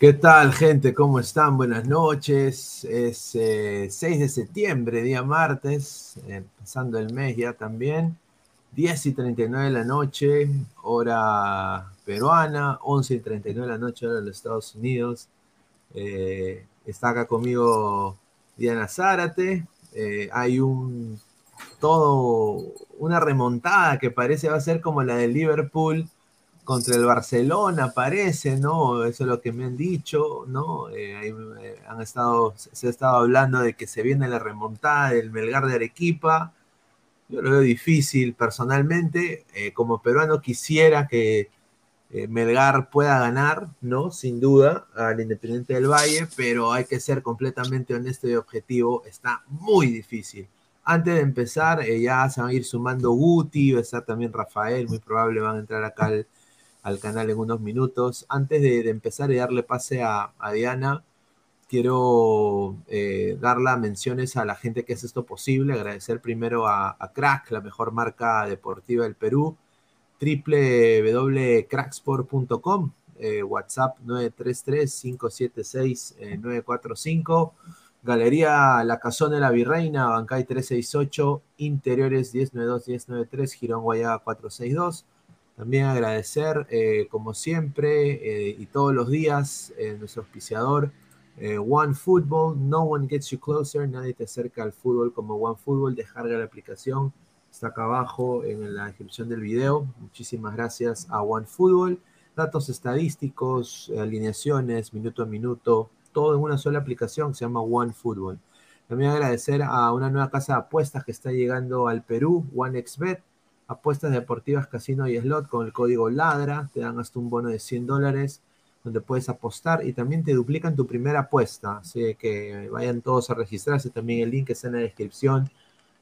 ¿Qué tal, gente? ¿Cómo están? Buenas noches. Es 6 eh, de septiembre, día martes, empezando el mes ya también. 10 y 39 de la noche, hora peruana, 11 y 39 de la noche, hora de los Estados Unidos. Eh, está acá conmigo Diana Zárate. Eh, hay un todo una remontada que parece va a ser como la del Liverpool contra el Barcelona, parece, ¿no? Eso es lo que me han dicho, ¿no? Eh, eh, han estado, se ha estado hablando de que se viene la remontada del Melgar de Arequipa. Yo lo veo difícil personalmente. Eh, como peruano quisiera que Melgar pueda ganar, ¿no? Sin duda, al Independiente del Valle, pero hay que ser completamente honesto y objetivo. Está muy difícil. Antes de empezar, ya se van a ir sumando Guti, va a estar también Rafael, muy probable van a entrar acá al al canal en unos minutos. Antes de, empezar y darle pase a, Diana, quiero eh, dar las menciones a la gente que hace esto posible. Agradecer primero a, Crack, la mejor marca deportiva del Perú, www.cracksport.com, eh, WhatsApp 933-576-945. Eh, Galería La Casona de la Virreina, Bancay 368, Interiores 1092-1093, Girón Guayaga 462. También agradecer, eh, como siempre eh, y todos los días, eh, nuestro auspiciador, One Football. No one gets you closer. Nadie te acerca al fútbol como One Football. Descarga la aplicación. Está acá abajo en la descripción del video. Muchísimas gracias a One Football. Datos estadísticos, alineaciones, minuto a minuto, todo en una sola aplicación se llama One Football. También agradecer a una nueva casa de apuestas que está llegando al Perú, OneXBet apuestas deportivas, casino y slot con el código LADRA, te dan hasta un bono de 100 dólares donde puedes apostar y también te duplican tu primera apuesta, así que vayan todos a registrarse, también el link está en la descripción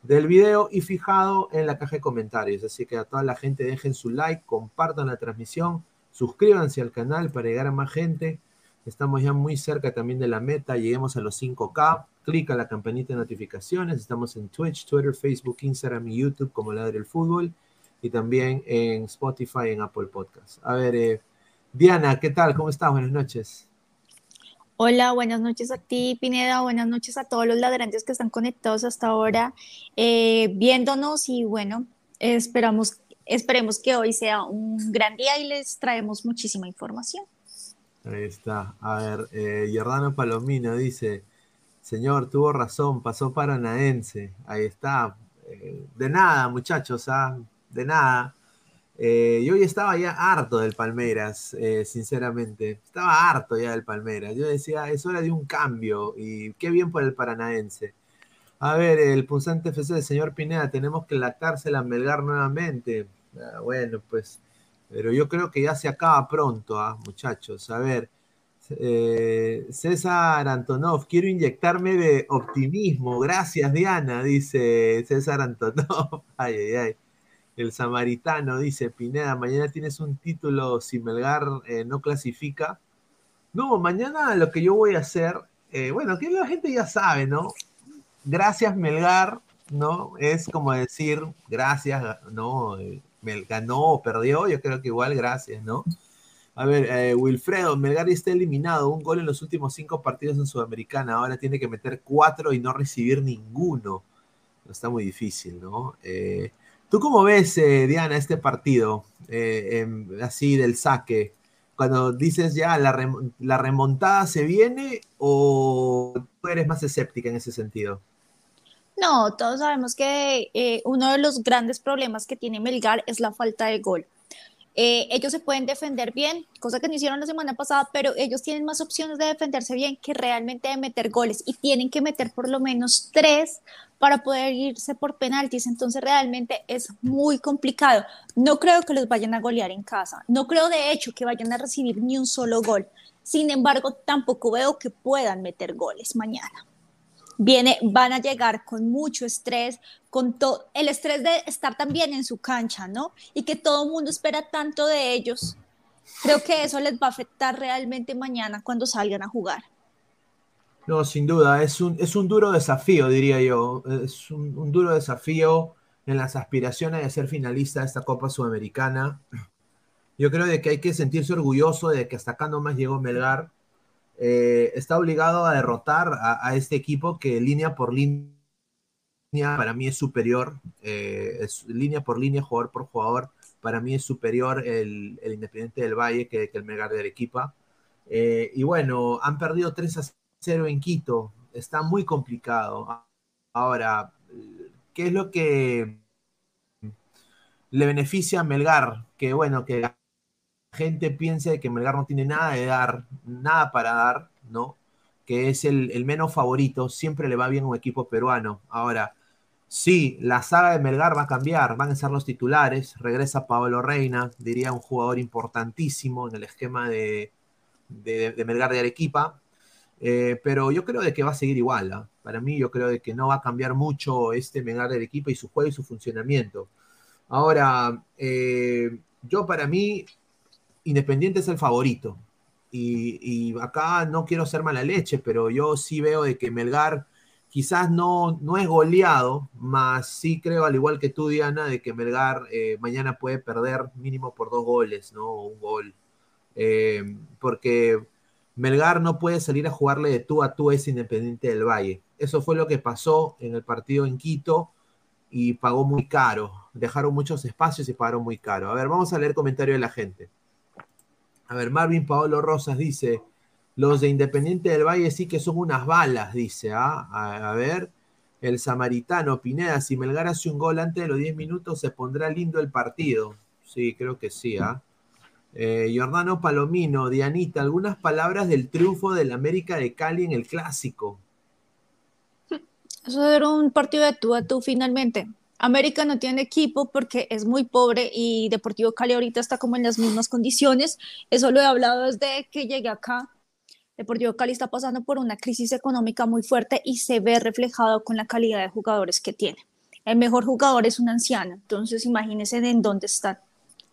del video y fijado en la caja de comentarios, así que a toda la gente dejen su like, compartan la transmisión, suscríbanse al canal para llegar a más gente, Estamos ya muy cerca también de la meta, lleguemos a los 5K. Clica la campanita de notificaciones. Estamos en Twitch, Twitter, Facebook, Instagram y YouTube como Ladre del Fútbol. Y también en Spotify, en Apple Podcast. A ver, eh, Diana, ¿qué tal? ¿Cómo estás? Buenas noches. Hola, buenas noches a ti, Pineda. Buenas noches a todos los ladrantes que están conectados hasta ahora, eh, viéndonos y bueno, esperamos, esperemos que hoy sea un gran día y les traemos muchísima información. Ahí está. A ver, eh, Palomino dice, señor, tuvo razón, pasó paranaense. Ahí está. Eh, de nada, muchachos, ¿ah? de nada. Eh, yo ya estaba ya harto del Palmeiras, eh, sinceramente. Estaba harto ya del Palmeiras. Yo decía, es hora de un cambio y qué bien por el paranaense. A ver, el punzante FC señor Pineda, tenemos que lactársela a Melgar nuevamente. Ah, bueno, pues, pero yo creo que ya se acaba pronto, ¿ah, muchachos. A ver, eh, César Antonov, quiero inyectarme de optimismo. Gracias, Diana, dice César Antonov. Ay, ay, ay. El samaritano dice, Pineda, mañana tienes un título si Melgar eh, no clasifica. No, mañana lo que yo voy a hacer, eh, bueno, que la gente ya sabe, ¿no? Gracias Melgar, ¿no? Es como decir, gracias, ¿no? Eh, ganó o perdió, yo creo que igual gracias, ¿no? A ver, Wilfredo, Melgar está eliminado, un gol en los últimos cinco partidos en Sudamericana, ahora tiene que meter cuatro y no recibir ninguno. Está muy difícil, ¿no? Eh, ¿Tú cómo ves, eh, Diana, este partido eh, así del saque? Cuando dices ya la, remontada se viene o tú eres más escéptica en ese sentido? No, todos sabemos que eh, uno de los grandes problemas que tiene Melgar es la falta de gol. ellos se pueden defender bien, cosa que no hicieron la semana pasada, pero ellos tienen más opciones de defenderse bien que realmente de meter goles y tienen que meter por lo menos tres para poder irse por penaltis. Entonces realmente es muy complicado. No creo que los vayan a golear en casa. No creo de hecho que vayan a recibir ni un solo gol. Sin embargo, tampoco veo que puedan meter goles mañana. Viene, van a llegar con mucho estrés, con todo el estrés de estar también en su cancha, ¿no? Y que todo el mundo espera tanto de ellos. Creo que eso les va a afectar realmente mañana cuando salgan a jugar. No, sin duda, es un, es un duro desafío, diría yo. Es un, duro desafío en las aspiraciones de ser finalista de esta Copa Sudamericana. Yo creo de que hay que sentirse orgulloso de que hasta acá nomás llegó Melgar. Eh, está obligado a derrotar a, este equipo que línea por línea para mí es superior. Eh, línea por línea, jugador por jugador, para mí es superior el, Independiente del Valle que, el Melgar de Arequipa. Eh, y bueno, han perdido 3 a cero en Quito. Está muy complicado. Ahora, ¿qué es lo que le beneficia a Melgar? Que bueno, que gente piense que Melgar no tiene nada de dar, nada para dar, ¿no? Que es el, menos favorito, siempre le va bien un equipo peruano. Ahora, sí, la saga de Melgar va a cambiar, van a ser los titulares, regresa Pablo Reina, diría un jugador importantísimo en el esquema de, de, de Melgar de Arequipa, eh, pero yo creo de que va a seguir igual. ¿ah? Para mí, yo creo de que no va a cambiar mucho este Melgar del equipo y su juego y su funcionamiento. Ahora, eh, yo para mí, Independiente es el favorito. Y, acá no quiero ser mala leche, pero yo sí veo de que Melgar quizás no, no es goleado, más sí creo, al igual que tú, Diana, de que Melgar eh, mañana puede perder mínimo por dos goles, ¿no? Un gol. porque Melgar no puede salir a jugarle de tú a tú a ese Independiente del Valle. Eso fue lo que pasó en el partido en Quito y pagó muy caro. Dejaron muchos espacios y pagaron muy caro. A ver, vamos a leer comentario de la gente. A ver, Marvin Paolo Rosas dice, los de Independiente del Valle sí que son unas balas, dice. ¿ah? A, ver, el samaritano Pineda, si Melgar hace un gol antes de los 10 minutos, se pondrá lindo el partido. Sí, creo que sí. ¿ah? Eh, Giordano Palomino, Dianita, algunas palabras del triunfo del América de Cali en el clásico. Eso era un partido de tú a tú finalmente. América no tiene equipo porque es muy pobre y Deportivo Cali ahorita está como en las mismas condiciones. Eso lo he hablado desde que llegué acá. Deportivo Cali está pasando por una crisis económica muy fuerte y se ve reflejado con la calidad de jugadores que tiene. El mejor jugador es un anciano, entonces imagínense en dónde están.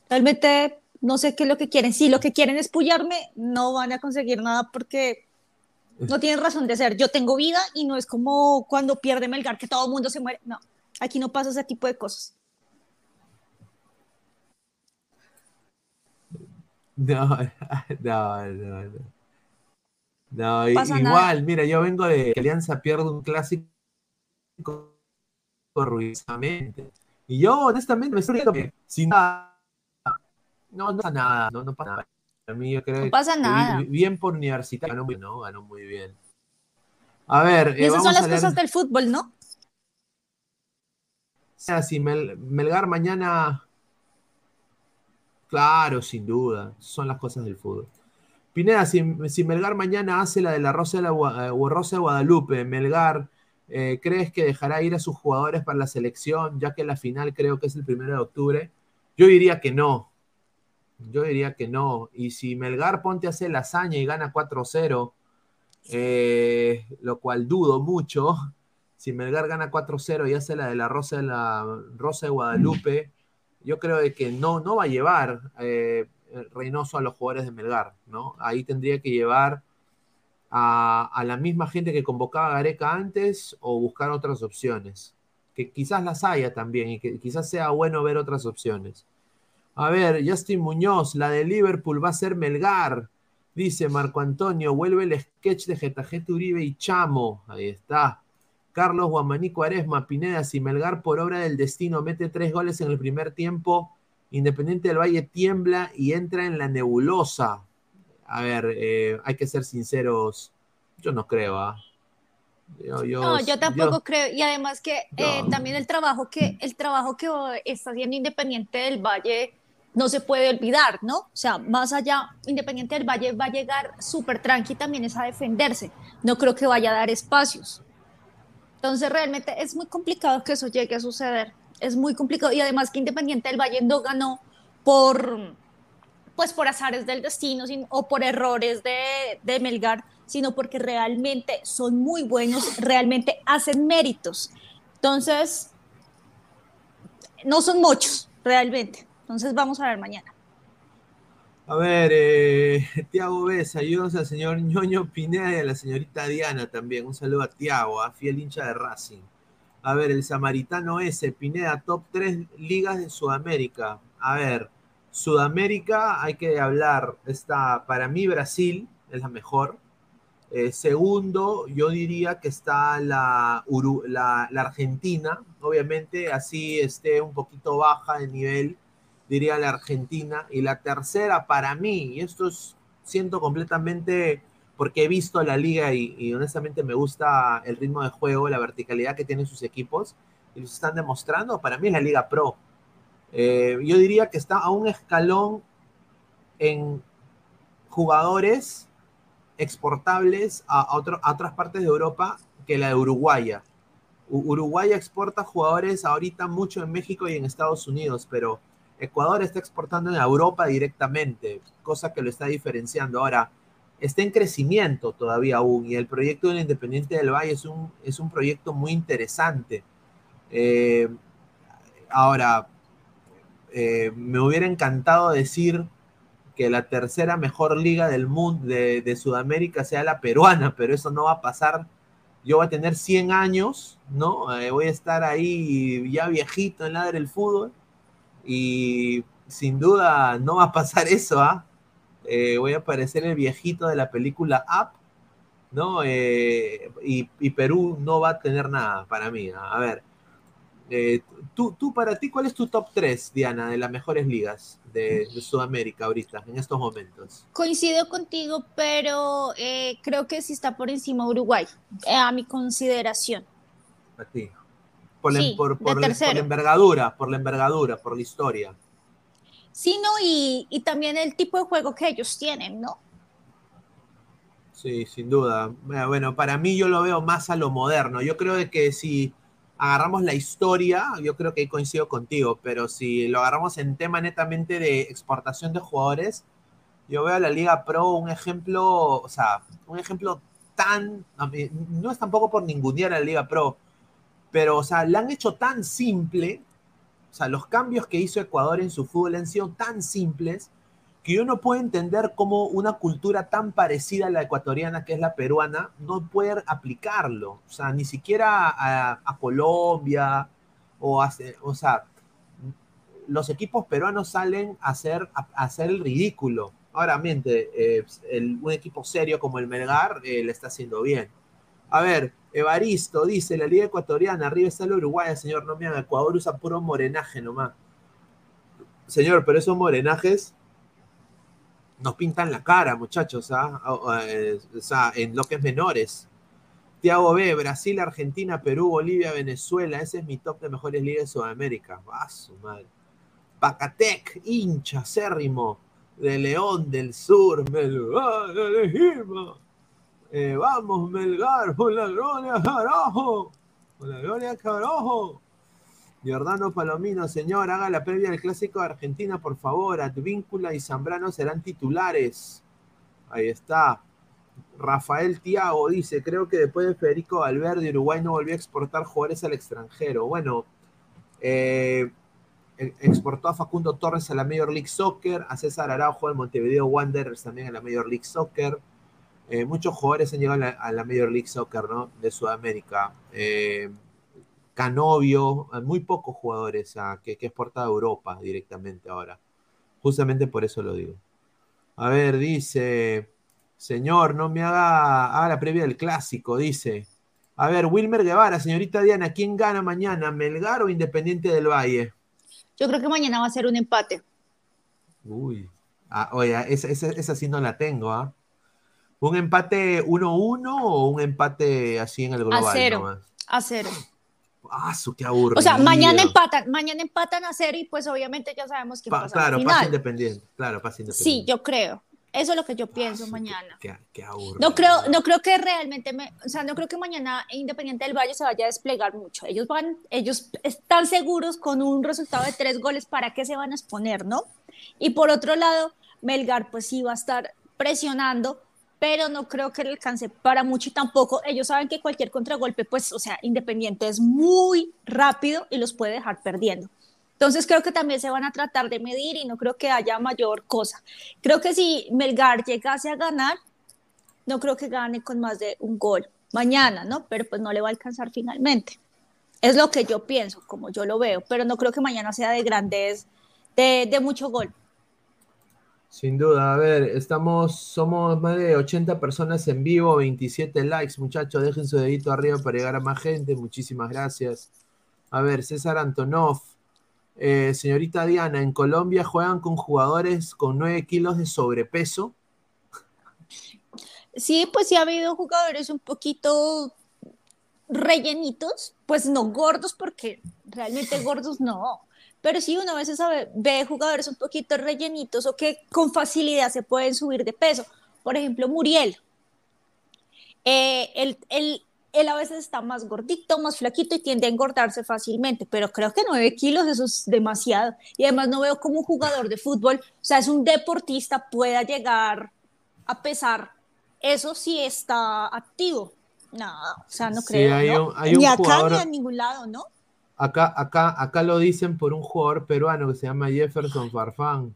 Realmente no sé qué es lo que quieren. Si lo que quieren es pullarme, no van a conseguir nada porque no tienen razón de ser. Yo tengo vida y no es como cuando pierde Melgar que todo el mundo se muere. No, aquí no pasa ese tipo de cosas. No, no, no, no. No, igual, nada. mira, yo vengo de que Alianza pierde un clásico ruidosamente. Y yo, honestamente, me estoy que sin nada. No, no pasa nada, no, no pasa nada. A mí yo creo No pasa nada. bi- bien por Universitario, ganó muy, ¿no? ganó muy bien. A ver, eh, esas vamos son las a leer- cosas del fútbol, ¿no? Si Mel- Melgar mañana. Claro, sin duda. Son las cosas del fútbol. Pineda, si, si Melgar mañana hace la de la Rosa de, eh, Guadalupe, Melgar, eh, ¿crees que dejará ir a sus jugadores para la selección, ya que la final creo que es el primero de octubre? Yo diría que no. Yo diría que no. Y si Melgar ponte a hacer la hazaña y gana 4-0, eh, lo cual dudo mucho, si Melgar gana 4-0 y hace la de la Rosa de la Rosa de Guadalupe, yo creo de que no, no va a llevar eh, Reynoso a los jugadores de Melgar, ¿no? Ahí tendría que llevar a, la misma gente que convocaba a Gareca antes o buscar otras opciones, que quizás las haya también y que quizás sea bueno ver otras opciones. A ver, Justin Muñoz, la de Liverpool va a ser Melgar. Dice Marco Antonio, vuelve el sketch de Getajete Uribe y Chamo. Ahí está. Carlos Guamaní Cuaresma, Pineda, si Melgar por obra del destino mete tres goles en el primer tiempo, Independiente del Valle tiembla y entra en la nebulosa. A ver, eh, hay que ser sinceros. Yo no creo, ¿ah? Yo, yo- No, yo tampoco yo- creo. Y además que eh, también el trabajo que el trabajo que está haciendo Independiente del Valle no se puede olvidar, ¿no? O sea, más allá, Independiente del Valle va a llegar súper tranqui también es a defenderse. No creo que vaya a dar espacios. Entonces, realmente es muy complicado que eso llegue a suceder. Es muy complicado. Y además que Independiente del Valle no ganó por, pues por azares del destino sin- o por errores de, de Melgar, sino porque realmente son muy buenos, realmente hacen méritos. Entonces, no son muchos, realmente. Entonces, vamos a ver mañana. A ver, eh, Tiago Besa, ayúdanos al señor Ñoño Pineda y a la señorita Diana también. Un saludo a Tiago, a fiel hincha de Racing. A ver, el samaritano ese, Pineda, top 3 ligas de Sudamérica. A ver, Sudamérica, hay que hablar, está, para mí Brasil es la mejor. Eh, segundo, yo diría que está la, la Argentina, obviamente así esté un poquito baja de nivel, diría la Argentina. Y la tercera, para mí, y esto es, siento completamente, porque he visto la liga y, honestamente me gusta el ritmo de juego, la verticalidad que tienen sus equipos, y los están demostrando, para mí es la Liga Pro. Eh, yo diría que está a un escalón en jugadores exportables a, otro- otras partes de Europa que la de Uruguaya. Uruguay exporta jugadores ahorita mucho en México y en Estados Unidos, pero Ecuador está exportando en Europa directamente, cosa que lo está diferenciando. Ahora, está en crecimiento todavía aún y el proyecto del Independiente del Valle es un, es un proyecto muy interesante. Eh, ahora, eh, me hubiera encantado decir que la tercera mejor liga del mundo de, Sudamérica sea la peruana, pero eso no va a pasar. Yo voy a tener 100 años, ¿no? Eh, voy a estar ahí ya viejito en la del fútbol y sin duda no va a pasar eso, ¿ah? Eh, voy a parecer el viejito de la película Up, ¿no? Eh, y, y Perú no va a tener nada para mí. ¿ah? A ver, eh, tú, tú, para ti, ¿cuál es tu top 3, Diana, de las mejores ligas de, de Sudamérica ahorita, en estos momentos? Coincido contigo, pero eh, creo que sí está por encima Uruguay, a mi consideración. A ti. Por la, por, por la- tercero. por la envergadura, por la envergadura, por la historia. Sí, no, y, y también el tipo de juego que ellos tienen, ¿no? Sí, sin duda. Bueno, para mí yo lo veo más a lo moderno. Yo creo de que si agarramos la historia, yo creo que ahí coincido contigo, pero si lo agarramos en tema netamente de exportación de jugadores, yo veo a la Liga Pro un ejemplo, o sea, un ejemplo tan, no es tampoco por ningunear a la Liga Pro, pero, o sea, la han hecho tan simple, o sea, los cambios que hizo Ecuador en su fútbol han sido tan simples que yo no puedo entender cómo una cultura tan parecida a la ecuatoriana, que es la peruana, no puede aplicarlo. O sea, ni siquiera a, a Colombia o, a, o sea, los equipos peruanos salen a hacer, a, a hacer el ridículo. Ahora, miente, eh, el, un equipo serio como el Melgar eh, le está haciendo bien. A ver, Evaristo dice, la Liga Ecuatoriana, arriba está el Uruguay, señor, no me haga, Ecuador usa puro morenaje nomás. Señor, pero esos morenajes nos pintan la cara, muchachos, ¿ah? o sea, en bloques menores. Tiago B, Brasil, Argentina, Perú, Bolivia, Venezuela. Ese es mi top de mejores ligas de Sudamérica. Va su madre. Pacatec, hincha, acérrimo, de León del Sur, Melgar, elegimos. Eh, vamos, Melgar, por la gloria, carajo. Por la gloria, carajo. Giordano Palomino, señor, haga la previa del clásico de Argentina, por favor. Advíncula y Zambrano serán titulares. Ahí está. Rafael Tiago dice, creo que después de Federico Valverde, Uruguay no volvió a exportar jugadores al extranjero. Bueno, eh, exportó a Facundo Torres a la Major League Soccer, a César Araujo al Montevideo Wanderers también a la Major League Soccer. Eh, muchos jugadores han llegado a la, a la, Major League Soccer ¿no? de Sudamérica. Eh, Canovio, muy pocos jugadores a, que, que exporta a Europa directamente ahora. Justamente por eso lo digo. A ver, dice, señor, no me haga, haga la previa del clásico, dice. A ver, Wilmer Guevara, señorita Diana, ¿quién gana mañana, Melgar o Independiente del Valle? Yo creo que mañana va a ser un empate. Uy, ah, oye, esa, esa, esa, sí no la tengo, ¿ah? ¿Un empate 1-1 o un empate así en el global? A cero. Nomás? A cero. Ah, su qué aburrido. O sea, mañana empatan, mañana empatan a cero y pues obviamente ya sabemos que pa, pasa Claro, final. pasa independiente. Claro, pasa independiente. Sí, yo creo. Eso es lo que yo pienso Ah, sí, mañana. Qué, qué aburrido. No creo, no creo que realmente, me, o sea, no creo que mañana Independiente del Valle se vaya a desplegar mucho. Ellos van, ellos están seguros con un resultado de tres goles, ¿para qué se van a exponer, no? Y por otro lado, Melgar pues sí va a estar presionando, pero no creo que le alcance para mucho y tampoco ellos saben que cualquier contragolpe, pues, o sea, Independiente es muy rápido y los puede dejar perdiendo. Entonces creo que también se van a tratar de medir y no creo que haya mayor cosa. Creo que si Melgar llegase a ganar, no creo que gane con más de un gol mañana, ¿no? Pero pues no le va a alcanzar finalmente. Es lo que yo pienso, como yo lo veo, pero no creo que mañana sea de grandes, de, de mucho gol. Sin duda, a ver, estamos, somos más de 80 personas en vivo, 27 likes, muchachos, dejen su dedito arriba para llegar a más gente, muchísimas gracias. A ver, César Antonov, eh, señorita Diana, en Colombia juegan con jugadores con 9 kilos de sobrepeso. Sí, pues sí ha habido jugadores un poquito rellenitos, pues no gordos, porque realmente gordos no, pero sí uno a veces sabe, ve jugadores un poquito rellenitos o que con facilidad se pueden subir de peso. Por ejemplo, Muriel. Eh, él, él, él, a veces está más gordito, más flaquito y tiende a engordarse fácilmente, pero creo que 9 kilos eso es demasiado. Y además no veo como un jugador de fútbol, o sea, es un deportista, pueda llegar a pesar. Eso sí está activo. No, o sea, no Sí, creo. hay ¿no? un- hay ni un acá jugador- ni a ningún lado, ¿no? Acá, acá, acá lo dicen por un jugador peruano que se llama Jefferson Farfán,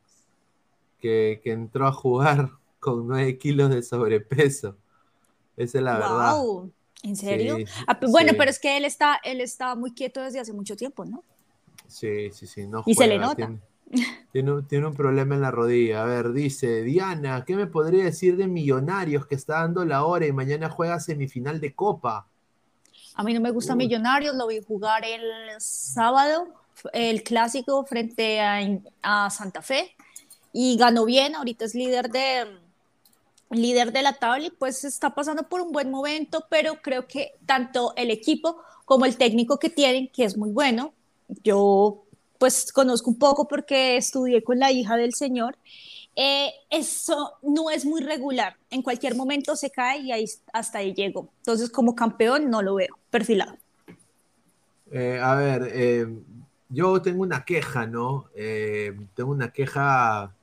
que, que entró a jugar con 9 kilos de sobrepeso. Esa es la verdad. Wow, ¿en serio? Sí, Ah, pe- bueno, sí. pero es que él está, él está muy quieto desde hace mucho tiempo, ¿no? Sí, sí, sí, no Y se le juega, nota. Tiene, tiene un, tiene un problema en la rodilla. A ver, dice Diana, ¿qué me podría decir de Millonarios que está dando la hora y mañana juega semifinal de Copa? A mí no me gusta. Millonarios, lo vi jugar el sábado, el clásico frente a, a Santa Fe y ganó bien, ahorita es líder de líder de la tabla y pues está pasando por un buen momento, pero creo que tanto el equipo como el técnico que tienen, que es muy bueno, yo pues conozco un poco porque estudié con la hija del señor, eh, eso no es muy regular. En cualquier momento se cae y ahí, hasta ahí llego. Entonces, como campeón, no lo veo perfilado. Eh, a ver, eh, yo tengo una queja, ¿no? Eh, tengo una queja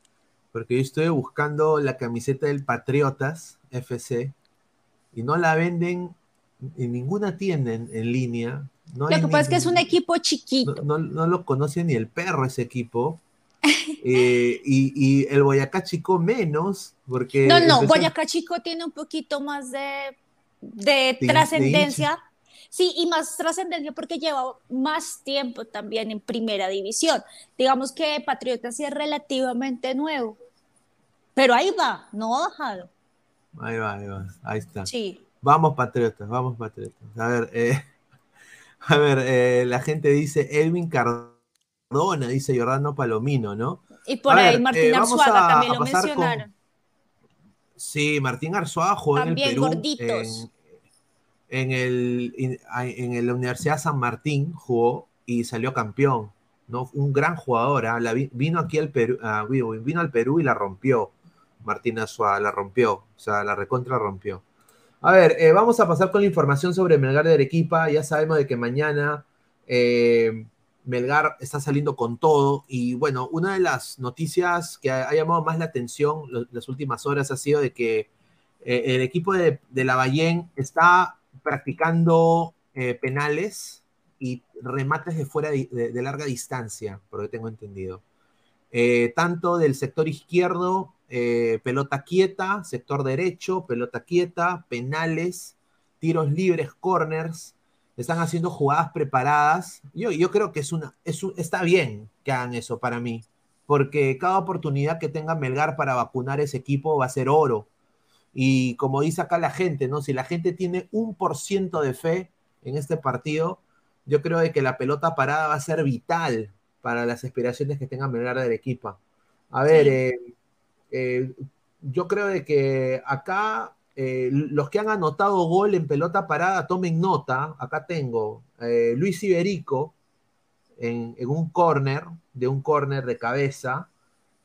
porque yo estoy buscando la camiseta del Patriotas FC y no la venden en ninguna tienda en, en línea. No Lo que pasa es que es un equipo chiquito. no- no lo conoce ni el perro ese equipo. Eh, y, y el Boyacá Chico menos, porque... No, no, empezó- Boyacá Chico tiene un poquito más de, de de trascendencia. Sí, y más trascendencia porque lleva más tiempo también en primera división. Digamos que Patriotas sí es relativamente nuevo, pero ahí va, no ha bajado. Ahí va, ahí va, ahí está. Sí. Vamos patriotas, vamos patriotas. A ver, eh, a ver, eh, la gente dice Elvin Cardona, dice Giordano Palomino, ¿no? Y por A ahí ver, Martín eh, Arzuaga a- también lo con- mencionaron. Sí, Martín Arzuaga jugó en el También Perú. gorditos. En, en el, en, la Universidad San Martín jugó y salió campeón. ¿no? Un gran jugador. ¿ah? La vi- vino aquí al Perú, ah, vino al Perú y la rompió. Martín Arzuaga la rompió. O sea, la recontra rompió. A ver, eh, vamos a pasar con la información sobre Melgar de Arequipa. Ya sabemos de que mañana eh, Melgar está saliendo con todo. Y bueno, una de las noticias que ha, llamado más la atención lo- las últimas horas ha sido de que eh, el equipo de, de está practicando eh, penales y remates de fuera de, larga distancia, por lo que tengo entendido. Eh, tanto del sector izquierdo, eh, pelota quieta, sector derecho, pelota quieta, penales, tiros libres, corners, están haciendo jugadas preparadas. Yo, yo creo que es una, es un- está bien que hagan eso para mí, porque cada oportunidad que tenga Melgar para vacunar ese equipo va a ser oro. Y como dice acá la gente, ¿no? Si la gente tiene un por ciento de fe en este partido, yo creo de que la pelota parada va a ser vital para las aspiraciones que tenga Melgar de Arequipa. A ver, eh, eh, yo creo de que acá eh, los que han anotado gol en pelota parada, tomen nota. Acá tengo Luis Iberico en, en un corner, de un corner de cabeza.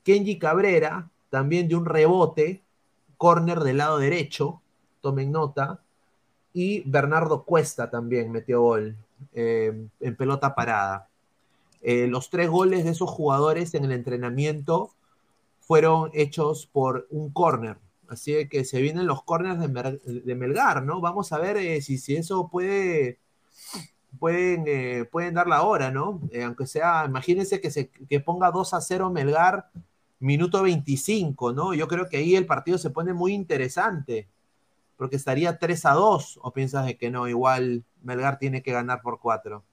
Kenji Cabrera, también de un rebote, corner del lado derecho, tomen nota. Y Bernardo Cuesta también metió gol eh, en pelota parada. Eh, los tres goles de esos jugadores en el entrenamiento fueron hechos por un corner. Así que se vienen los corners de, Melgar, ¿no? Vamos a ver eh, si, si eso puede, pueden, pueden dar la hora, ¿no? Aunque sea, imagínense que, se, que ponga 2 a 0 Melgar, minuto 25, ¿no? Yo creo que ahí el partido se pone muy interesante, porque estaría 3 a 2, o piensas de que no, igual Melgar tiene que ganar por 4.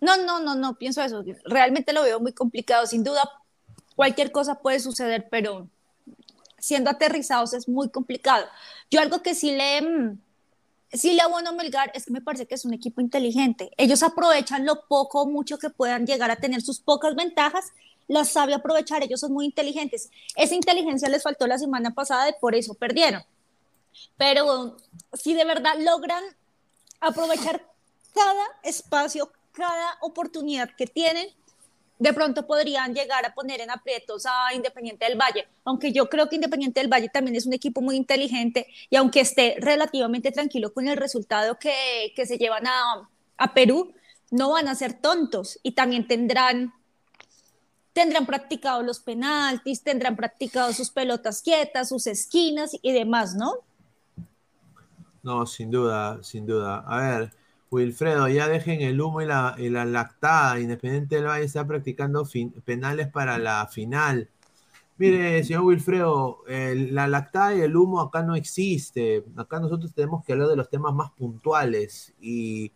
No, no, no, no, pienso eso. Realmente lo veo muy complicado. Sin duda, cualquier cosa puede suceder, pero siendo aterrizados es muy complicado. Yo algo que sí le, mm, sí le abono a Melgar es que me parece que es un equipo inteligente. Ellos aprovechan lo poco o mucho que puedan llegar a tener sus pocas ventajas, las sabe aprovechar, ellos son muy inteligentes. Esa inteligencia les faltó la semana pasada y por eso perdieron. Pero si de verdad logran aprovechar cada espacio, cada oportunidad que tienen, de pronto podrían llegar a poner en aprietos a Independiente del Valle, aunque yo creo que Independiente del Valle también es un equipo muy inteligente y aunque esté relativamente tranquilo con el resultado que, que se llevan a, a Perú, no van a ser tontos y también tendrán tendrán practicado los penaltis, tendrán practicado sus pelotas quietas, sus esquinas y demás, ¿no? No, sin duda, sin duda. A ver, Wilfredo, ya dejen el humo y la, lactada. Independiente del Valle está practicando penales para la final. Mire, señor Wilfredo, la lactada y el humo acá no existe. Acá nosotros tenemos que hablar de los temas más puntuales. Y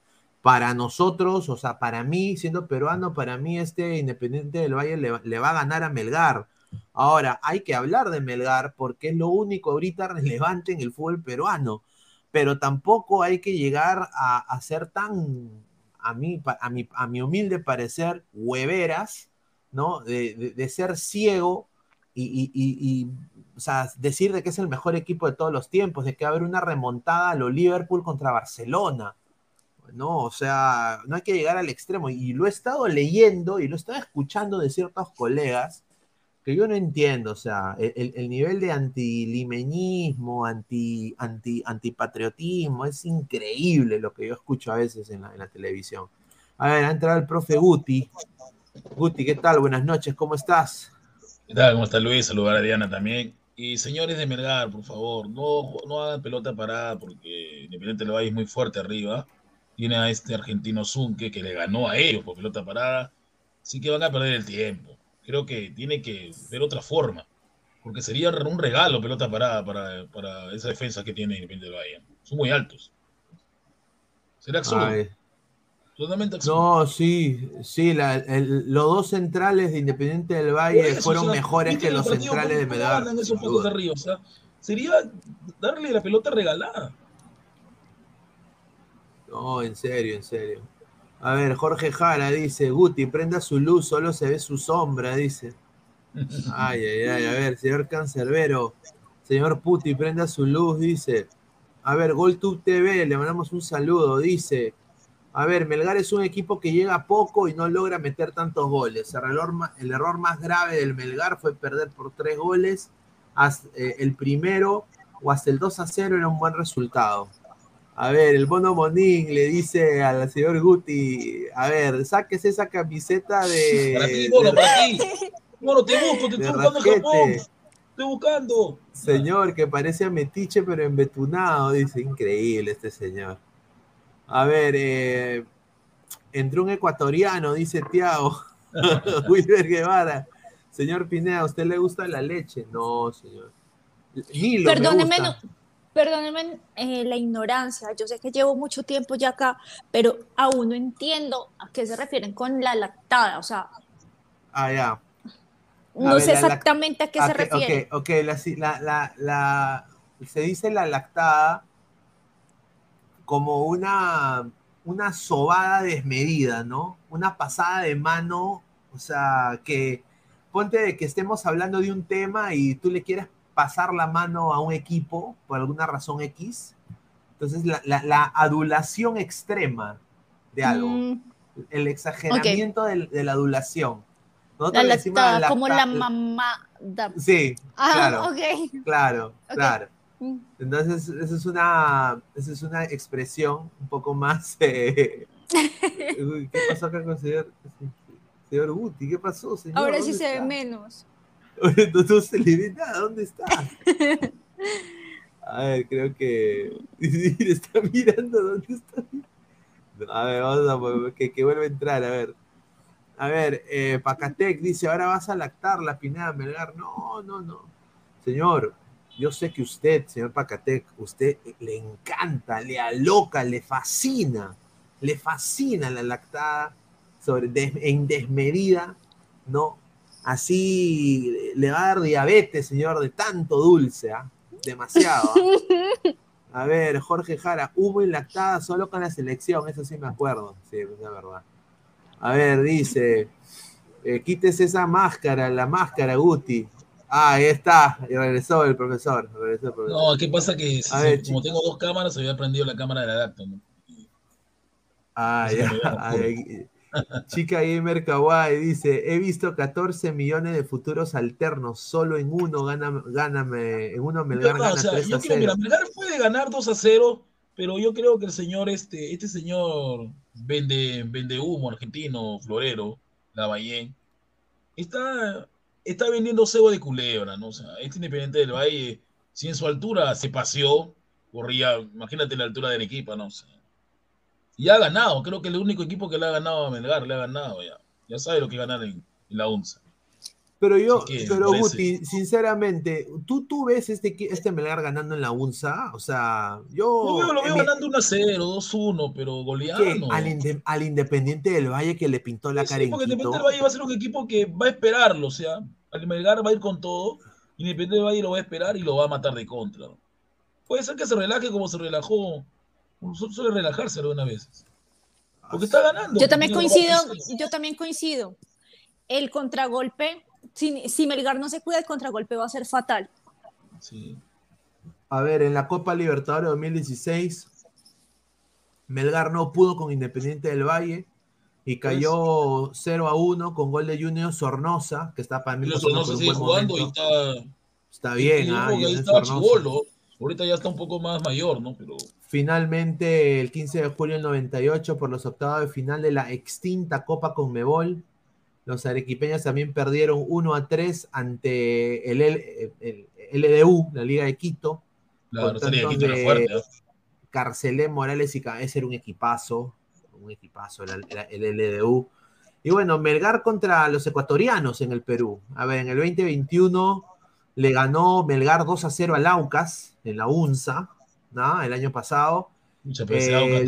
para nosotros, o sea, para mí, siendo peruano, para mí este Independiente del Valle le, va- a ganar a Melgar. Ahora, hay que hablar de Melgar porque es lo único ahorita relevante en el fútbol peruano pero tampoco hay que llegar a, ser tan, a mí, a, mi, a mi humilde parecer, hueveras, ¿no? De, ser ciego y, o sea, decir de que es el mejor equipo de todos los tiempos, de que va a haber una remontada a lo Liverpool contra Barcelona, ¿no? O sea, no hay que llegar al extremo. Y lo he estado leyendo y lo he estado escuchando de ciertos colegas que yo no entiendo, o sea, el, el- el nivel de antilimeñismo, anti, anti, antipatriotismo, es increíble lo que yo escucho a veces en la, en la televisión. A ver, ha entrado el profe Guti. Guti, ¿qué tal? Buenas noches, ¿cómo estás? ¿Qué tal? ¿Cómo está Luis? Saludar a Diana también. Y señores de Melgar, por favor, no, no hagan pelota parada porque Independiente del Valle es muy fuerte arriba. Tiene a este argentino Zunque que le ganó a ellos por pelota parada. Así que van a perder el tiempo. creo que tiene que ver otra forma. Porque sería un regalo pelota parada para, para esa defensa que tiene Independiente del Valle. Son muy altos. Será absurdo. Totalmente absurdo. No, sí, sí, la- el- los dos centrales de Independiente del Valle eso, fueron o sea, mejores que los centrales de ¿cómo Melgar. O sea, sería darle la pelota regalada. No, en serio, en serio. A ver, Jorge Jara dice, Guti, prenda su luz, solo se ve su sombra, dice. Ay, ay, ay, a ver, señor Cancerbero, señor Puti, prenda su luz, dice. A ver, GolTube TV, le mandamos un saludo, dice. A ver, Melgar es un equipo que llega poco y no logra meter tantos goles. El error, el error más grave del Melgar fue perder por tres goles. Eh, el primero o hasta el 2 a 0 era un buen resultado. A ver, el Bono Monín le dice al señor Guti, a ver, sáquese esa camiseta de... Para ti, Bono, de- para ti. Bono, te busco, te de estoy buscando en. Japón. Estoy buscando. Señor, que parece a Metiche, pero embetunado, dice, increíble este señor. A ver, eh, entró un ecuatoriano, dice Tiago. Wilber Guevara. Señor Pineda, ¿a usted le gusta la leche? No, señor. Perdóneme, gusta. no- perdónenme eh, la ignorancia. Yo sé que llevo mucho tiempo ya acá, pero aún no entiendo a qué se refieren con la lactada. O sea, Ah, ya. no ver, sé la exactamente a qué se refiere. Ok, ok, la, la- la- se dice la lactada como una, una sobada desmedida, ¿no? Una pasada de mano, o sea, que ponte de que estemos hablando de un tema y tú le quieres pasar la mano a un equipo por alguna razón X. Entonces, la, la- la adulación extrema de algo, Mm, el exageramiento del- de la adulación. la Nosotros decimos lactada, como la lacta- mamá. Sí, Ah, claro, ok. claro, Ok. claro. Mm. Entonces, esa es una, esa es una expresión un poco más. eh, ¿Qué pasó acá con el señor, señor Guti? ¿Qué pasó, señor? Ahora sí ¿Dónde se ve menos. No, no se le ve nada, ¿dónde está? A ver, creo que. Está mirando dónde está. A ver, vamos a que, que vuelva a entrar, a ver. A ver, eh, Pacatec dice, ahora vas a lactar la Pineda Melgar. No, no, no. Señor, yo sé que usted, señor Pacatec, usted le encanta, le aloca, le fascina, le fascina la lactada sobre, en desmedida, ¿no? Así le va a dar diabetes, señor, de tanto dulce, ¿ah? Demasiado. ¿ah? A ver, Jorge Jara, humo y lactada solo con la selección, eso sí me acuerdo, sí, es la verdad. A ver, dice, eh, quítese esa máscara, la máscara, Guti. Ah, ahí está, y regresó el profesor. regresó el profesor. No, ¿qué pasa? Que si- A ver, como tengo dos cámaras, había prendido la cámara de la laptop. ¿no? Ah, ya. Chica Gamer Kawaii dice, he visto 14 millones de futuros alternos, solo en uno gana, gáname, en uno Melgar Verdad, gana o sea, 3 yo a creo, 0. mira, Melgar puede ganar 2 a 0, pero yo creo que el señor, este, este señor vende, vende humo argentino, florero, Lavallén, está, está vendiendo cebo de culebra, ¿no? O sea, este Independiente del Valle, si en su altura se paseó, corría, imagínate la altura del equipo, ¿no? O sea, y ha ganado, creo que el único equipo que le ha ganado a Melgar, le ha ganado ya. Ya sabe lo que ganar en, en la UNSA. Pero yo, que, pero Guti, sinceramente, ¿tú, ¿tú ves este, este Melgar ganando en la UNSA? O sea, yo... Lo veo, lo veo ganando 1 a 0, 2 a 1, pero ¿qué? goleando. al, inde- al Independiente del Valle que le pintó la Sí, cara en porque. Independiente del Valle va a ser un equipo que va a esperarlo, o sea, al Melgar va a ir con todo, Independiente del Valle lo va a esperar y lo va a matar de contra. Puede ser que se relaje como se relajó, su- suele relajarse algunas veces. Porque está ganando. Yo también coincido, yo también coincido. El contragolpe, si, si Melgar no se cuida, el contragolpe va a ser fatal. Sí. A ver, en la Copa Libertadores 2016, Melgar no pudo con Independiente del Valle y cayó 0 a 1 con gol de Junior Sornosa, que está para mí Y Sornosa sigue jugando y momento. está. Está bien, y ah, que ahí estaba chibolo. Ahorita ya está un poco más mayor, ¿no? Pero Finalmente, el 15 de julio del 98, por los octavos de final de la extinta Copa Conmebol, los arequipeños también perdieron 1 a 3 ante el, L- el- el LDU, la Liga de Quito. la Con Rosario de Quito era de- fuerte. Carcelé, Morales y Cabeza era un equipazo, un equipazo el LDU. Y bueno, Melgar contra los ecuatorianos en el Perú. A ver, en el 2021 le ganó Melgar 2 a 0 al Aucas en la UNSA, ¿no? El año pasado. Mucha también.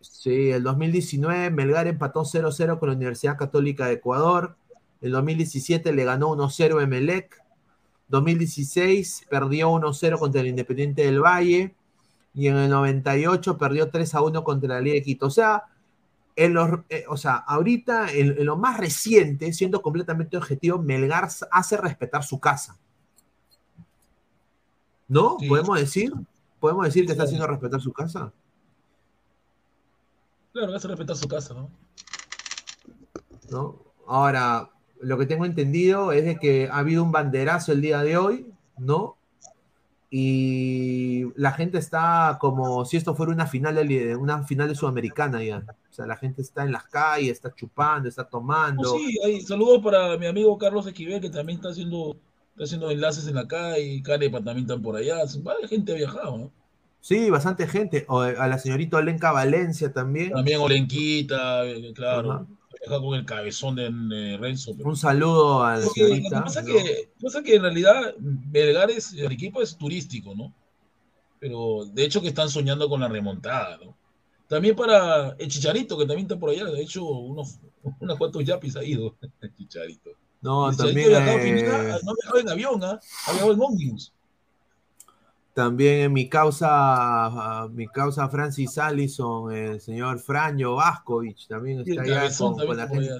Sí, el 2019 Melgar empató 0-0 con la Universidad Católica de Ecuador. El 2017 le ganó 1-0 a Emelec. 2016 perdió 1-0 contra el Independiente del Valle. Y en el 98 perdió 3-1 contra la Liga de Quito. O sea, en los, eh, o sea ahorita, en, en lo más reciente, siendo completamente objetivo, Melgar hace respetar su casa. ¿No? Sí. ¿Podemos decir? ¿Podemos decir que está haciendo respetar su casa? Claro, hace respetar su casa, ¿no? ¿no? Ahora, lo que tengo entendido es de que ha habido un banderazo el día de hoy, ¿no? Y la gente está como si esto fuera una final de, una final de Sudamericana ya. O sea, la gente está en las calles, está chupando, está tomando. Oh, sí, hay saludos para mi amigo Carlos Esquivel, que también está haciendo, está haciendo enlaces en la calle, Canepa también están por allá. Varias gente ha viajado, ¿no? Sí, bastante gente. O a la señorita Olenka Valencia también. También Olenquita, eh, claro. Ajá. Viaja con el cabezón de eh, Renzo. pero- Un saludo a la Porque lo que señorita. pasa, ¿no? que, pasa que en realidad Belgar es, el equipo es turístico, ¿no? Pero de hecho que están soñando con la remontada, ¿no? También para el Chicharito, que también está por allá, de hecho unos, unos cuantos yapis ha ido, el Chicharito. No, El también, Chicharito viajado, eh, Pineda, no viajado en avión, ¿ah? ha viajado en ómnibus. También en mi causa, ah, mi causa Francis Allison, el señor Franjo Vascovich, también está allá con, con la gente,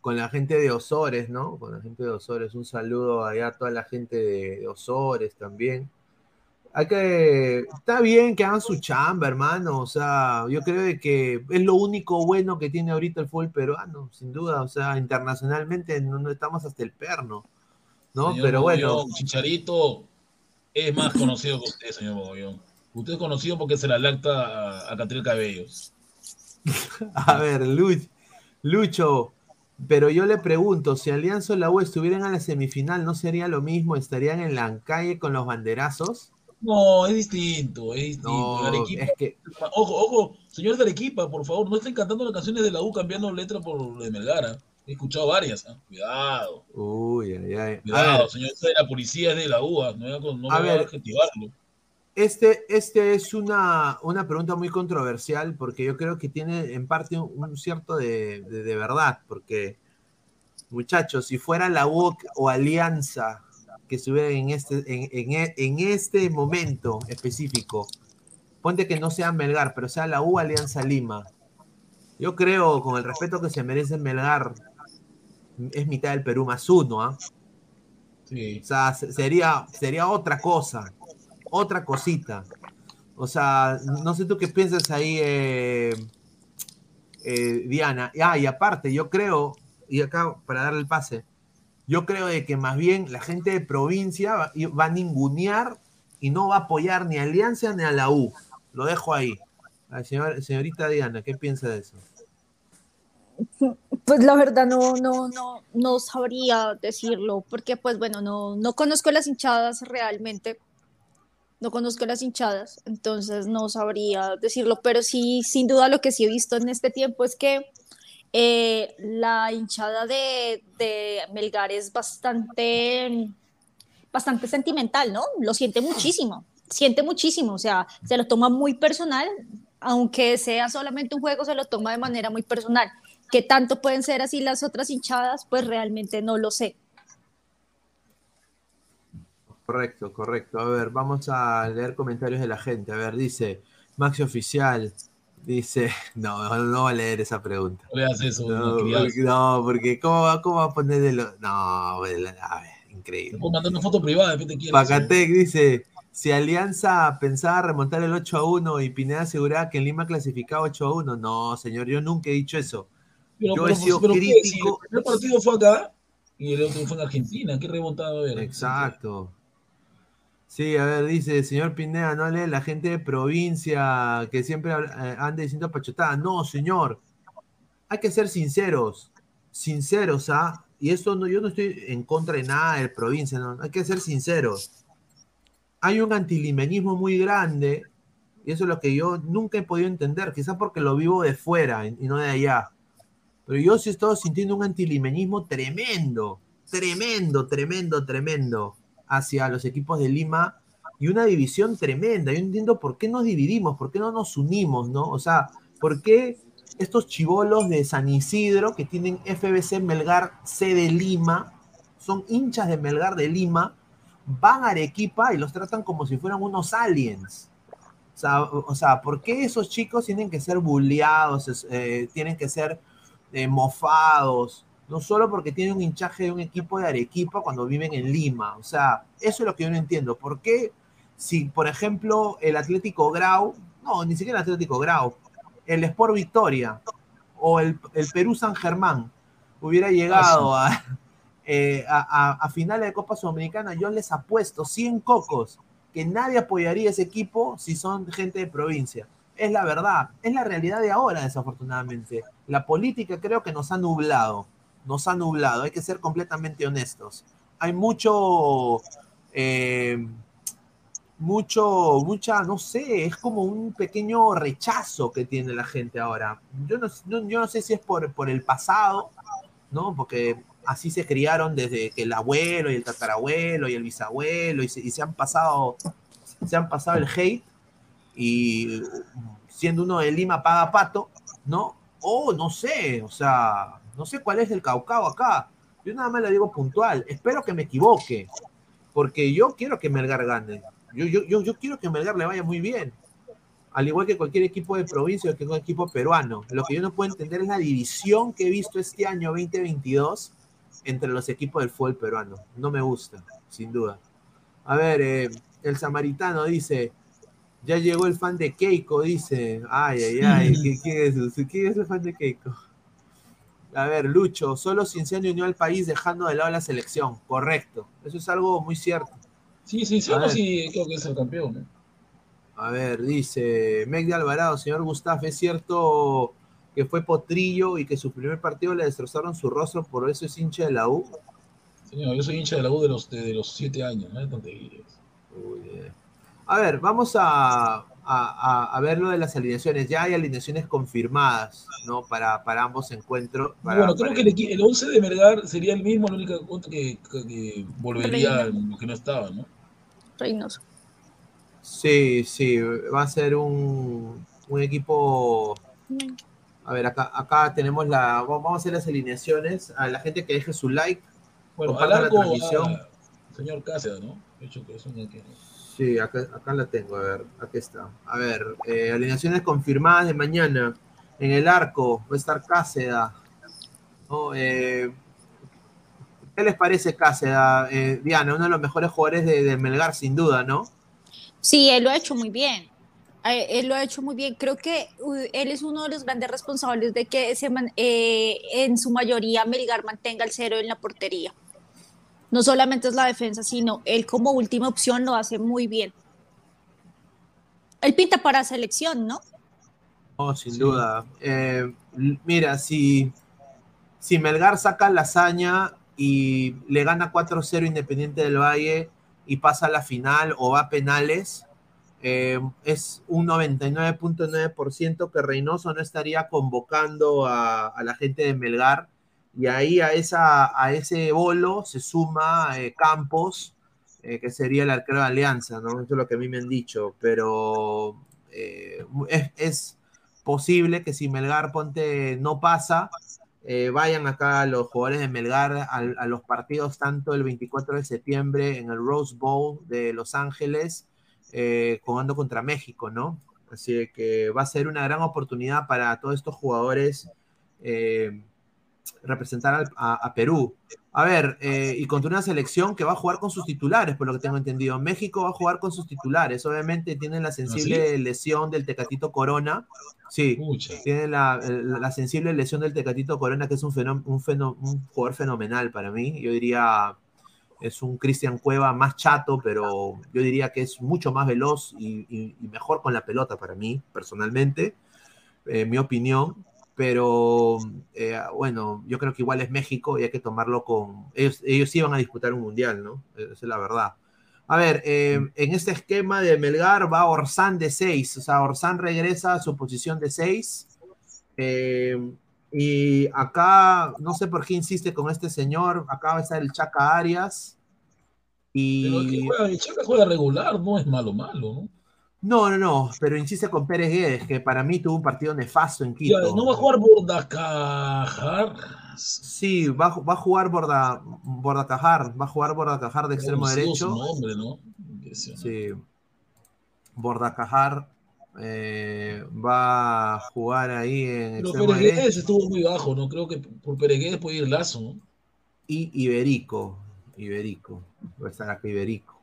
con la gente de Osores, ¿no? Con la gente de Osores. Un saludo allá a toda la gente de, de Osores también. Hay que, está bien que hagan su chamba, hermano. O sea, yo creo de que es lo único bueno que tiene ahorita el fútbol peruano, sin duda. O sea, internacionalmente no, no estamos hasta el perno, ¿no? Señor Pero bueno. Chicharito es más conocido que usted, señor Mogollón. Usted es conocido porque se la lacta a, a Catriel Cabellos. A ver, Luch- Lucho, pero yo le pregunto, si Alianza o la U estuvieran en la semifinal, ¿no sería lo mismo? ¿Estarían en la calle con los banderazos? No, es distinto, es distinto. No, El Arequipa- es que, Ojo, ojo, señores de Arequipa, por favor, no estén cantando las canciones de la U cambiando letra por de Melgara. He escuchado varias, ¿ah? Cuidado, uy, ay, ay. Cuidado, señor, de la policía es de la U, ¿ah? no voy a, no A voy a adjetivarlo. este, este es una, una pregunta muy controversial porque yo creo que tiene en parte un, un cierto de, de- de verdad, porque, muchachos, si fuera la U o Alianza que estuvieran en este, en, en e- en este momento específico, ponte que no sea Melgar, pero sea la U Alianza Lima. Yo creo, con el respeto que se merece Melgar, es mitad del Perú más uno, ¿ah? Sí. O sea, se- sería, sería otra cosa, otra cosita. O sea, no sé tú qué piensas ahí, eh, eh, Diana. Ah, y aparte, yo creo, y acá para darle el pase, yo creo de que más bien la gente de provincia va, va a ningunear y no va a apoyar ni a Alianza ni a la U. Lo dejo ahí. Señor- señorita Diana, ¿qué piensa de eso? Pues la verdad no, no, no, no sabría decirlo, porque pues bueno, no, no conozco las hinchadas realmente, no conozco las hinchadas, entonces no sabría decirlo, pero sí, sin duda lo que sí he visto en este tiempo es que eh, la hinchada de, de Melgar es bastante, bastante sentimental, ¿no? Lo siente muchísimo, siente muchísimo, o sea, se lo toma muy personal, aunque sea solamente un juego, se lo toma de manera muy personal. ¿Qué tanto pueden ser así las otras hinchadas? Pues realmente no lo sé. Correcto, correcto. A ver, vamos a leer comentarios de la gente. A ver, dice Maxi Oficial, dice, no, no va a leer esa pregunta. No le eso, No, porque, no, porque ¿cómo va, cómo va a poner de lo... No, bueno, a ver, Te increíble. puedo mandar una foto privada, después te quiero. Pacatec dice, si Alianza pensaba remontar el 8 a 1 y Pineda aseguraba que en Lima clasificaba 8 a 1, no, señor, yo nunca he dicho eso. Pero, yo he pero, sido crítico. Si el primer partido fue acá y el otro fue en Argentina, ¿qué remontada va a haber? Exacto. Sí, a ver, dice, señor Pineda, no lee la gente de provincia que siempre habla- eh, anda diciendo pachotada. No, señor. Hay que ser sinceros. Sinceros, ¿ah? Y esto no, yo no estoy en contra de nada de provincia, no. Hay que ser sinceros. Hay un antilimeñismo muy grande, y eso es lo que yo nunca he podido entender, quizás porque lo vivo de fuera y no de allá. Pero yo sí estoy sintiendo un antilimeñismo tremendo, tremendo, tremendo, tremendo hacia los equipos de Lima y una división tremenda. Yo entiendo por qué nos dividimos, por qué no nos unimos, ¿no? O sea, por qué estos chivolos de San Isidro que tienen FBC Melgar C de Lima, son hinchas de Melgar de Lima, van a Arequipa y los tratan como si fueran unos aliens. O sea, o sea ¿por qué esos chicos tienen que ser bulleados, eh, tienen que ser eh, mofados? No solo porque tienen un hinchaje de un equipo de Arequipa cuando viven en Lima. O sea, eso es lo que yo no entiendo. ¿Por qué si, por ejemplo, el Atlético Grau, no, ni siquiera el Atlético Grau, el Sport Victoria o el, Perú San Germán hubiera llegado ah, eh, a, a, finales de Copa Sudamericana, yo les apuesto 100 cocos que nadie apoyaría ese equipo si son gente de provincia. Es la verdad, es la realidad de ahora, desafortunadamente. La política creo que nos ha nublado, nos ha nublado, hay que ser completamente honestos. Hay mucho... Eh, mucho, mucha, no sé, es como un pequeño rechazo que tiene la gente ahora. Yo no, yo no sé si es por, por el pasado, ¿no? Porque así se criaron desde que el abuelo y el tatarabuelo y el bisabuelo y se, han pasado, se han pasado el hate y siendo uno de Lima paga pato, ¿no? O no sé, o sea, no sé cuál es el caucao acá. Yo nada más le digo puntual, espero que me equivoque, porque yo quiero que Melgar gane. Yo, yo, yo, quiero que Melgar le vaya muy bien. Al igual que cualquier equipo de provincia o que un equipo peruano. Lo que yo no puedo entender es la división que he visto este año 2022 entre los equipos del fútbol peruano. No me gusta, sin duda. A ver, eh, el samaritano dice, ya llegó el fan de Keiko, dice. Ay, ay, ay, ¿quién es, ¿quién es el fan de Keiko? A ver, Lucho, solo Cinciano unió al país dejando de lado la selección. Correcto. Eso es algo muy cierto. Sí, sí, sí, creo que es el campeón. A ver, dice Meg de Alvarado, señor Gustaf, ¿es cierto que fue potrillo y que su primer partido le destrozaron su rostro, por eso es hincha de la U? Señor, yo soy hincha de la U de los, de, los siete años, no A ver, vamos a, a, ver lo de las alineaciones. Ya hay alineaciones confirmadas, ¿no? Para, para ambos encuentros. bueno, creo que el, 11 de Melgar sería el mismo, la única que, que, volvería lo que no estaba, ¿no? Reynoso. Sí, sí, va a ser un, un equipo. A ver, acá, acá tenemos la. Vamos a hacer las alineaciones. A la gente que deje su like. Bueno, a la transmisión. señor Cáceres, ¿no? hecho que es un Sí, acá, acá, la tengo, a ver, aquí está. A ver, eh, alineaciones confirmadas de mañana. En el arco va a estar Cáceres. Eh, ¿Qué les parece Cáceres, eh, Diana? Uno de los mejores jugadores de, Melgar, sin duda, ¿no? Sí, él lo ha hecho muy bien. Eh, él lo ha hecho muy bien. Creo que él es uno de los grandes responsables de que se eh, en su mayoría Melgar mantenga el cero en la portería. No solamente es la defensa, sino él como última opción lo hace muy bien. Él pinta para selección, ¿no? Oh, sin duda. mira, si, si Melgar saca la hazaña y le gana 4-0 Independiente del Valle y pasa a la final o va a penales, eh, es un 99.9% que Reynoso no estaría convocando a, la gente de Melgar y ahí a, esa, a ese bolo se suma eh, Campos, eh, que sería el arquero de Alianza, ¿no? Eso es lo que a mí me han dicho, pero es, es posible que si Melgar Ponte no pasa, eh, vayan acá los jugadores de Melgar a, los partidos tanto el 24 de septiembre en el Rose Bowl de Los Ángeles, eh, jugando contra México, ¿no? Así que va a ser una gran oportunidad para todos estos jugadores eh, representar a, Perú. A ver, y contra una selección que va a jugar con sus titulares, por lo que tengo entendido. México va a jugar con sus titulares. Obviamente tienen la sensible lesión del Tecatito Corona, Sí, tiene la, sensible lesión del Tecatito Corona, que es un, un, un, jugador fenomenal para mí. Yo diría, es un Cristian Cueva más chato, pero yo diría que es mucho más veloz y, mejor con la pelota para mí, personalmente, en mi opinión. Pero eh, bueno, yo creo que igual es México y hay que tomarlo con... Ellos, ellos iban a disputar un mundial, ¿no? Esa es la verdad. A ver, eh, en este esquema de Melgar va Orsán de 6, o sea, Orsán regresa a su posición de 6. Eh, Y acá, no sé por qué insiste con este señor, acá va a estar el Chaca Arias. Pero que Y juega, el Chaca juega regular, no es malo, malo, ¿no? No, no, no, pero insiste con Pérez Guedes, que para mí tuvo un partido nefasto en Ya, Quito. ¿No va a jugar Bordacajar? Sí, va, a- va a jugar Borda, Bordacajar, va a jugar Bordacajar de extremo derecho. su nombre, ¿no? Sí. Bordacajar eh, va a jugar ahí en Pero extremo Peregués derecho. estuvo muy bajo, ¿no? Creo que por Peregués puede ir Lazo, ¿no? Y Iberico. Iberico. Va a estar acá Iberico.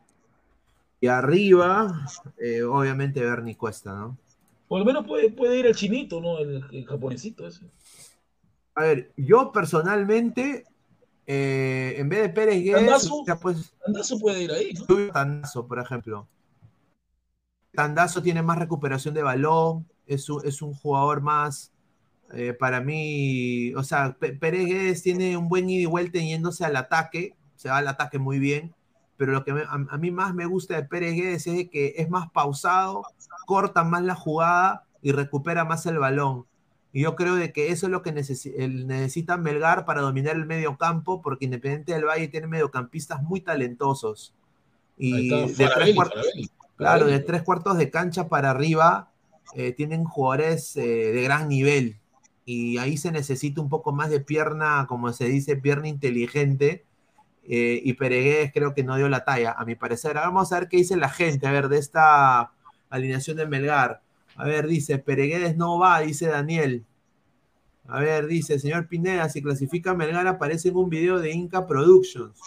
Y arriba, eh, obviamente Bernie Cuesta, ¿no? Por lo menos puede, puede ir el chinito, ¿no? El, el japonesito ese. A ver, yo personalmente, eh, en vez de Pérez Guedes, Tandazo. pues, Tandazo puede ir ahí, ¿no? Tandazo, por ejemplo. Tandazo tiene más recuperación de balón, es un, es un jugador más, eh, para mí, o sea, Pérez Guedes tiene un buen ida y vuelta yéndose al ataque, se va al ataque muy bien, pero lo que me- a, a mí más me gusta de Pérez Guedes es que es más pausado, corta más la jugada y recupera más el balón. Y yo creo de que eso es lo que el- necesita Melgar para dominar el medio campo, porque Independiente del Valle tiene mediocampistas muy talentosos. Y de tres, claro, de tres cuartos de cancha para arriba eh, tienen jugadores eh, de gran nivel. Y ahí se necesita un poco más de pierna, como se dice, pierna inteligente. Eh, y Peregués creo que no dio la talla, a mi parecer. Ahora Vamos a ver qué dice la gente, a ver, de esta alineación de Melgar. A ver, dice, Peregués no va, dice Daniel. A ver, dice, señor Pineda, si clasifica Melgar aparece en un video de Inca Productions.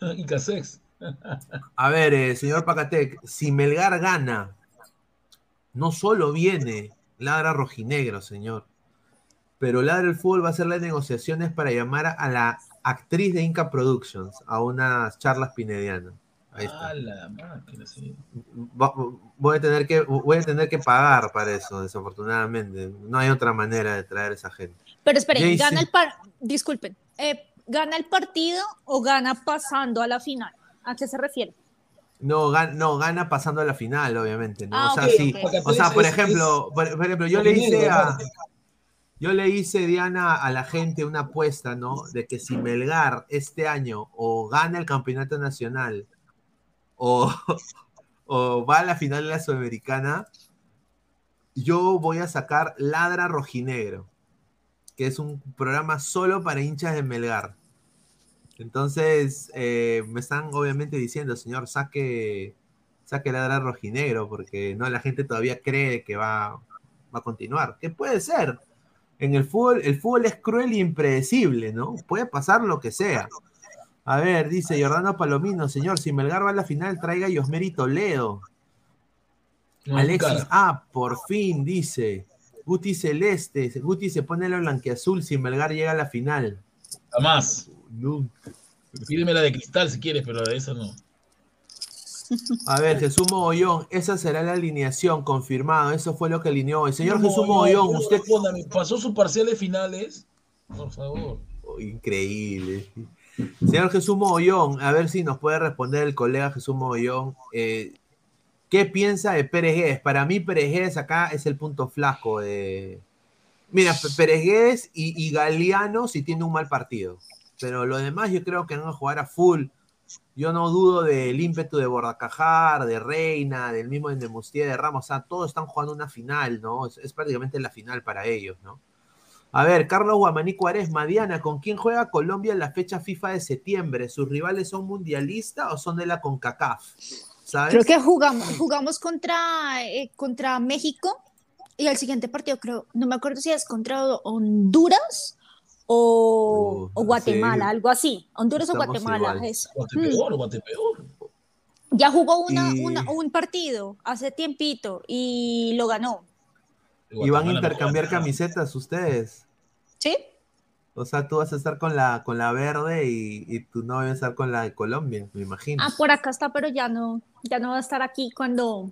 Y Casex. A ver, eh, señor Pacatec, si Melgar gana, no solo viene Ladra Rojinegro, señor, pero Ladra el Fútbol va a hacer las negociaciones para llamar a la actriz de Inca Productions a unas charlas pinedianas. Ahí está. A la máquina, sí. Va- Voy a, tener que, voy a tener que pagar para eso, desafortunadamente. No hay otra manera de traer a esa gente. Pero esperen, gana el par, disculpen, eh, ¿gana el partido o gana pasando a la final? ¿A qué se refiere? No, gan- no, gana pasando a la final, obviamente. ¿no? Ah, o sea, sí. O sea, por Es- ejemplo, por, por ejemplo, yo le hice a. yo le hice, Diana, a la gente una apuesta, ¿no? De que si Melgar este año o gana el campeonato nacional o, va a la final de la Sudamericana, yo voy a sacar Ladra Rojinegro, que es un programa solo para hinchas de Melgar. Entonces, eh, me están obviamente diciendo, señor, saque, saque Ladra Rojinegro, porque no, la gente todavía cree que va, va a continuar. Que puede ser. En el fútbol, el fútbol es cruel e impredecible, ¿no? Puede pasar lo que sea. A ver, dice Jordano Palomino, señor, si Melgar va a la final, traiga a Yosmeri Toledo. No, Alexis, cara. ah, por fin, dice. Guti Celeste, Guti se pone la blanqueazul si Melgar llega a la final. Jamás. Nunca. Pídeme la de cristal si quieres, pero de esa no. A ver, Jesús Mogollón, esa será la alineación, confirmado. Eso fue lo que alineó hoy. Señor Jesús Mogollón, no, usted. ¿Pasó su parcial de finales? Por favor. Oh, increíble. Señor Jesús Mogollón, a ver si nos puede responder el colega Jesús Mogollón. eh, ¿Qué piensa de Pérez? Para mí, Pérez acá es el punto flaco de. Mira, Pérez y, y Galeano si tiene un mal partido. Pero lo demás yo creo que van a jugar a full. Yo no dudo del ímpetu de Bordacajar, de Reina, del mismo de Mustier, de Ramos. O sea, todos están jugando una final, ¿no? Es, prácticamente la final para ellos, ¿no? A ver, Carlos Guamaní Cuaresma, Diana, ¿con quién juega Colombia en la fecha FIFA de septiembre? ¿Sus rivales son mundialistas o son de la CONCACAF? Creo que jugamos, jugamos contra, eh, contra México y el siguiente partido creo, no me acuerdo si es contra Honduras o, o Guatemala, sí. algo así. Honduras o Guatemala. igual. eso. Guatepeor, Guatepeor. Ya jugó una, Y- una- un partido hace tiempito y lo ganó. Y van a intercambiar camisetas ustedes. ¿Sí? O sea, tú vas a estar con la, con la verde y, y tu novio va a estar con la de Colombia, me imagino. Ah, por acá está, pero ya no, ya no va a estar aquí cuando,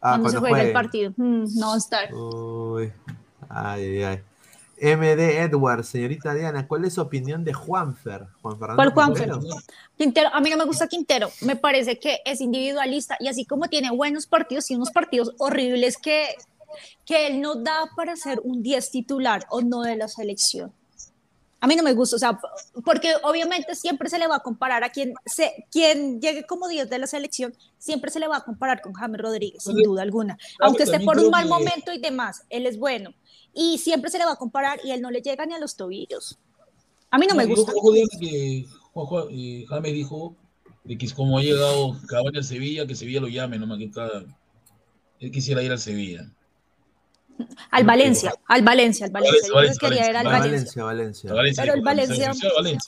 Ah, cuando se juegue el partido. Mm, no va a estar. Uy, ay, ay, ay. MD Edwards, señorita Diana, ¿cuál es su opinión de Juanfer? Juan Fernando ¿Cuál Juanfer? Quintero. Quintero, a mí no me gusta Quintero, me parece que es individualista y así como tiene buenos partidos y unos partidos horribles que que él no da para ser un 10 titular o no de la selección. A mí no me gusta, o sea, porque obviamente siempre se le va a comparar a quien, se, quien llegue como 10 de la selección, siempre se le va a comparar con James Rodríguez, sin duda alguna. Aunque esté por un mal momento y demás, él es bueno. Y siempre se le va a comparar y él no le llega ni a los tobillos. A mí no, me gusta. que James dijo de que como ha llegado Cavani al Sevilla, que Sevilla lo llame, nomás que está, él quisiera ir al Sevilla. Al Valencia, al Valencia, al Valencia. Valencia, quería ir al Valencia. Valencia, Pero el Valencia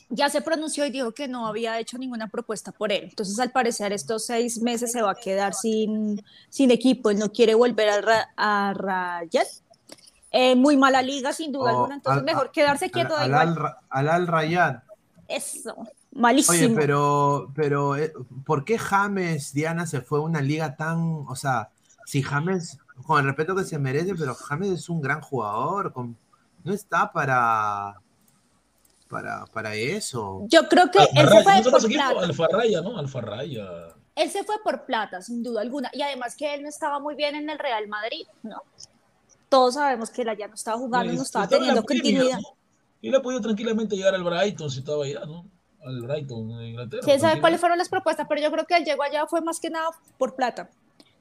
ya se pronunció y dijo que no había hecho ninguna propuesta por él. Entonces, al parecer, estos seis meses se va a quedar sin, sin equipo. Él no quiere volver a, a Rayat. Eh, muy mala liga, sin duda alguna. Entonces, mejor quedarse quieto. Al, al, al, al Rayat. Eso. Malísimo. Oye, pero, pero, eh, ¿por qué James, Diana, se fue a una liga tan, o sea, si James con el respeto que se merece, pero James es un gran jugador, no está para, para, para eso. Yo creo que él se fue por plata. Alfarraya, ¿no? Alfarraya. Él se fue por plata, sin duda alguna, y además que él no estaba muy bien en el Real Madrid, ¿no? Todos sabemos que él allá no estaba jugando, no estaba, teniendo continuidad. Y Él ha podido tranquilamente llegar al Brighton si estaba allá, ¿no? Al Brighton, en Inglaterra. ¿Quién sabe cuáles fueron las propuestas? Pero yo creo que él llegó allá fue más que nada por plata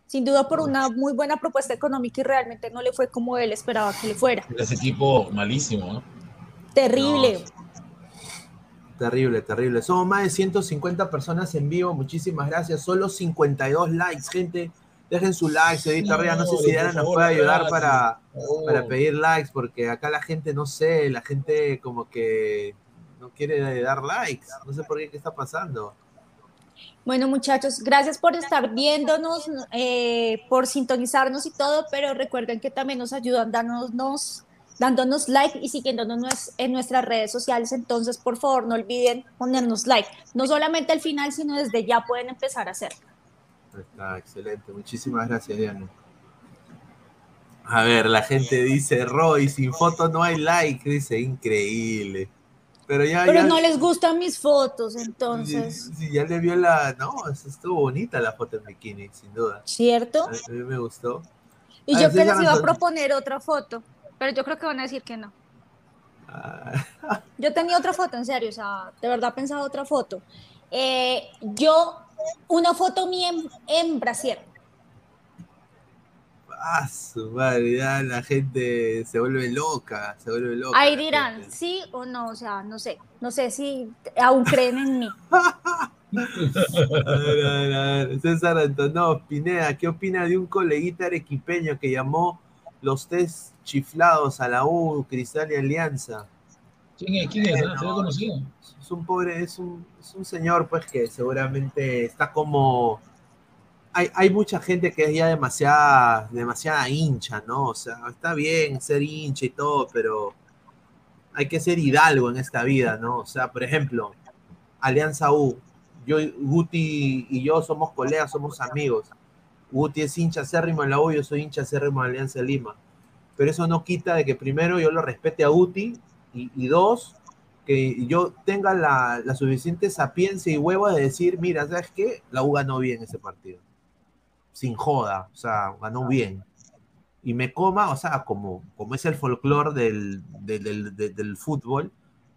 sin duda por una muy buena propuesta económica y realmente no le fue como él esperaba que le fuera. Ese equipo malísimo, ¿no? Terrible. Terrible, terrible. Somos más de 150 personas en vivo. Muchísimas gracias. Solo 52 likes, gente. Dejen su like, señorita no, no sé si Diana nos puede ayudar para, para pedir likes, porque acá la gente, no sé, la gente como que no quiere dar likes. No sé por qué, qué está pasando. Bueno, muchachos, gracias por estar viéndonos, eh, por sintonizarnos y todo, pero recuerden que también nos ayudan dándonos, dándonos like y siguiéndonos en nuestras redes sociales. Entonces, por favor, no olviden ponernos like. No solamente al final, sino desde ya pueden empezar a hacerlo. Está excelente. Muchísimas gracias, Diana. A ver, la gente dice, Roy, sin foto no hay like. Dice, increíble. Pero, ya, Pero no les gustan mis fotos, entonces. Sí, ya le vio la. No, estuvo bonita la foto en bikini, sin duda. ¿Cierto? A mí me gustó. Y yo que les iba a proponer otra foto, pero yo creo que van a decir que no. Ah. Yo tenía otra foto, en serio, o sea, de verdad pensaba otra foto. Eh, yo, una foto mía en, en Brasil Ah, su madre, ya la gente se vuelve loca, se vuelve loca. Ahí dirán, sí o no, o sea, no sé, no sé si aún creen en mí. a ver, a ver, a ver. César Antonov, Pineda, ¿qué opina de un coleguita arequipeño que llamó los test chiflados a la U, Cristal y Alianza? ¿Quién es? ¿Quién es? ¿Se lo conocido? Es un pobre, es un, es un señor pues que seguramente está como hay, mucha gente que es ya demasiada, demasiada hincha, ¿no? O sea, está bien ser hincha y todo, pero hay que ser hidalgo en esta vida, ¿no? O sea, por ejemplo, Alianza U, yo, Guti y yo somos colegas, somos amigos. Guti es hincha acérrimo en la U, yo soy hincha acérrimo en Alianza Lima. Pero eso no quita de que primero yo lo respete a Guti y, dos, que yo tenga la, la, suficiente sapiencia y huevo de decir, mira, ¿sabes qué? La U ganó bien ese partido sin joda, o sea, ganó bien. Y me coma, o sea, como, como es el folclore del, del, fútbol,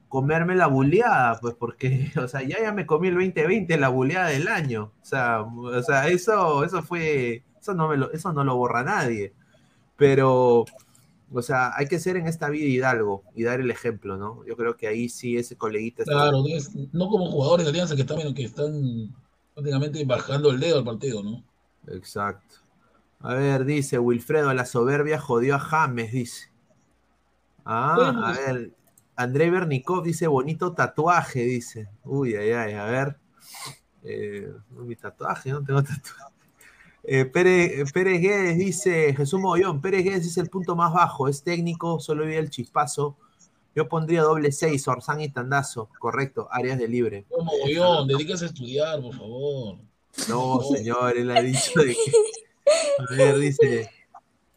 comerme la buleada, pues porque, o sea, ya, ya me comí el 2020, la buleada del año. O sea, o sea eso, eso fue, eso no, me lo, eso no lo borra nadie. Pero, o sea, hay que ser en esta vida hidalgo y dar el ejemplo, ¿no? Yo creo que ahí sí ese coleguita. Claro, no como jugadores de Alianza que están, que están prácticamente bajando el dedo al partido, ¿no? Exacto. A ver, dice Wilfredo, la soberbia jodió a James, dice. Ah, a ver, André Bernikov dice bonito tatuaje, dice. Uy, ay, ay, a ver. Eh, mi tatuaje, no tengo tatuaje. Eh, Pérez, Guedes dice, Jesús Mogollón, Pérez Guedes es el punto más bajo, es técnico, solo vive el chispazo. Yo pondría doble seis, Orsán y Tandazo, correcto, áreas de libre. Mogollón, dedíquese a estudiar, por favor. No, señor, él ha dicho de que. A ver, dice.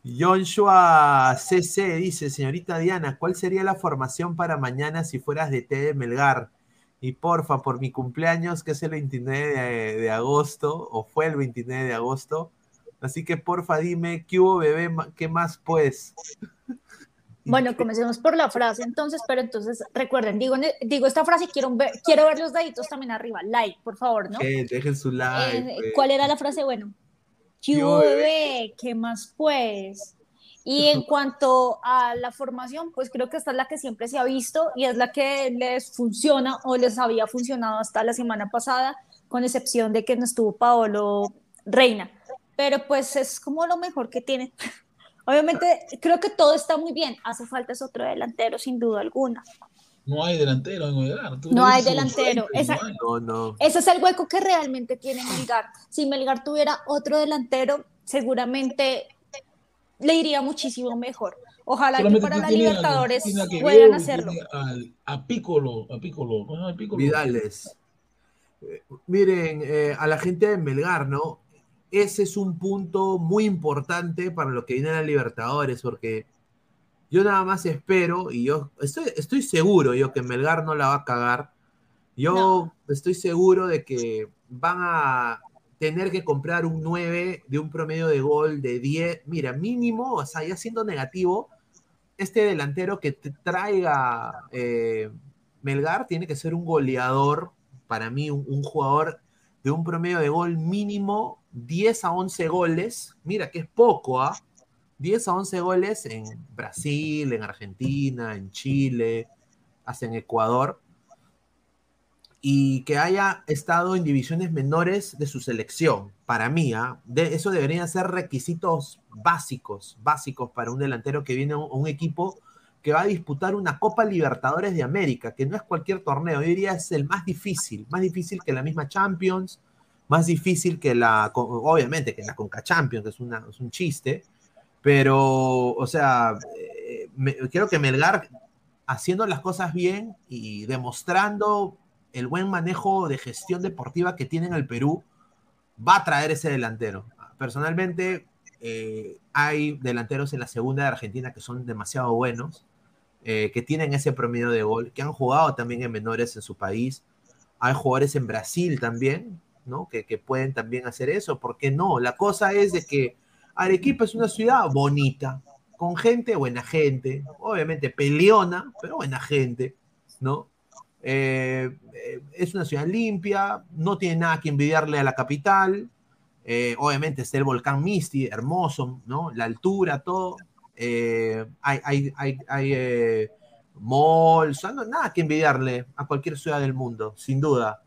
Joshua CC dice, señorita Diana, ¿cuál sería la formación para mañana si fueras de T de Melgar? Y porfa, por mi cumpleaños, que es el 29 de, agosto, o fue el 29 de agosto, Así que porfa dime, ¿qué hubo bebé? ¿Qué más pues? Bueno, comencemos por la frase entonces, pero entonces recuerden, digo, digo esta frase y quiero ver, quiero ver los deditos también arriba. Like, por favor, ¿no? Gente, dejen su like. Eh, pues. ¿Cuál era la frase? Bueno, ¿qué ¿Qué hubo, hubo, bebé? ¿Qué más pues? Y en cuanto a la formación, pues creo que esta es la que siempre se ha visto y es la que les funciona o les había funcionado hasta la semana pasada, con excepción de que no estuvo Paolo Reina. Pero pues es como lo mejor que tiene. Obviamente, creo que todo está muy bien. Hace falta es otro delantero, sin duda alguna. No hay delantero en Melgar. Tú No hay delantero. Esa- No, no. Ese es el hueco que realmente tiene Melgar. Si Melgar tuviera otro delantero, seguramente le iría muchísimo mejor. Ojalá que para la a- Libertadores a puedan hacerlo. al- a Piccolo, a Piccolo, ¿cómo se llama el Piccolo? Vidales. Eh, Miren, eh, a la gente de Melgar, ¿no? Ese es un punto muy importante para lo que viene a la Libertadores, porque yo nada más espero, y yo estoy, estoy seguro yo que Melgar no la va a cagar. Yo No. estoy seguro de que van a tener que comprar un 9 de un promedio de gol de 10. Mira, mínimo, o sea, ya siendo negativo, este delantero que te traiga eh, Melgar tiene que ser un goleador, para mí, un, jugador de un promedio de gol mínimo 10 a 11 goles. Mira que es poco, ¿ah? 10 a 11 goles en Brasil, en Argentina, en Chile, hasta en Ecuador. Y que haya estado en divisiones menores de su selección, para mí, ¿ah? De- eso deberían ser requisitos básicos, básicos para un delantero que viene a un, equipo que va a disputar una Copa Libertadores de América, que no es cualquier torneo, yo diría es el más difícil, más difícil que la misma Champions, más difícil que la, obviamente que la Conca Champions, que es, una, es un chiste, pero, o sea, eh, me- creo que Melgar, haciendo las cosas bien y demostrando el buen manejo de gestión deportiva que tiene en el Perú, va a traer ese delantero. Personalmente, eh, hay delanteros en la segunda de Argentina que son demasiado buenos, eh, que tienen ese promedio de gol, que han jugado también en menores en su país. Hay jugadores en Brasil también, ¿no? Que, que pueden también hacer eso. ¿Por qué no? La cosa es de que Arequipa es una ciudad bonita, con gente, buena gente, obviamente peleona, pero buena gente, ¿no? Eh, eh, es una ciudad limpia, no tiene nada que envidiarle a la capital. eh, obviamente está el volcán Misti, hermoso, ¿no? La altura, todo. Eh, hay hay, hay, hay eh, malls, no, nada que envidiarle a cualquier ciudad del mundo, sin duda.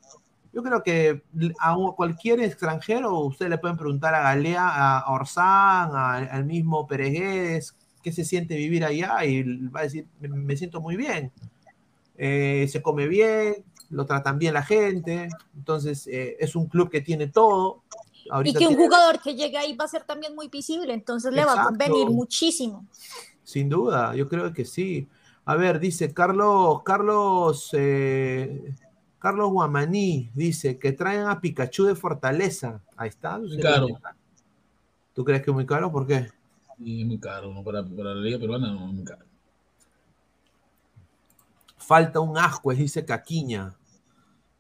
Yo creo que a cualquier extranjero, ustedes le pueden preguntar a Galea, a Orsán, al mismo Peregués, qué se siente vivir allá y va a decir, me, me siento muy bien. Eh, se come bien, lo tratan bien la gente, entonces eh, es un club que tiene todo. Y que un tiene- jugador que llegue ahí va a ser también muy visible, entonces le va a convenir muchísimo. Sin duda, yo creo que sí. A ver, dice Carlos, Carlos, eh, Carlos Guamaní, dice que traen a Pikachu de Fortaleza. Ahí está. Muy caro. ¿Tú crees que es muy caro? ¿Por qué? Sí, es muy caro, ¿no? Para, para la liga peruana no es muy caro. Falta un asco, dice Caquiña.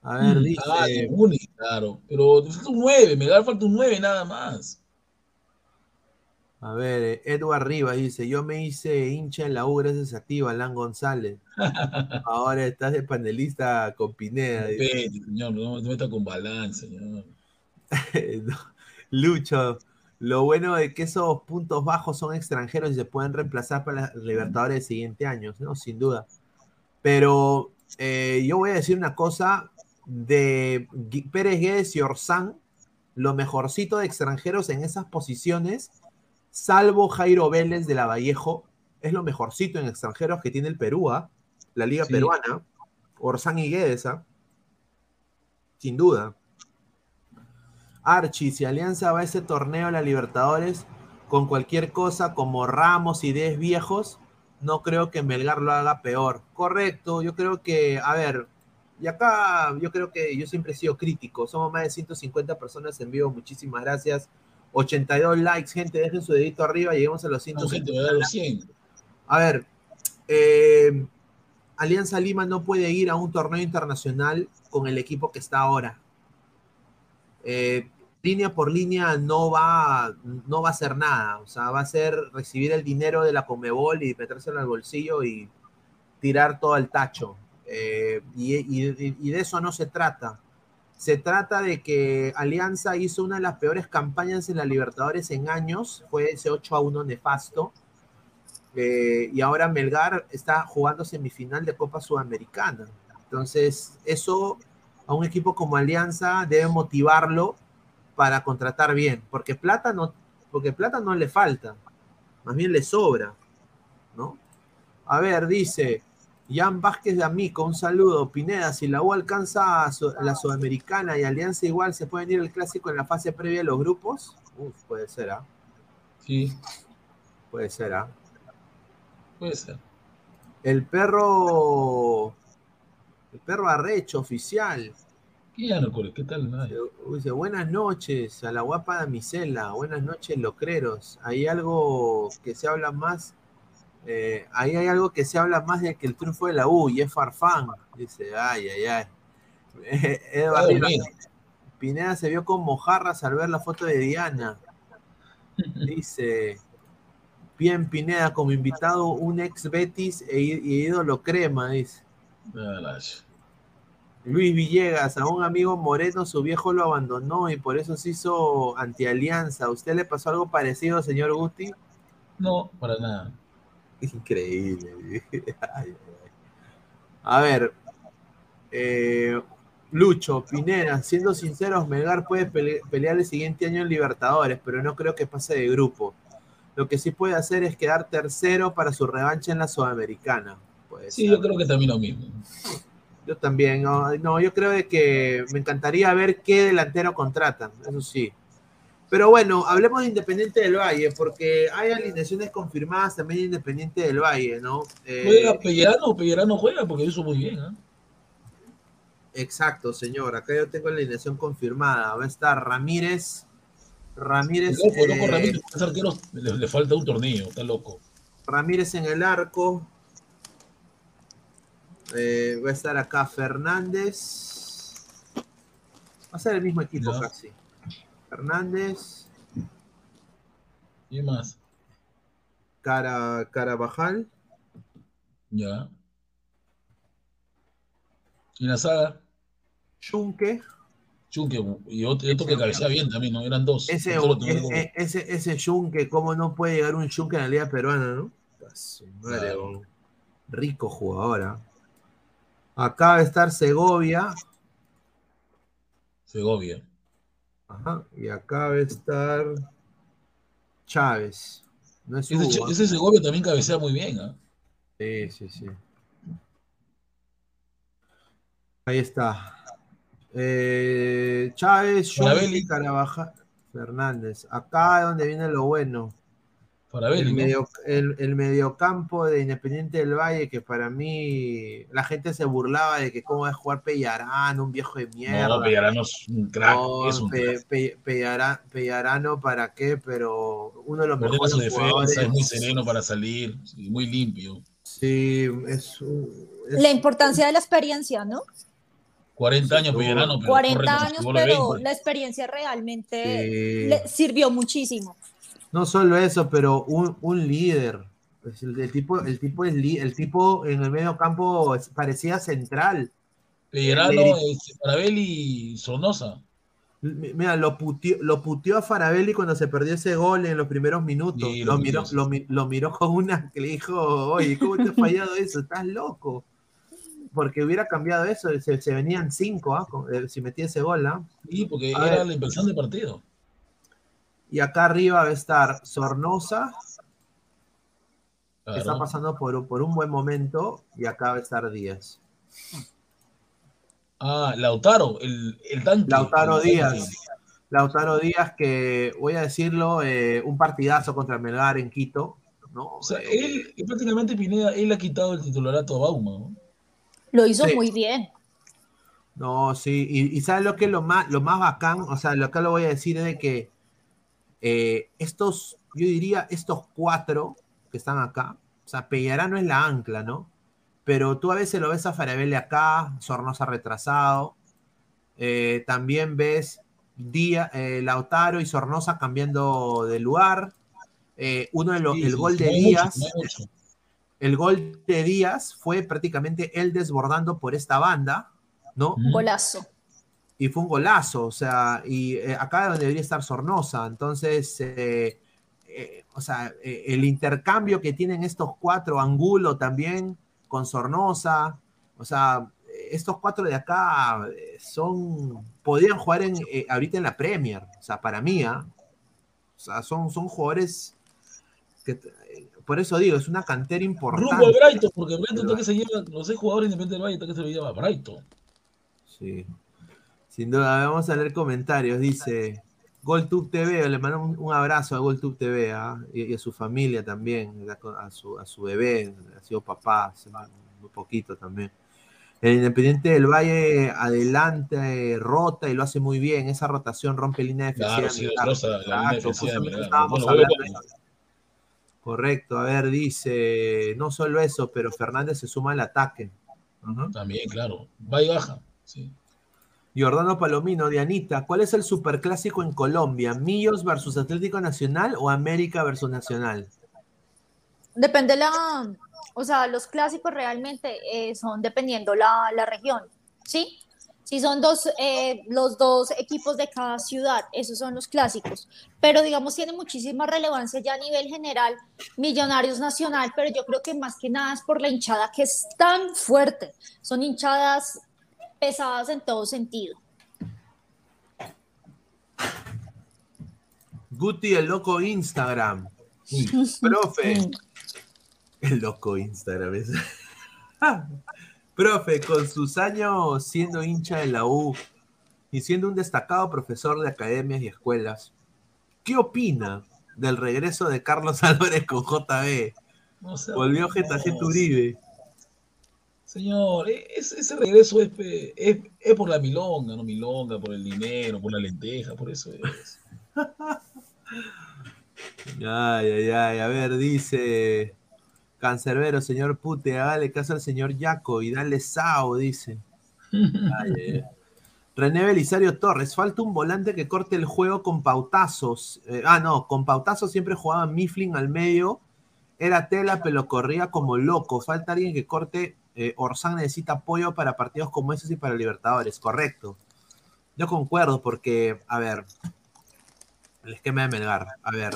A ver, dice. Ah, de Muni, claro. Pero falta un 9, me da falta un 9 nada más. A ver, eh, Edward Rivas dice, yo me hice hincha en la U gracias a ti, Balán González. Ahora estás de panelista con Pineda. dice. Señor, no se meta con balance, señor. No, Lucho, lo bueno de que esos puntos bajos son extranjeros y se pueden reemplazar para las Libertadores del siguiente año, ¿no? Sin duda. Pero eh, yo voy a decir una cosa de Pérez Guedes y Orsán, lo mejorcito de extranjeros en esas posiciones, salvo Jairo Vélez de la Vallejo, es lo mejorcito en extranjeros que tiene el Perú, ¿ah? la liga Sí. peruana, Orsán y Guedes, ¿ah? sin duda. Archie, si Alianza va a ese torneo, la Libertadores, con cualquier cosa como Ramos y 10 viejos, no creo que Melgar lo haga peor. Correcto, yo creo que, a ver, y acá yo creo que yo siempre he sido crítico. Somos más de 150 personas en vivo, muchísimas gracias. 82 likes, gente, dejen su dedito arriba, lleguemos a los No, 150. gente, me da los 100. A ver, eh, Alianza Lima no puede ir a un torneo internacional con el equipo que está ahora. Eh, línea por línea no va, no va a hacer nada. O sea, va a ser recibir el dinero de la Comebol y metérselo al bolsillo y tirar todo al tacho. Eh, y, de eso no se trata. Se trata de que Alianza hizo una de las peores campañas en la Libertadores en años, fue ese 8 a 1 nefasto. Eh, y ahora Melgar está jugando semifinal de Copa Sudamericana. Entonces, eso a un equipo como Alianza debe motivarlo para contratar bien, porque plata no, porque plata no le falta, más bien le sobra, ¿no? A ver, dice Jan Vázquez de Amico, un saludo. Pineda, si la U alcanza a la Sudamericana y Alianza igual, ¿se puede ir el clásico en la fase previa de los grupos? Uf, puede ser, ¿ah? Sí, Puede ser, ¿ah? puede ser. El perro. El perro arrecho oficial. ¿Qué tal? Ay, Dice, buenas noches a la guapa damisela, buenas noches locreros. Hay algo que se habla más, eh, ahí hay algo que se habla más de que el triunfo de la U y es Farfán. Dice, ay, ay, ay. Edward dormido. Pineda se vio con mojarras al ver la foto de Diana. Dice, bien Pineda como invitado un ex Betis e, ídolo crema, dice. Ah, Luis Villegas, a un amigo moreno su viejo lo abandonó y por eso se hizo antialianza. ¿A usted le pasó algo parecido, señor Guti? No, para nada. Increíble. Ay, ay, ay. A ver, eh, Lucho, Pineda, siendo sinceros, Melgar puede pele- pelear el siguiente año en Libertadores, pero no creo que pase de grupo. Lo que sí puede hacer es quedar tercero para su revancha en la Sudamericana. Puede Sí, ser. yo creo que también lo mismo. Yo también, no, no, yo creo de que me encantaría ver qué delantero contratan, eso sí. Pero bueno, hablemos de Independiente del Valle, porque hay alineaciones confirmadas también de Independiente del Valle, ¿no? Eh, ¿Juega Pellerano? Pellerano juega porque hizo muy bien. ¿ah? exacto, señor. Acá yo tengo la alineación confirmada. Va a estar Ramírez. Ramírez, Loco, loco, eh, Ramírez, le, le falta un torneo, está loco. Ramírez en el arco. Eh, va a estar acá Fernández. Va a ser el mismo equipo Ya. casi. Fernández, ¿Y más? Cara, Carabajal, Ya. Y la saga, Chunque. Chunque, y otro, que cabecea bien también, ¿no? Eran dos. Ese, ese, como- ese, ese Chunque, ¿cómo no puede llegar un Chunque en la Liga Peruana, no? A madre, Claro. Rico jugador. ¿ah? Acá va a estar Segovia. Segovia. Ajá, y acá va a estar Chávez. No es Ese, Segovia también cabecea muy bien, ¿ah? Sí, sí, sí. Ahí está. Eh, Chávez, Carabajal, Fernández. Acá es donde viene lo bueno. Para El, medio, el, el mediocampo de Independiente del Valle, que para mí la gente se burlaba de que cómo va a jugar Pellarano, un viejo de mierda. No, Pellerano es un crack, No, es un Pe- crack. Pe- Pellara- Pellarano, ¿para qué? Pero uno de los Ordena mejores su defensa, jugadores. es muy sereno para salir, y muy limpio. Sí, es, es- La importancia de la experiencia, ¿no? 40 años. Pellerano, pero corre 40 como si años, pero 20. la experiencia realmente Sí. le sirvió muchísimo. No solo eso, pero un, un líder. Pues el, el tipo, el tipo es li- el tipo en el medio campo es- parecía central. Parabelli y Sornosa. M- Mira, lo puteó, lo puteó a Farabelli cuando se perdió ese gol en los primeros minutos. Sí, lo, miró, lo, mi- lo miró con una que le dijo, oye, ¿cómo te ha fallado eso? Estás loco. Porque hubiera cambiado eso, se, se venían cinco, ¿ah? Eh, si metía ese gol, ¿ah? Sí, porque A era ver. la inversión de partido. Y acá arriba va a estar Sornosa, que está pasando por, un- por un buen momento, y acá va a estar Díaz. Ah, Lautaro, el, el tanque. Lautaro El tanque. Díaz. Lautaro Díaz, que voy a decirlo, eh, un partidazo contra Melgar en Quito, ¿no? O sea, Eh, él, él prácticamente Pineda, él ha quitado el titularato a Bauma. ¿no? Lo hizo Sí. muy bien. No, sí, y, y ¿sabes lo que es lo más, lo más bacán? O sea, lo que lo voy a decir es de que eh, estos, yo diría, estos cuatro que están acá, o sea, Pellarano es la ancla, ¿no? Pero tú a veces lo ves a Farabelle acá, Sornosa retrasado, eh, también ves Día, eh, Lautaro y Sornosa cambiando de lugar. Eh, uno de los, Sí, el sí, gol de no Díaz, no el gol de Díaz fue prácticamente él desbordando por esta banda, ¿no? Golazo. Y fue un golazo, o sea, y eh, acá donde debería estar Sornosa, entonces, eh, eh, o sea, eh, el intercambio que tienen estos cuatro, Angulo también con Sornosa, o sea, estos cuatro de acá son, podrían jugar en, ahorita en la Premier, o sea, para mí, ¿ah? o sea, son, son jugadores que, por eso digo, es una cantera Rumbo al importante. Brighton, porque Brighton que se lleva, los seis jugadores independientes del está que se lo lleva a Brighton. Sí. Sin duda, vamos a leer comentarios. Dice GolTube TV, le mando un, un abrazo a GolTube TV ¿ah? y, y a su familia también, a su, a su bebé, ha sido papá hace muy poquito también. El Independiente del Valle adelante, rota y lo hace muy bien. Esa rotación rompe línea de. Correcto, a ver, dice, no solo eso, pero Fernández se suma al ataque. También, claro. Va y baja. Sí. Jordano Palomino, Dianita, ¿cuál es el superclásico en Colombia? ¿Millos versus Atlético Nacional o América versus Nacional? Depende la, o sea, los clásicos realmente eh, son dependiendo la, la región, ¿sí? Si son dos, eh, los dos equipos de cada ciudad, esos son los clásicos. Pero digamos, tiene muchísima relevancia ya a nivel general, Millonarios Nacional, pero yo creo que más que nada es por la hinchada que es tan fuerte. Son hinchadas pesadas en todo sentido. Guti, el loco Instagram. Profe. El loco Instagram. es- Profe, con sus años siendo hincha de la U y siendo un destacado profesor de academias y escuelas, ¿qué opina del regreso de Carlos Álvarez con JB? No Volvió Getafe no, Uribe. Señor, e- ese, ese regreso es, pe- es, es por la milonga, no milonga, por el dinero, por la lenteja, por eso es. Ay, ay, ay. A ver, dice Cancerbero, señor Pute, hágale caso al señor Yaco y dale sao, dice. Ay, ay. René Belisario Torres, falta un volante que corte el juego con pautazos. Eh, ah, no, con pautazos siempre jugaba Mifflin al medio. Era tela, pero corría como loco. Falta alguien que corte. Eh, Orsán necesita apoyo para partidos como esos y para Libertadores, correcto. Yo concuerdo porque, a ver, el esquema de Melgar, a ver.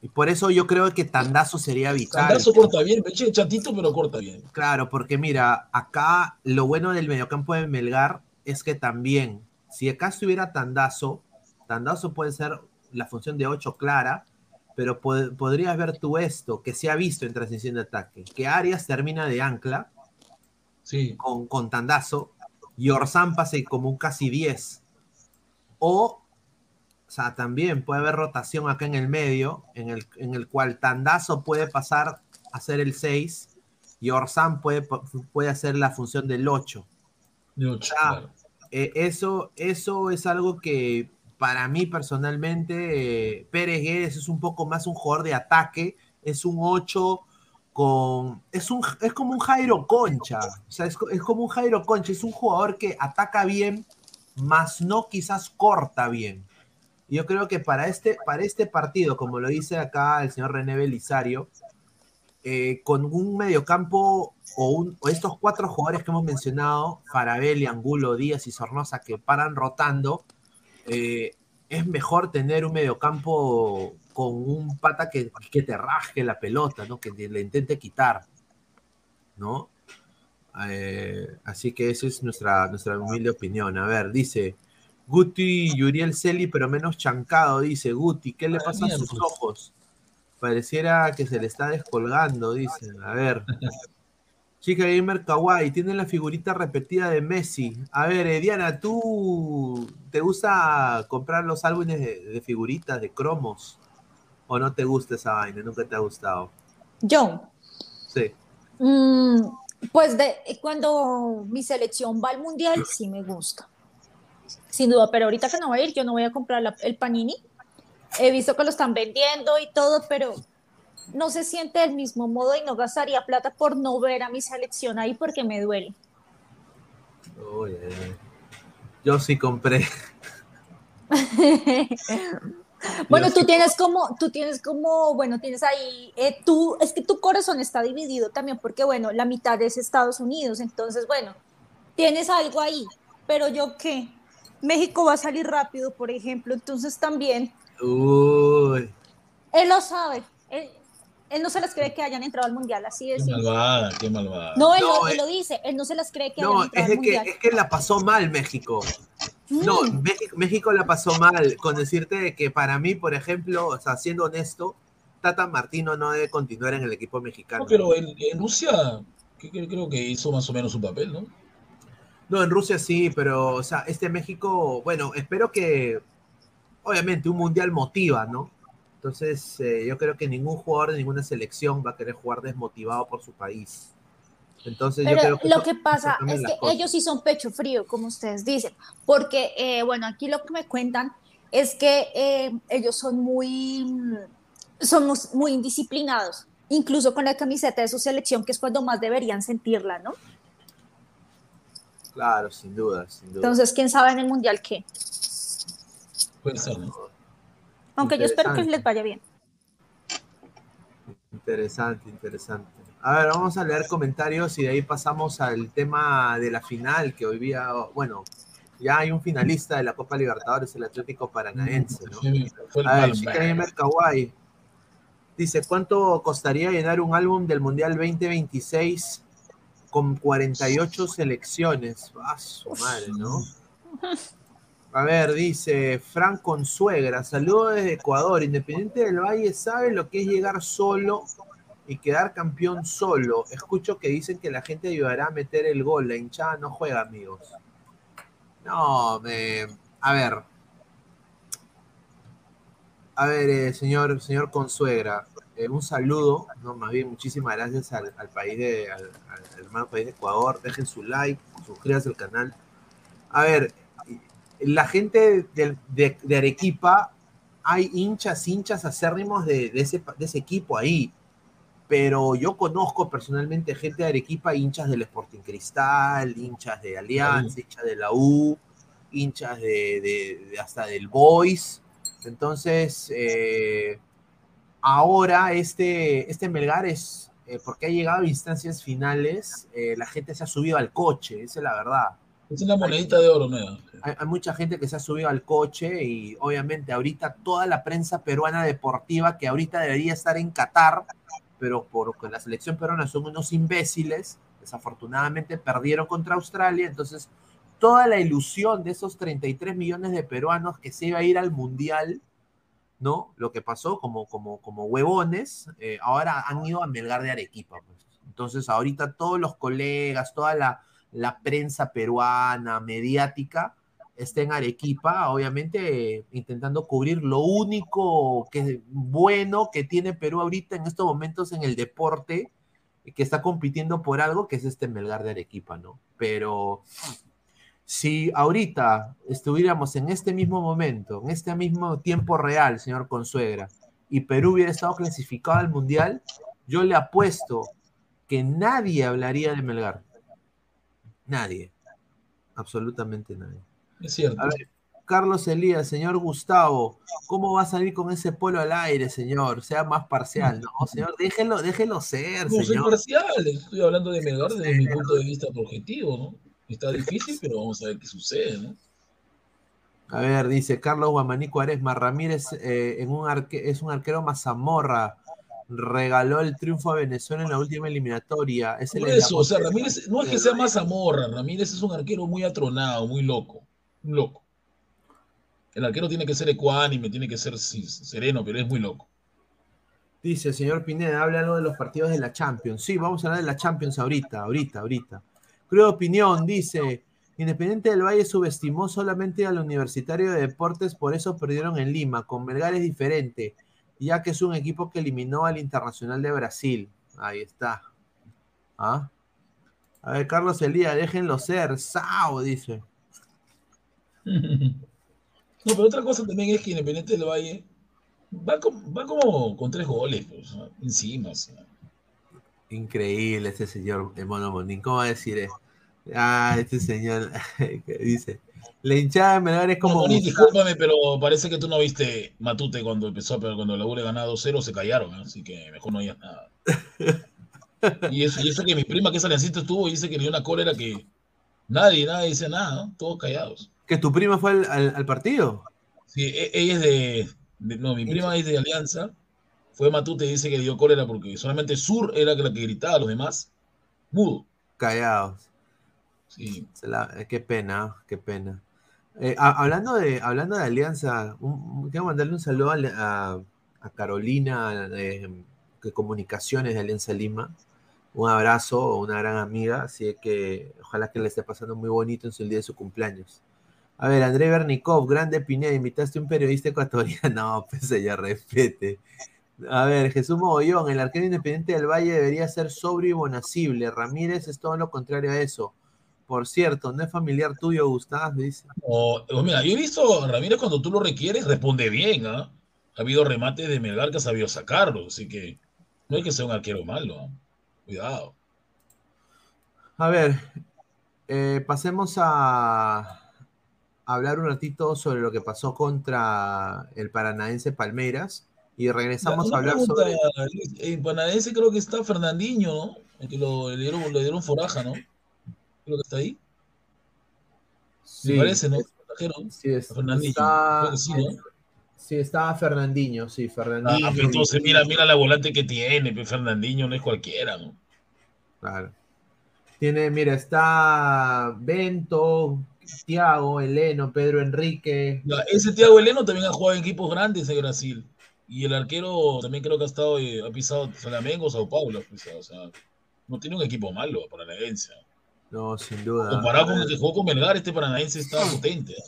Y por eso yo creo que Tandazo sería vital. Candazo corta bien, eche chatito, pero corta bien. Claro, porque mira, acá lo bueno del mediocampo de Melgar es que también, si acá estuviera Tandazo, Tandazo puede ser la función de 8 clara, pero pod- podrías ver tú esto, que se ha visto en transición de ataque, que Arias termina de ancla Sí. con, con Tandazo y Orsán pase como un casi 10. O, o sea, también puede haber rotación acá en el medio, en el, en el cual Tandazo puede pasar a ser el 6 y Orsán puede, puede hacer la función del 8. De ocho, Ah, claro. Eh, eso, eso es algo que para mí personalmente, eh, Pérez Guedes es un poco más un jugador de ataque, es un 8 con... Es, un, es como un Jairo Concha, o sea, es, es como un Jairo Concha, es un jugador que ataca bien, más no quizás corta bien. Yo creo que para este, para este partido, como lo dice acá el señor René Belisario, eh, con un mediocampo o, un, o estos cuatro jugadores que hemos mencionado, Farabelli, Angulo, Díaz y Sornosa, que paran rotando, eh, es mejor tener un mediocampo con un pata que, que te rasgue la pelota, ¿no? que le intente quitar. ¿no? Eh, así que esa es nuestra, nuestra humilde opinión. A ver, dice Guti Yuriel Celi, pero menos chancado, dice Guti, ¿qué le pasa a sus miércoles. ojos? Pareciera que se le está descolgando, dicen. A ver. Chica Gamer Kawaii, tiene la figurita repetida de Messi. A ver, eh, Diana, ¿tú te gusta comprar los álbumes de, de figuritas, de cromos? ¿O no te gusta esa vaina? ¿Nunca te ha gustado? Yo, Sí. mm, pues de, cuando mi selección va al mundial, sí me gusta. Sin duda, pero ahorita que no voy a ir, yo no voy a comprar la- el panini. He visto que lo están vendiendo y todo, pero no se siente del mismo modo y no gastaría plata por no ver a mi selección ahí porque me duele. Ay. Yo sí compré. bueno, tú sí. tienes como, tú tienes como, bueno, tienes ahí, eh, tú, es que tu corazón está dividido también porque, bueno, la mitad es Estados Unidos, entonces, bueno, tienes algo ahí, pero yo qué, México va a salir rápido, por ejemplo, entonces también, Uy, él lo sabe, él, él no se las cree que hayan entrado al Mundial, así Qué es. malvada, qué malvada. No, él, No, lo, él eh, lo dice, él no se las cree que no, hayan entrado es al que, Mundial. es que la pasó mal México. No, Mm. México, México la pasó mal, con decirte de que para mí, por ejemplo, o sea, siendo honesto, Tata Martino no debe continuar en el equipo mexicano. No, pero en, en Rusia que- que- creo que hizo más o menos su papel, ¿no? No, en Rusia sí, pero, o sea, este México, bueno, espero que, obviamente, un mundial motiva, ¿no? Entonces, eh, yo creo que ningún jugador de ninguna selección va a querer jugar desmotivado por su país. Entonces, yo Pero creo que lo que pasa es que cosas. ellos sí son pecho frío, como ustedes dicen, porque, eh, bueno, aquí lo que me cuentan es que eh, ellos son muy, son mus- muy indisciplinados, incluso con la camiseta de su selección, que es cuando más deberían sentirla, ¿no? Claro, sin duda, sin duda. Entonces, ¿quién sabe en el Mundial qué? Puede ser, ¿no? Aunque yo espero que les vaya bien. Interesante, interesante. A ver, vamos a leer comentarios y de ahí pasamos al tema de la final, que hoy día, bueno, ya hay un finalista de la Copa Libertadores, el Atlético Paranaense, ¿no? A ver, Chica Kawaii dice, ¿cuánto costaría llenar un álbum del Mundial 2026 con 48 selecciones? Ah, su madre, ¿no? A ver, dice Frank Consuegra, saludo desde Ecuador. Independiente del Valle sabe lo que es llegar solo y quedar campeón solo. Escucho que dicen que la gente ayudará a meter el gol. La hinchada no juega, amigos. No, a ver. A ver, eh, señor, señor Consuegra, eh, un saludo, no, más bien muchísimas gracias al, al país de, al, al hermano país de Ecuador. Dejen su like, suscríbanse al canal. A ver, la gente de, de- de Arequipa, hay hinchas, hinchas acérrimos de, de ese, de ese equipo ahí. Pero yo conozco personalmente gente de Arequipa, hinchas del Sporting Cristal, hinchas de Alianza, hinchas de la U, hinchas de hasta del Boys. Entonces, eh, ahora este, este Melgar es, eh, porque ha llegado a instancias finales, eh, la gente se ha subido al coche, esa es la verdad Es una monedita de oro nueva. hay, hay mucha gente que se ha subido al coche y obviamente ahorita toda la prensa peruana deportiva que ahorita debería estar en Qatar, pero porque la selección peruana son unos imbéciles, desafortunadamente perdieron contra Australia, entonces toda la ilusión de esos 33 millones de peruanos que se iba a ir al mundial, ¿no? Lo que pasó como, como, como huevones, eh, ahora han ido a Melgar de Arequipa. pues. Entonces ahorita todos los colegas, toda la, la prensa peruana, mediática, está en Arequipa, obviamente intentando cubrir lo único que bueno que tiene Perú ahorita en estos momentos en el deporte, que está compitiendo por algo, que es este Melgar de Arequipa, ¿no? Pero si ahorita estuviéramos en este mismo momento, en este mismo tiempo real, señor Consuegra, y Perú hubiera estado clasificado al Mundial, yo le apuesto que nadie hablaría de Melgar. Nadie. Absolutamente nadie. Es cierto. A ver, Carlos Elías, señor Gustavo, ¿cómo va a salir con ese polo al aire, señor? Sea más parcial. No, señor, déjelo, déjelo ser, No, soy señor. parcial, estoy hablando de Melgar desde mi punto de vista objetivo, ¿no? Está difícil, pero vamos a ver qué sucede, ¿no? A ver, dice Carlos Guamaní Cuaresma, Ramírez eh, en un arque- es un arquero mazamorra. Regaló el triunfo a Venezuela en la última eliminatoria. Es el Por eso, o sea, Ramírez no es que sea más zamorra, Ramírez es un arquero muy atronado, muy loco, un loco. El arquero tiene que ser ecuánime, tiene que ser sí, sereno, pero es muy loco. Dice, señor Pineda, habla algo de los partidos de la Champions. Sí, vamos a hablar de la Champions ahorita, ahorita, ahorita. Creo opinión, dice, Independiente del Valle subestimó solamente al Universitario de Deportes, por eso perdieron en Lima. Con Melgar es diferente, ya que es un equipo que eliminó al Internacional de Brasil. Ahí está. ¿Ah? A ver, Carlos Elías, déjenlo ser. Sao, dice. No, pero otra cosa también es que Independiente del Valle va, con- va como con tres goles, pues, encima. o sea. Increíble este señor, el Mono Monín. ¿Cómo va a decir eso? Ah, este señor que dice, La hinchada de Melgar es como. No, Gustavo- discúlpame, pero parece que tú no viste Matute cuando empezó, pero cuando la U le ganaba 2-0 se callaron, ¿eh? así que mejor no digas nada. Y eso, y eso que mi prima, que es aliancista, estuvo y dice que le dio una cólera que nadie, nadie dice nada, ¿no? todos callados. ¿Que tu prima fue al, al- al partido? Sí, e- ella es de, de- No, mi prima es de Alianza. Fue Matute y dice que le dio cólera porque solamente Sur era la que gritaba, los demás, mudo. Callados. Eh, qué pena, qué pena. Eh, hablando, de, hablando de Alianza, quiero mandarle un saludo a, a- Carolina de, de Comunicaciones de Alianza Lima. Un abrazo, una gran amiga, así que ojalá que le esté pasando muy bonito en su día de su cumpleaños. A ver, André Bernikov, grande Pineda, invitaste a un periodista ecuatoriano. No, pues ya respete. A ver, Jesús Mogollón, el arquero independiente del Valle debería ser sobrio y bonacible. Ramírez es todo lo contrario a eso. Por cierto, no es familiar tuyo, Gustavo, dice. Mira, yo he visto Ramírez cuando tú lo requieres, responde bien. ¿ah? Ha habido remates de Melgar que ha sabido sacarlo, así que no hay que ser un arquero malo. ¿ah? Cuidado. A ver, eh, pasemos a hablar un ratito sobre lo que pasó contra el paranaense Palmeiras y regresamos a hablar pregunta, sobre... En Panadense creo que está Fernandinho, ¿no? Que lo, le, dieron, le dieron foraja, ¿no? Creo que está ahí. Sí, Me parece, ¿no? sí, es- a Fernandinho. está, sí, ¿no? sí, estaba Fernandinho, sí, Fernandinho. Ah, pero entonces mira, mira la volante que tiene, pues, Fernandinho no es cualquiera, ¿no? Claro. Tiene, mira, está Bento, Tiago, Eleno, Pedro Enrique. Ya, ese Thiago Heleno también ha jugado en equipos grandes de Brasil. Y el arquero también creo que ha estado, eh, ha pisado Flamengo, Sao Paulo, o sea, no tiene un equipo malo paranaense. No, sin duda. Comparado con el que jugó con Melgar, este paranaense está potente. ¿eh?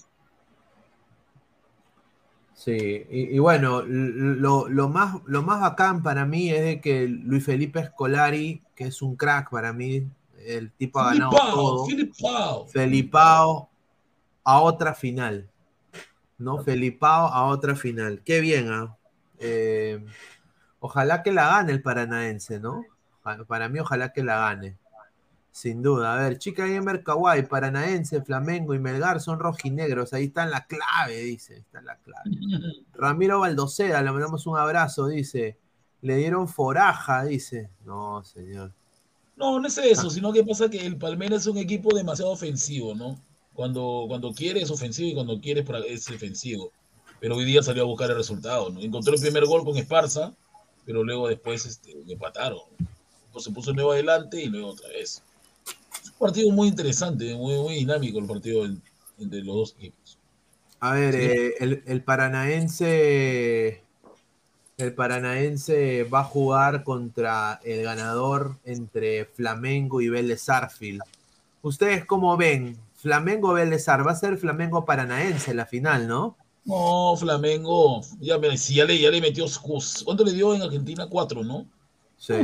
Sí, y, y bueno, lo, lo más, lo más bacán para mí es de que Luis Felipe Scolari, que es un crack para mí, el tipo ha ganado Filipao, todo. Filipao. Felipao a otra final. ¿No? Felipao a otra final. Qué bien, ¿ah? Eh, ojalá que la gane el paranaense, ¿no? Pa- Para mí, ojalá que la gane. Sin duda. A ver, Chica Gamer Kawaii, Paranaense, Flamengo y Melgar son rojinegros. Ahí está la clave, dice. Está la clave. Ramiro Baldoceda, le mandamos un abrazo, dice. Le dieron foraja, dice. No, señor. No, no es eso, sino que pasa que el Palmeiras es un equipo demasiado ofensivo, ¿no? Cuando, cuando quiere es ofensivo y cuando quiere es defensivo. Pero hoy día salió a buscar el resultado, ¿no? Encontró el primer gol con Esparza, pero luego después este, empataron. Pues se puso nuevo adelante y luego otra vez. Un partido muy interesante, muy, muy dinámico el partido en- entre los dos equipos. A ver, Sí. eh, el, el paranaense. El paranaense va a jugar contra el ganador entre Flamengo y Vélez Sarfield. ¿Ustedes cómo ven? Flamengo Vélez Ar, va a ser Flamengo Paranaense la final, ¿no? No, Flamengo, ya, me- si ya, le, ya le metió, ¿cuánto le dio en Argentina? Cuatro, ¿no? Sí.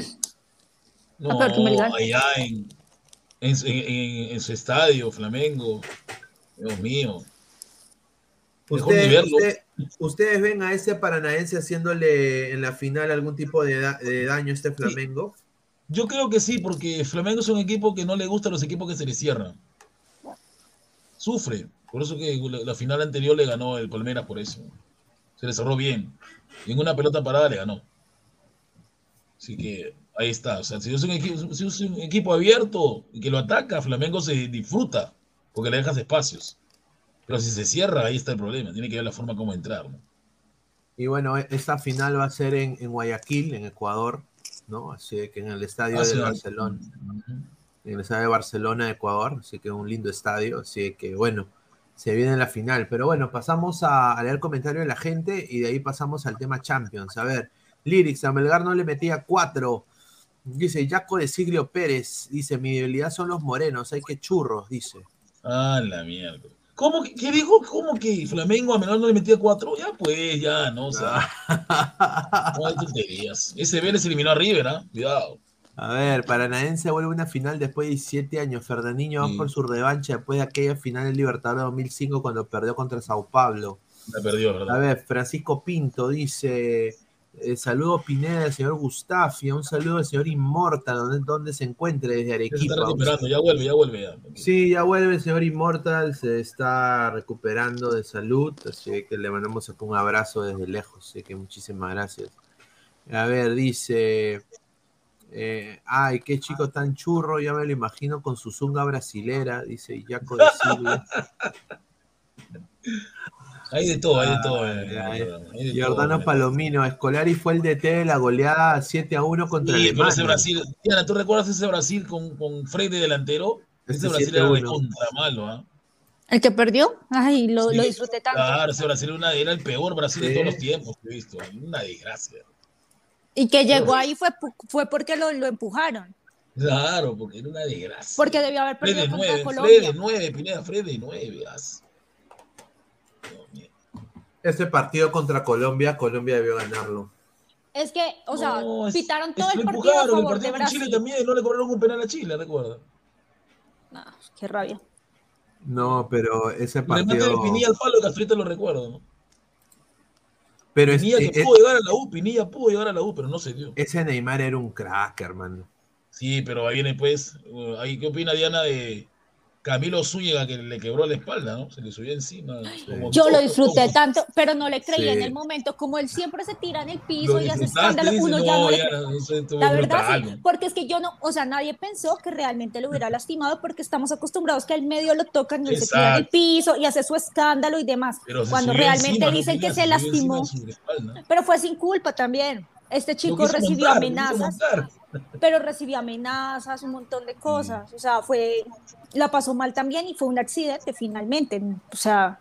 No, que Melgar. allá en, en, su- en- en- su estadio, Flamengo. Dios mío. ¿Ustedes, usted- ustedes ven a ese paranaense haciéndole en la final algún tipo de, da- de daño a este Flamengo? Yo creo que sí, porque Flamengo es un equipo que no le gusta a los equipos que se le cierran. Sufre. Por eso que la, la final anterior le ganó el Palmeiras por eso. Se le cerró bien. Y en una pelota parada le ganó. Así que ahí está. O sea, si es un equipo, si es un equipo abierto y que lo ataca, Flamengo se disfruta porque le dejas espacios. Pero si se cierra, ahí está el problema. Tiene que ver la forma como entrar. ¿no? Y bueno, e- esta final va a ser en, en Guayaquil, en Ecuador, ¿no? Así que en el estadio Ah, de sí, Barcelona, en el estadio de Barcelona, Ecuador, así que un lindo estadio, así que bueno, se viene la final. Pero bueno, pasamos a, a leer comentarios de la gente y de ahí pasamos al tema Champions. A ver, Lyrics, a Melgar no le metía cuatro. Dice Jaco de Siglio Pérez, dice, mi debilidad son los morenos, hay que churros, dice. Ah, la mierda. ¿Cómo que, qué dijo? ¿Cómo que Flamengo a menor no le metía cuatro? Ya pues, ya, no, o sea, no hay tonterías. Ese Vélez eliminó a River, ¿ah? Cuidado. A ver, Paranaense vuelve a una final después de 17 años. Fernandinho Sí. va por su revancha después de aquella final del Libertadores 2005 cuando perdió contra Sao Paulo. La perdió, A ¿verdad? ver, Francisco Pinto dice: Eh, saludo Pineda señor Gustafia, un saludo al señor Immortal, donde, donde se encuentre desde Se Arequipa. está recuperando, ya vuelve, ya vuelve. Ya. Sí, ya vuelve el señor Immortal, se está recuperando de salud, así que le mandamos un abrazo desde lejos, así que muchísimas gracias. A ver, dice, eh, ay, qué chico tan churro, ya me lo imagino con su zunga brasilera, dice Jaco de Silva. Hay de todo, hay de todo. Eh, hay de Giordano todo, Palomino, Escolari fue el DT de la goleada 7 a 1 contra Sí, pero Alemania. ese Brasil, Diana, ¿tú recuerdas ese Brasil con, con Fred de delantero? Ese Ese Brasil era 7-1. de contra malo, ¿ah? El que perdió, ay, lo, Sí, lo disfruté tanto. Claro, ese Brasil era, una- era el peor Brasil de todos los tiempos que he visto. Una desgracia. Y que llegó ahí fue, fue porque lo, lo empujaron. Claro, porque era una desgracia. Porque debió haber Fred perdido de contra nueve, Fred Colombia. de nueve, Pineda, Fred de nueve. as. Ese partido contra Colombia, Colombia debió ganarlo. Es que, o sea, No, es- pitaron todo que el partido a empujaron, el favor de partido con Chile Brasil. también, no le cobraron un penal a Chile, recuerda. No, qué rabia. No, pero ese partido. de Pinilla al palo de Castrita lo recuerdo, ¿no? Pero es- Pinilla que es- pudo llegar a la U, Pinilla pudo llegar a la U, pero no se dio. ese Neymar era un crack, hermano. Sí, pero ahí viene pues, ahí, ¿qué opina Diana de Camilo Zúñiga que le quebró la espalda, ¿no? Se le subió encima. como Yo lo disfruté tanto, pero no le creía Sí. en el momento. Como él siempre se tira en el piso y hace escándalo, uno ya no ya, La verdad, sí, porque es que yo no, o sea, nadie pensó que realmente lo hubiera lastimado porque estamos acostumbrados que al medio lo tocan y él se tira en el piso y hace su escándalo y demás. Pero Cuando realmente encima, no dicen que se lastimó, pero fue sin culpa también. Este chico recibió montar, amenazas, pero recibió amenazas, un montón de cosas. O sea, fue, la pasó mal también y fue un accidente finalmente. O sea,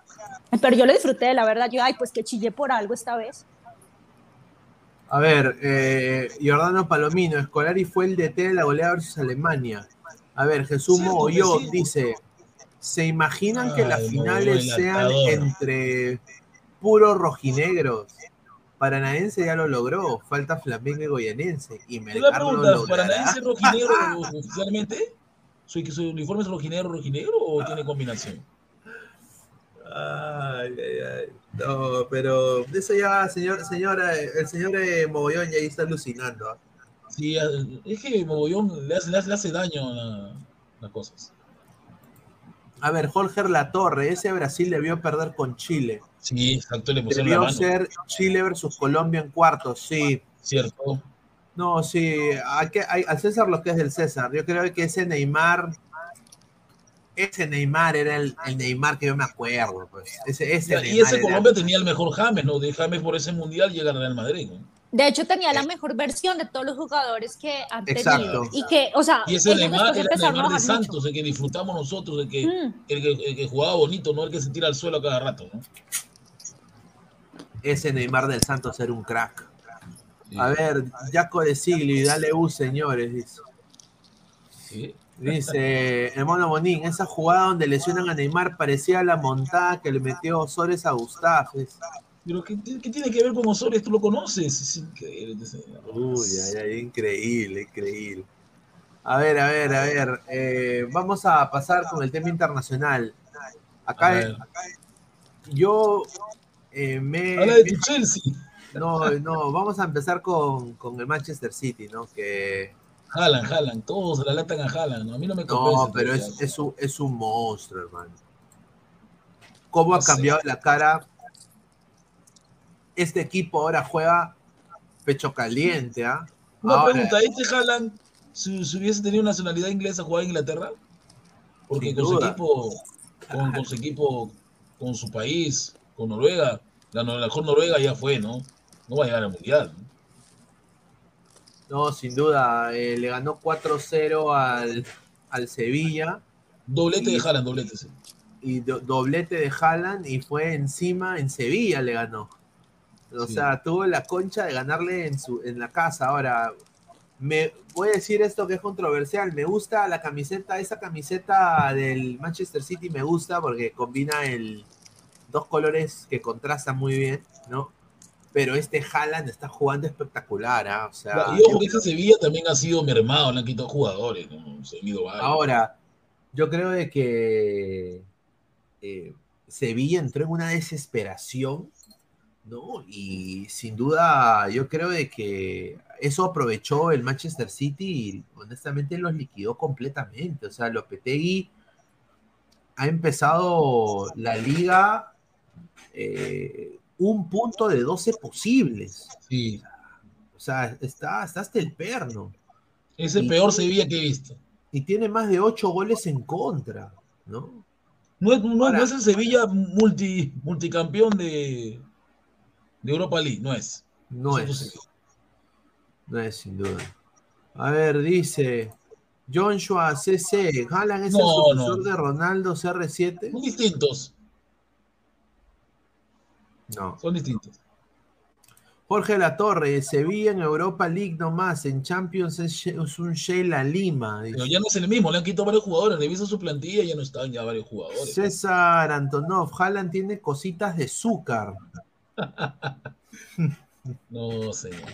pero yo lo disfruté, la verdad. Yo, ay, pues que chillé por algo esta vez. A ver, eh, Giordano Palomino, Escolari fue el DT de la goleada versus Alemania. A ver, Jesús Mogolló dice: ¿Se imaginan que las finales sean entre puros rojinegros? Paranaense ya lo logró, falta Flamengo y Goyanense. Y Melgar lo pregunta. ¿Paranaense rojinegro oficialmente? ¿Su, ¿Su uniforme es rojinegro, rojinegro o tiene combinación? Ay, ay, ay. No, pero eso ya, señor, señora, el señor eh, Mogollón ya está alucinando. ¿ah? Sí, es que Mogollón le hace, le hace, le hace daño a la- las cosas. A ver, Jorge Latorre, ese Brasil debió perder con Chile. Sí, exacto, le pusieron la Debió mano. ser Chile versus Colombia en cuartos, sí. Cierto. No, sí, hay que, hay, al César lo que es del César. Yo creo que ese Neymar, ese Neymar era el, el Neymar que yo me acuerdo. Pues. Ese, ese y Neymar ese era- Colombia tenía el mejor James, ¿no? De James por ese mundial llega al Real Madrid, ¿no? De hecho, tenía la mejor versión de todos los jugadores que han tenido. Exacto. Y que, o sea, Y ese Neymar era Neymar de mucho. Santos, el que disfrutamos nosotros, el que, Mm. el que, el que jugaba bonito, no el que se tira al suelo a cada rato, ¿no? ese Neymar del Santos era un crack. Sí. A ver, Jaco de Sigli, dale U, señores. Dice, Sí. dice el mono Bonín, esa jugada donde lesionan a Neymar parecía la montada que le metió Osores a Gustavo. Pero ¿qué, qué tiene que ver con Osorio? ¿Tú lo conoces? Es increíble. ese- Uy, ay, ay, increíble, increíble. A ver, a ver, a ver. eh, vamos a pasar con el tema internacional. Acá yo eh, me. Habla de tu Chelsea. No, no, vamos a empezar con, con el Manchester City, ¿no? Que. Jalan, jalan, todos la latan a Jalan, ¿no? A mí no me convence. No, pero es, es, un, es un monstruo, hermano. ¿Cómo ha No sé. cambiado la cara? Este equipo ahora juega pecho caliente, ¿ah? Una Ahora- pregunta, ¿este Jalan, si, si hubiese tenido nacionalidad inglesa, jugaba en Inglaterra? Porque con su equipo, con, con su equipo, con su país, con Noruega, la mejor Noruega ya fue, ¿no? No va a llegar al Mundial. ¿no? No, sin duda. eh, le ganó 4-0 al, al Sevilla Doblete Y- de Jalan, doblete, sí. y do- doblete de Haaland y fue encima en Sevilla le ganó. O Sí. sea, tuvo la concha de ganarle en, su, en la casa. Ahora, me voy a decir esto que es controversial. Me gusta la camiseta, esa camiseta del Manchester City me gusta porque combina el dos colores que contrastan muy bien, ¿no? Pero este Haaland está jugando espectacular, ¿ah? O sea, y ojo que ese Sevilla también ha sido mermado, le han quitado jugadores, ¿no? Se han ido varios. Ahora, yo creo de que eh, Sevilla entró en una desesperación ¿no? Y sin duda, yo creo de que eso aprovechó el Manchester City y honestamente los liquidó completamente. O sea, Lopetegui ha empezado la liga eh, un punto de 12 posibles. Sí. O sea, está, está hasta el perno. Es el Y- peor Sevilla que he visto. Y tiene más de 8 goles en contra, ¿no? No es, no, no es el Sevilla multi, multicampeón de, de Europa League, no es. No es. No es sin duda. A ver, dice Joshua CC, ¿Haaland es el No, sucesor no. de Ronaldo CR7? Son distintos, No. son distintos. Jorge Latorre, Sevilla en Europa League nomás, en Champions es, es un Sheila Lima. dice. Pero ya no es el mismo, le han quitado varios jugadores, revisa su plantilla, ya no están ya varios jugadores. César Antonov, Haaland tiene cositas de azúcar. No, señor.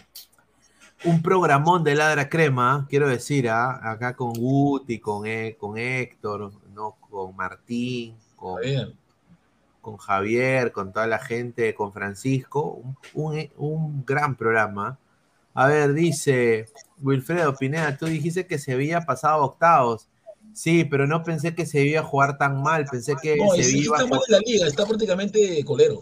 Un programón de Ladra Crema, quiero decir, ¿ah? acá con Guti, con, E- con Héctor, ¿no? con Martín, con, Javier, con toda la gente, con Francisco, un, un- un gran programa. A ver, dice Wilfredo Pineda, tú dijiste que Sevilla pasaba a octavos. Sí, pero no pensé que Sevilla jugar tan mal, pensé que No, Sevilla iba a está mal jugar- en la liga, está prácticamente colero.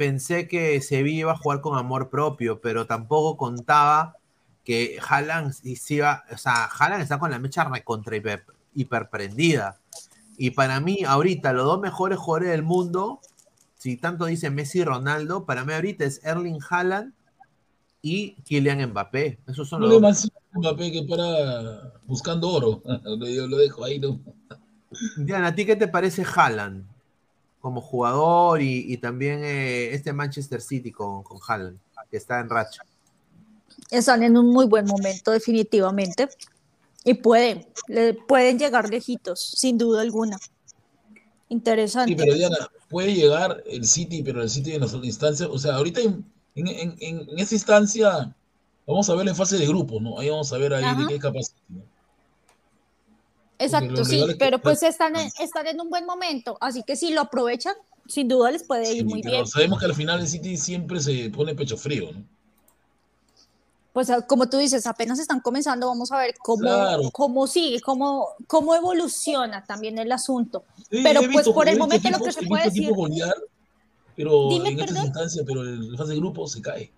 Pensé que Sevilla iba a jugar con amor propio, pero tampoco contaba que Haaland se iba, o sea, Haaland está con la mecha recontra hiper, hiperprendida. Y para mí, ahorita, los dos mejores jugadores del mundo, si tanto dice Messi y Ronaldo, para mí ahorita es Erling Haaland y Kylian Mbappé. Esos son No los más Mbappé que para buscando oro. Lo, lo dejo ahí, ¿no? Diana, ¿a ti qué te parece Haaland como jugador y, y también eh, este Manchester City con, con Haaland, que está en racha? Están en un muy buen momento, definitivamente. Y pueden, le pueden llegar lejitos, sin duda alguna. Interesante. Sí, pero Diana, puede llegar el City, pero el City en las instancias, o sea, ahorita en, en, en, en esa instancia vamos a ver en fase de grupos, ¿no? Ahí vamos a ver ahí Ajá. de qué capacidad. ¿no? Exacto, sí, rivales que- pero pues están en, están en un buen momento, así que si lo aprovechan, sin duda les puede ir Sí, muy pero bien. sabemos que al final el City siempre se pone pecho frío, ¿no? Pues ah, como tú dices, apenas están comenzando, vamos a ver cómo, Claro. cómo sigue, cómo, cómo evoluciona también el asunto. Sí, Pero pues visto- por el momento lo que se puede decir- golear, pero Dime, en esta instancia, pero en fase de grupo se cae.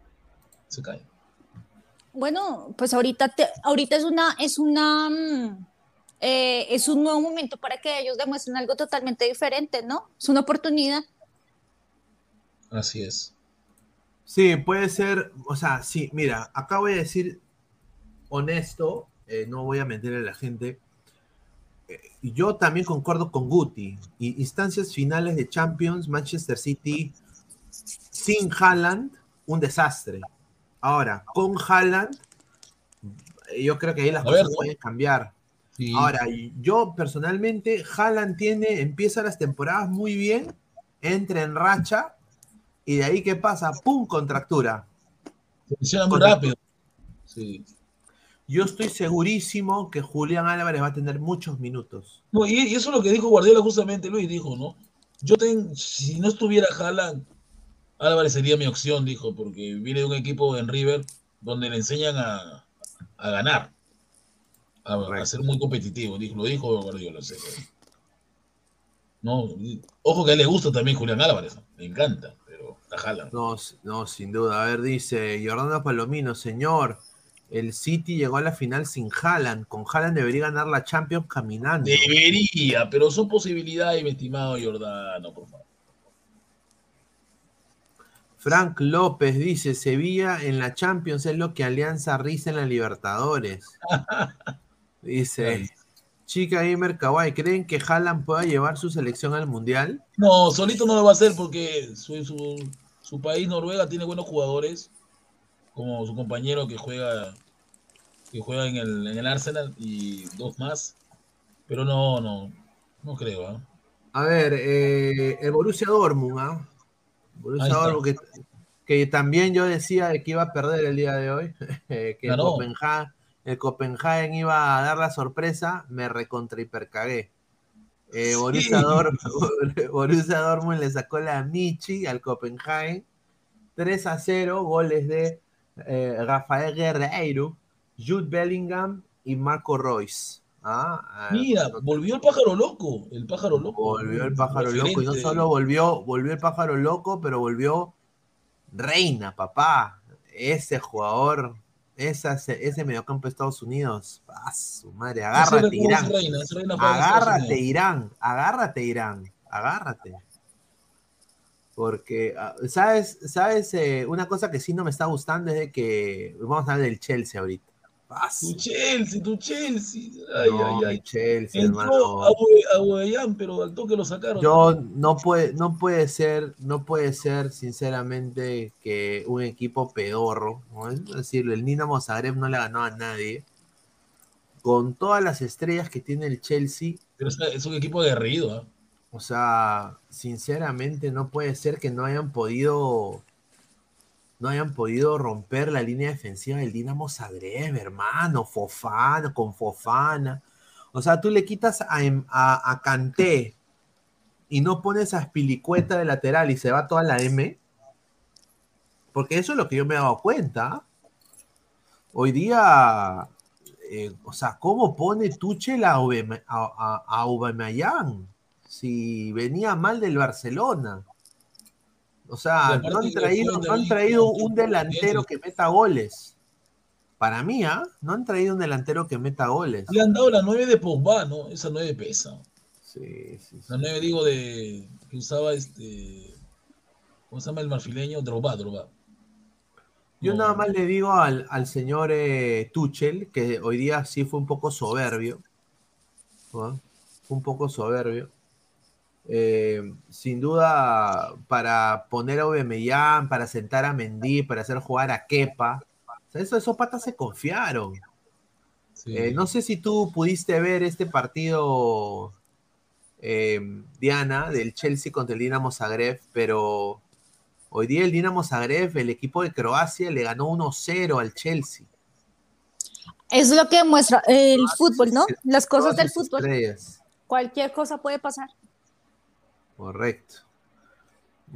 Se cae. Bueno, pues ahorita, te- ahorita es una, es una, mm, eh, es un nuevo momento para que ellos demuestren algo totalmente diferente, ¿no? Es una oportunidad. Así es. Sí, puede ser, o sea, sí, mira, acá voy a decir honesto, eh, no voy a mentir a la gente. Eh, yo también concuerdo con Guti. Y instancias finales de Champions, Manchester City sin Haaland, un desastre. Ahora, con Haaland, yo creo que ahí las A cosas pueden cambiar. Sí. Ahora, yo personalmente, Haaland tiene, empieza las temporadas muy bien, entra en racha, y de ahí, ¿qué pasa? ¡Pum! Contractura. se lesiona muy rápido. Sí. Yo estoy segurísimo que Julián Álvarez va a tener muchos minutos. No, y, y eso es lo que dijo Guardiola justamente, Luis dijo, ¿no? Yo ten, si no estuviera Haaland, Álvarez sería mi opción, dijo, porque viene de un equipo en River donde le enseñan a, a ganar, a, a ser muy competitivo, dijo, lo dijo Guardiola. sea, no, ojo que a él le gusta también Julián Álvarez, le encanta, pero a Haaland. No, no, sin duda. A ver, dice Jordano Palomino, señor, el City llegó a la final sin Haaland. Con Haaland debería ganar la Champions caminando. Debería, pero son posibilidades, mi estimado Jordano, por favor. Frank López dice, Sevilla en la Champions es lo que Alianza Risa en la Libertadores. Dice, Chica Gamer Kawaii, ¿creen que Haaland pueda llevar su selección al Mundial? No, solito no lo va a hacer porque su, su, su país, Noruega, tiene buenos jugadores, como su compañero que juega que juega en el, en el Arsenal y dos más. Pero no, no, no creo. ¿ah? A ver, eh, el Borussia Dortmund, ¿ah? Borussia. Dortmund que, que también yo decía de que iba a perder el día de hoy, que el Ganó. El Copenhagen iba a dar la sorpresa, me recontra hipercagué. Eh, Borussia. Dortmund, Borussia Dortmund le sacó la Michi al Copenhagen 3 a 0, goles de eh, Rafael Guerreiro, Jude Bellingham y Marco Royce. Ah, eh, Mira, volvió el pájaro loco. El pájaro loco. volvió el pájaro loco y no solo volvió, volvió el pájaro loco, pero volvió Reina, papá. Ese jugador, esa, ese mediocampo de Estados Unidos. Ah, su madre, agárrate, Irán. reina, reina Agárrate. Irán. Agárrate, Irán. Agárrate. Porque, ah, ¿sabes? ¿Sabes? eh, una cosa que sí no me está gustando es de que. Vamos a hablar del Chelsea ahorita. Ah, Tu Chelsea, tu Chelsea. Ay, no, ay, ay. Chelsea, Entró a Aubameyang, pero al toque lo sacaron. Yo no puede, no puede ser, no puede ser, sinceramente, que un equipo pedorro, ¿no? es decir, el Dinamo Zagreb no le ganó a nadie. Con todas las estrellas que tiene el Chelsea, Pero es, un equipo aguerrido. ¿ah? o sea, sinceramente no puede ser que no hayan podido, no hayan podido romper la línea defensiva del Dinamo Zagreb, hermano, Fofana, con Fofana. O sea, tú le quitas a, Em- a, a y no pones a Spilicueta de lateral y se va toda la M. Porque eso es lo que yo me he dado cuenta. Hoy día, eh, o sea, ¿cómo pone Tuchel a, Aubame- a- a Aubameyang? Si venía mal del Barcelona. O sea, no han traído, no han traído un delantero que meta goles. Para mí, ¿ah? No han traído un delantero que meta goles. Le han dado la 9 de Pogba, ¿no? Esa 9 pesa. Sí, sí, sí. La 9, digo, de que usaba este. ¿Cómo se llama el marfileño? Drogba, Drogba. Yo No. nada más le digo al, al señor eh, Tuchel, que hoy día sí fue un poco soberbio, ¿no? Fue un poco soberbio. Eh, sin duda, para poner a Aubameyang, para sentar a Mendy, para hacer jugar a Kepa, o sea, eso, esos patas se confiaron. Sí. Eh, no sé si tú pudiste ver este partido, eh, Diana, del Chelsea contra el Dinamo Zagreb, pero hoy día el Dinamo Zagreb, el equipo de Croacia, le ganó 1-0 al Chelsea. Es lo que demuestra el fútbol, ¿no? Las cosas del fútbol. estrellas. Cualquier cosa puede pasar. Correcto.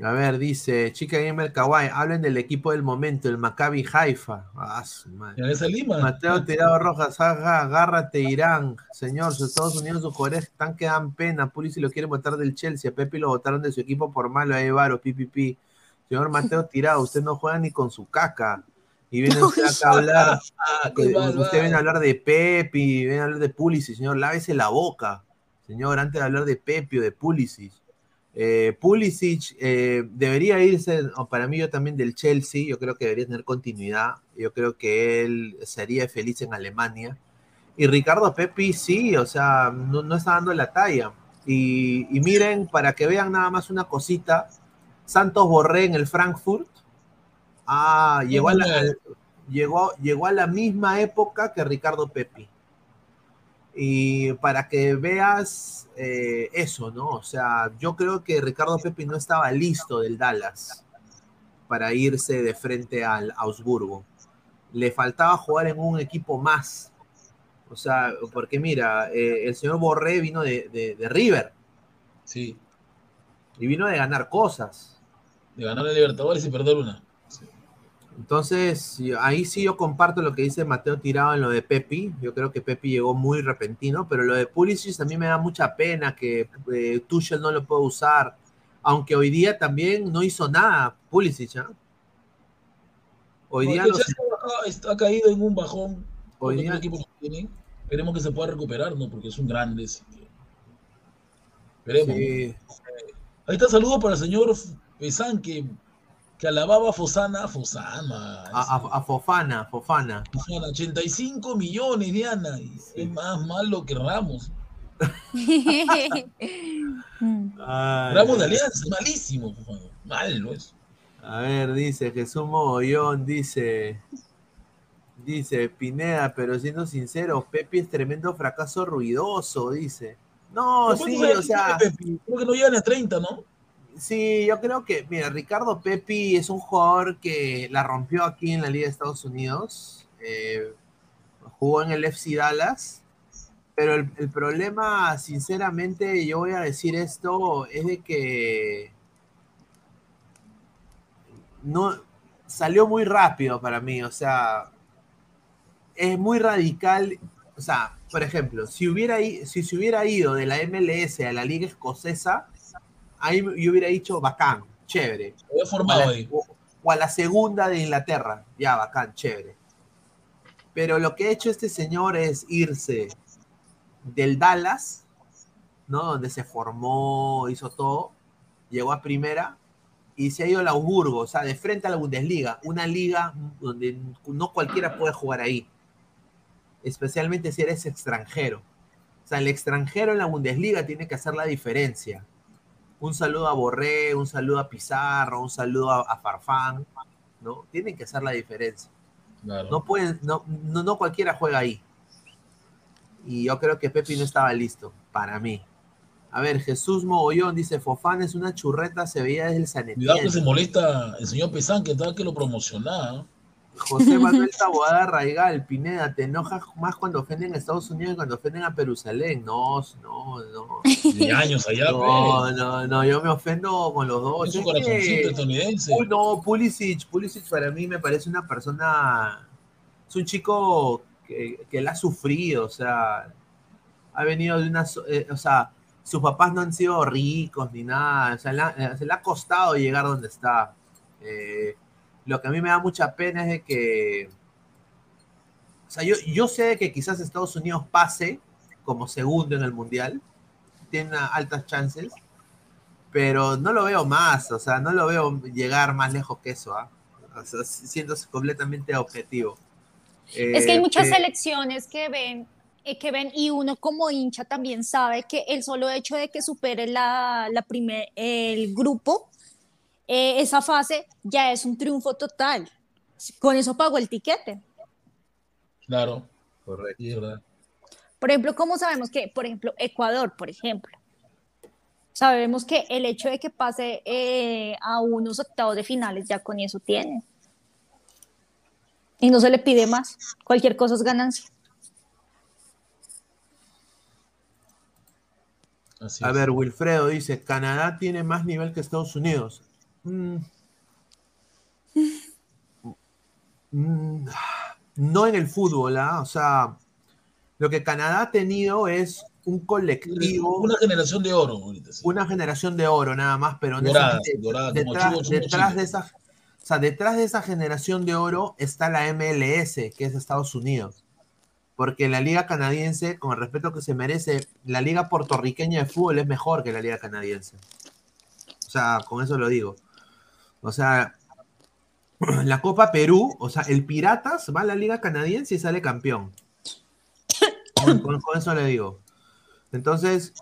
A ver, dice Chica Gamer Kawaii, hablen del equipo del momento, el Maccabi Haifa. Ah, su madre. En esa Lima. Mateo Tirado Rojas, ajá, agárrate Irán, señor, sus Estados Unidos, sus jugadores están que dan pena, Pulisic lo quiere votar del Chelsea, a Pepe lo votaron de su equipo por malo, ahí varo, pipipi. Señor Mateo Tirado, usted no juega ni con su caca. Y viene usted acá a hablar, Ah, usted viene a hablar de Pepe, y viene a hablar de Pulisic, señor, lávese la boca, señor, antes de hablar de Pepe o de Pulisic. Eh, Pulisic eh, debería irse, para mí yo también del Chelsea, yo creo que debería tener continuidad, yo creo que él sería feliz en Alemania. Y Ricardo Pepi sí, o sea, no, no está dando la talla. Y, y miren, para que vean nada más una cosita, Santos Borré en el Frankfurt, ah, llegó a la, llegó, llegó a la misma época que Ricardo Pepi. Y para que veas eh, eso, ¿no? O sea, yo creo que Ricardo Pepi no estaba listo del Dallas para irse de frente al Augsburgo. Le faltaba jugar en un equipo más. O sea, porque mira, eh, el señor Borré vino de, de- de River Sí, y vino de ganar cosas. de ganar el Libertadores y perder una. Entonces, ahí sí yo comparto lo que dice Mateo Tirado en lo de Pepi. Yo creo que Pepi llegó muy repentino, pero lo de Pulisic también me da mucha pena que eh, Tuchel no lo pueda usar. Aunque hoy día también no hizo nada Pulisic. ¿ah? Hoy día, se está- ha caído en un bajón. Hoy día-. Esperemos que se pueda recuperar, ¿no? Porque es un grande. Esperemos. sí, Ahí está saludo para el señor Pesán que, que alababa a Fosana. a Fosana. a, a- a Fofana, Fofana. Fosana, 85 millones, Diana. y Es más malo que Ramos. Ay, Ramos de Alianza, malísimo. Fofana. Malo eso. A ver, dice Jesús Mogollón, dice, dice Pineda, pero siendo sincero, Pepi es tremendo fracaso ruidoso, dice. No, ¿Cuántos sí, o sea? Creo que no llegan a 30, ¿no? Sí, yo creo que, mira, Ricardo Pepi es un jugador que la rompió aquí en la Liga de Estados Unidos, eh, jugó en el FC Dallas, pero el, problema, sinceramente, yo voy a decir esto, es de que no, salió muy rápido para mí, o sea, es muy radical, o sea, por ejemplo, si hubiera si se hubiera ido de la MLS a la liga escocesa, ahí yo hubiera dicho bacán, chévere. O a, la, o a la segunda de Inglaterra, ya bacán, chévere. Pero lo que ha hecho este señor es irse del Dallas, ¿no? Donde se formó, hizo todo, llegó a primera y se ha ido al Augsburgo, o sea, de frente a la Bundesliga, una liga donde no cualquiera puede jugar ahí, especialmente si eres extranjero. O sea, el extranjero en la Bundesliga tiene que hacer la diferencia. Un saludo a Borré, un saludo a Pizarro, un saludo a, Farfán, ¿no? Tienen que hacer la diferencia. No pueden, no, no, no cualquiera juega ahí. Y yo creo que Pepi no estaba listo, para mí. A ver, Jesús Mogollón dice, Fofán es una churreta, se veía desde el Sanetien. Cuidado que se molesta el señor Pesán, que estaba que lo promocionaba. José Manuel Taboada Raigal, Pineda, ¿te enojas más cuando ofenden a Estados Unidos que cuando ofenden a Perusalén? No, no, no. De años allá, No, pues. no, no, yo me ofendo con los dos. Es un corazoncito estadounidense. No, Pulisic, Pulisic para mí me parece una persona, es un chico que, que la ha sufrido, o sea, ha venido de una, eh, o sea, sus papás no han sido ricos ni nada, o sea, eh, se le ha costado llegar donde está. Eh, lo que a mí me da mucha pena es de que, o sea, yo, yo sé que quizás Estados Unidos pase como segundo en el Mundial, tiene altas chances, pero no lo veo más, o sea, no lo veo llegar más lejos que eso, ¿ah? o sea, completamente objetivo. es que hay muchas selecciones que ven eh, que ven y uno como hincha también sabe que el solo hecho de que supere la, la primer, el grupo, eh, esa fase ya es un triunfo total. Con eso pagó el tiquete. Claro, correcto. Por ejemplo, ¿cómo sabemos que, por ejemplo, Ecuador, por ejemplo, sabemos que el hecho de que pase eh, a unos octavos de finales ya con eso tiene. Y no se le pide más. Cualquier cosa es ganancia. a ver, Wilfredo dice, Canadá tiene más nivel que Estados Unidos. Mm. Mm. No en el fútbol, ¿ah? o sea, lo que Canadá ha tenido es un colectivo. Una generación de oro. Una generación de oro, nada más, pero detrás, detrás de esa, o sea, detrás de esa generación de oro está la MLS, que es Estados Unidos porque la liga canadiense, con el respeto que se merece, la liga puertorriqueña de fútbol es mejor que la liga canadiense. O sea, con eso lo digo. O sea, la Copa Perú, o sea, el Piratas va a la liga canadiense y sale campeón. Con, eso le digo. Entonces,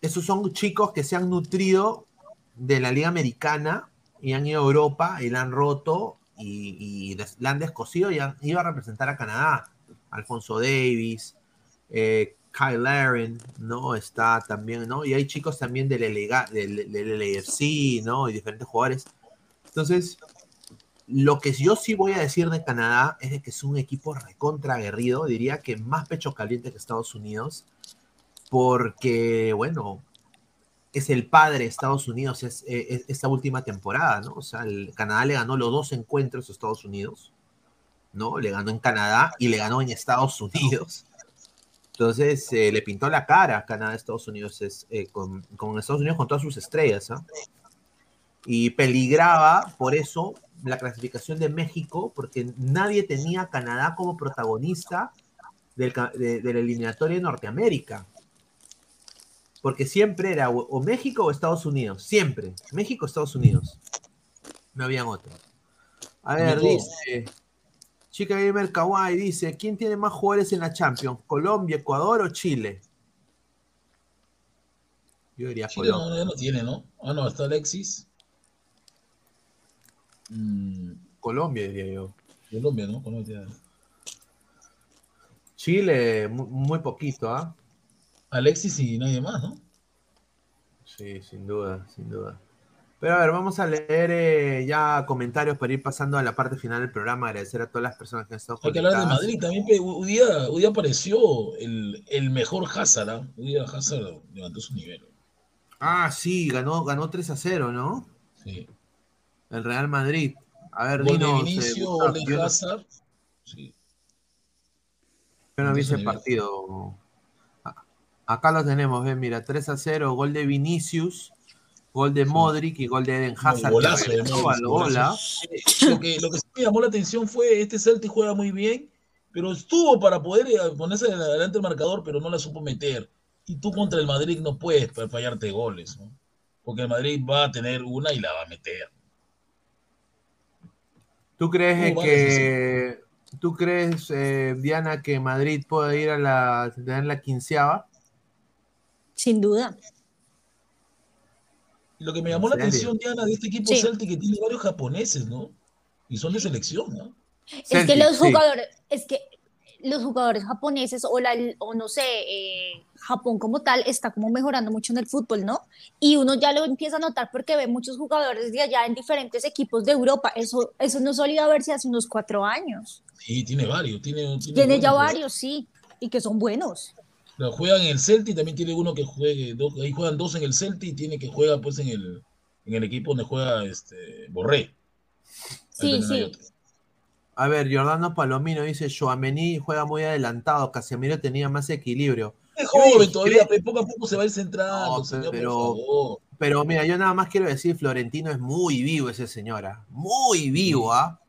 esos son chicos que se han nutrido de la liga americana y han ido a Europa y la han roto y, la han descosido y han ido a representar a Canadá. Alfonso Davis, eh, Kyle Laren, ¿no? Está también, ¿no? Y hay chicos también del, del, del LAFC, ¿no? Y diferentes jugadores. Entonces, lo que yo sí voy a decir de Canadá es que es un equipo recontra aguerrido, diría que más pecho caliente que Estados Unidos, porque, bueno, es el padre de Estados Unidos es, esta última temporada, ¿no? O sea, el Canadá le ganó los dos encuentros a Estados Unidos. ¿no? Le ganó en Canadá y le ganó en Estados Unidos. Entonces eh, le pintó la cara a Canadá, Estados Unidos, es, eh, con, Estados Unidos con todas sus estrellas. ¿ah? Y peligraba por eso la clasificación de México, porque nadie tenía a Canadá como protagonista del, de, la eliminatoria de Norteamérica. Porque siempre era o, México o Estados Unidos, siempre. México, Estados Unidos. No habían otro. A ver, dice. Chica Gamer Kawaii dice: ¿Quién tiene más jugadores en la Champions? ¿Colombia, Ecuador o Chile? Yo diría Chile Colombia. No, no tiene, ¿no? Ah, no, está Alexis. Mm. Colombia, diría yo. Colombia, ¿no? Colombia. Chile, muy, poquito, ¿ah? Alexis y nadie más, ¿no? Sí, sin duda, sin duda. Pero a ver, vamos a leer eh, ya comentarios para ir pasando a la parte final del programa. Agradecer a todas las personas que han estado Hay que hablar de Madrid también. Un día, apareció el, el, mejor Hazard. ¿ah? Un día Hazard levantó su nivel. Ah, sí, ganó, ganó 3 a 0, ¿no? Sí. El Real Madrid. A ver, Gol de dinos, eh, Vinicio, Gustavo, gol de yo no- Hazard. Sí. Yo no vi ese partido. Acá lo tenemos, ven, mira, 3 a 0, gol de Vinicius, gol de Modric y gol de Eden Hazard. que golazo de Modric, gol, ¿ah? golazo. Lo que, lo que sí me llamó la atención fue este Celtic juega muy bien, pero estuvo para poder eh, ponerse adelante el marcador, pero no la supo meter. Y tú contra el Madrid no puedes fa- fallarte goles, ¿no? Porque el Madrid va a tener una y la va a meter. ¿Tú crees Uh, vale, que, tú crees, eh, Diana, que Madrid puede ir a la, tener la quinceava? Sin duda. Lo que me llamó ¿En la atención, Diana, de este equipo Sí. Celtic que tiene varios japoneses, ¿no? Y son de selección, ¿no? Es que los sí. jugadores, es que los jugadores japoneses o, la, o no sé, eh, Japón como tal está como mejorando mucho en el fútbol, ¿no? Y uno ya lo empieza a notar porque ve muchos jugadores de allá en diferentes equipos de Europa. Eso, eso no solía verse hace unos cuatro años. Sí, tiene varios. Tiene, tiene, Tiene ya varios, sí, y que son buenos. Pero juegan en el Celtic, también tiene uno que juegue, dos, ahí juegan dos en el Celtic y tiene que juega pues en el, en el equipo donde juega este Borré. Ahí Sí, sí. A ver, Giordano Palomino dice, Joamení juega muy adelantado, Casemiro tenía más equilibrio. Es joven todavía, pero poco a poco se va a ir centrando, No, señor, pero- por favor. Pero mira, yo nada más quiero decir, Florentino es muy vivo ese señora, muy vivo, ¿ah?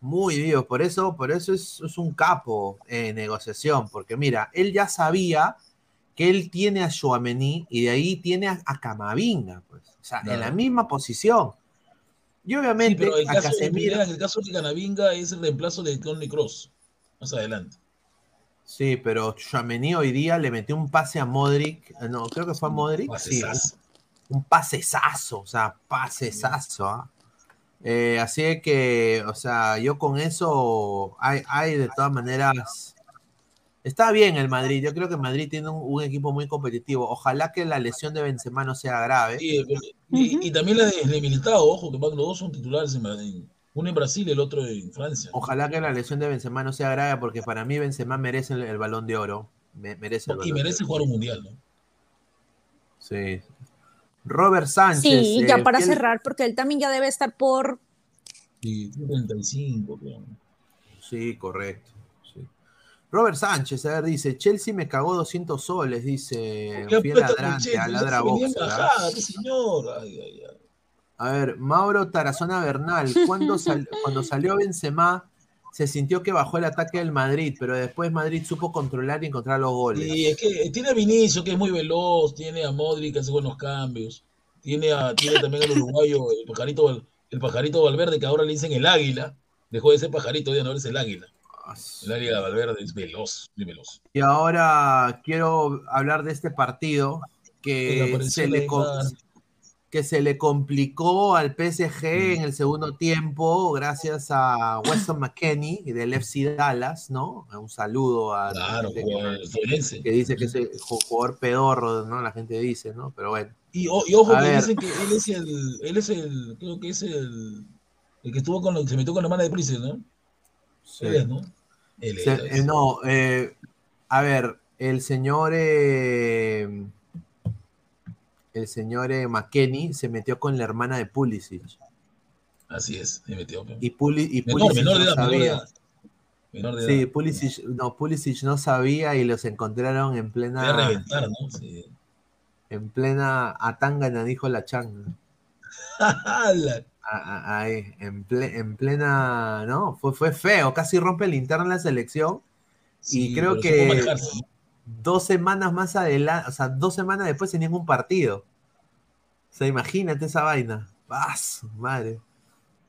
Muy vivo, por eso, por eso es, es un capo en negociación, porque mira, él ya sabía que él tiene a Joamení y de ahí tiene a, a Camavinga, pues, o sea, en la misma posición. Y Sí, obviamente pero el a caso, Casemiro, el caso de Canavinga es el reemplazo de Tony Cross. Más adelante. sí, pero Joamení hoy día le metió un pase a Modric, eh, no, creo que fue a Modric, sí, un, Pasesazo. un pasesazo, o sea, pasesazo, ¿ah? Eh, así que, o sea, yo con eso hay, hay de todas maneras. Está bien el Madrid. Yo creo que Madrid tiene un, un equipo muy competitivo. Ojalá que la lesión de Benzema no sea grave. Sí, pero- y, y también la de, de Militao, ojo, que los dos son titulares, en, en- uno en Brasil y el otro en Francia. Ojalá que la lesión de Benzema no sea grave, porque para mí Benzema merece el, el balón de oro. Me- merece el y balón de merece oro. jugar un mundial, ¿no? Sí. Robert Sánchez. Sí, eh, ya para fiel- cerrar, porque él también ya debe estar por... Y 35, creo. Sí, correcto. Sí. Robert Sánchez, a ver, dice, Chelsea me cagó 200 soles, dice, ¿Qué fiel ladrante, a ladra qué señor. Ay, ay, ay. A ver, Mauro Tarazona Bernal, cuando, sal- cuando salió Benzema, se sintió que bajó el ataque del Madrid, pero después Madrid supo controlar y encontrar los goles. Y es que tiene a Vinicio, que es muy veloz, tiene a Modric, que hace buenos cambios, tiene, a, tiene también al uruguayo, el pajarito, el pajarito Valverde, que ahora le dicen el águila, dejó de ser pajarito, ya no es el águila. El águila Valverde es veloz, muy veloz. Y ahora quiero hablar de este partido que se, le que se le complicó al PSG en el segundo tiempo gracias a Weston McKenney del FC Dallas, ¿no? Un saludo a la Claro, gente que, dice que es el ju- jugador pedorro, ¿no? La gente dice, ¿no? Pero bueno. Y, o- y ojo que ver. dicen que él es el, él es el, creo que es el, el que estuvo con, lo- se metió con la hermana de Prince, ¿no? Sí. ¿no? Él Se- eh, no, eh, a ver, el señor eh, el señor eh, McKenney se metió con la hermana de Pulisic. Así es, se metió. Y, Puli- y Menor, Pulisic menor de no menor de edad. Menor de Sí, edad. Pulisic, no, Pulisic no sabía y los encontraron en a plena, reventar, ¿no? Sí. en plena Atangana, dijo la changa. Ahí, en, ple- en plena, ¿no? Fue, fue feo, casi rompe el interno en la selección. Sí, creo que-. Dos semanas más adelante, o sea, dos semanas después tenían un partido. O sea, imagínate esa vaina. ¡Paz! Madre.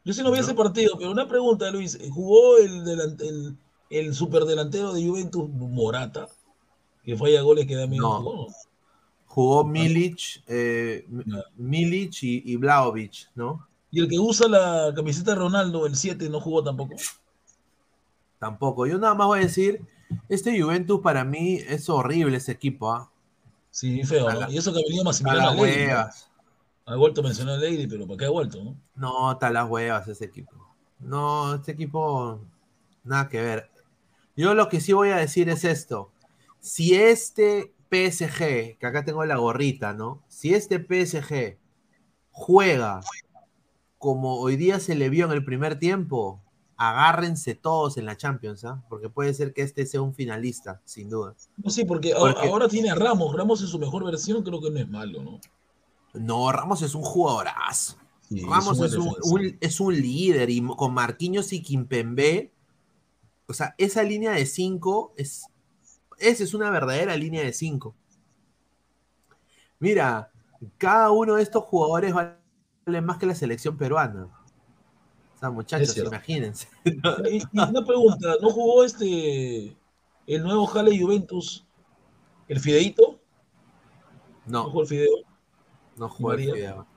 Yo sí no vi ¿No? ese partido, pero una pregunta, Luis. ¿Jugó el, el, el superdelantero de Juventus Morata? Que falla goles que da miedo. No. ¿Jugó? Jugó Milic, eh, M- Ya. Milic y, y Vlahovic, ¿no? Y el que usa la camiseta de Ronaldo, el 7, no jugó tampoco. Tampoco. Yo nada más voy a decir, este Juventus para mí es horrible ese equipo, ¿ah? Sí, feo, A ¿no? la- Y eso que ha venido A Massimiliano las Allegri, ¿no? huevas. Ha vuelto a mencionar a Lady, pero ¿para qué ha vuelto, no? No, está a las huevas ese equipo. No, este equipo, nada que ver. Yo lo que sí voy a decir es esto. Si este PSG, que acá tengo la gorrita, ¿no? Si este PSG juega como hoy día se le vio en el primer tiempo, agárrense todos en la Champions, ¿ah? Porque puede ser que este sea un finalista, sin duda. No, sí, porque, ahora tiene a Ramos. Ramos en su mejor versión creo que no es malo, ¿no? No, Ramos es un jugadorazo. Sí, Ramos es un, es un líder y con Marquinhos y Kimpembe, o sea, esa línea de cinco es, esa es una verdadera línea de cinco. Mira, cada uno de estos jugadores vale más que la selección peruana. O sea, muchachos, imagínense. Y, y una pregunta, ¿no jugó este el nuevo Jale Juventus, el Fideito? ¿No No, jugó el Fideo? no juega el. Fideo.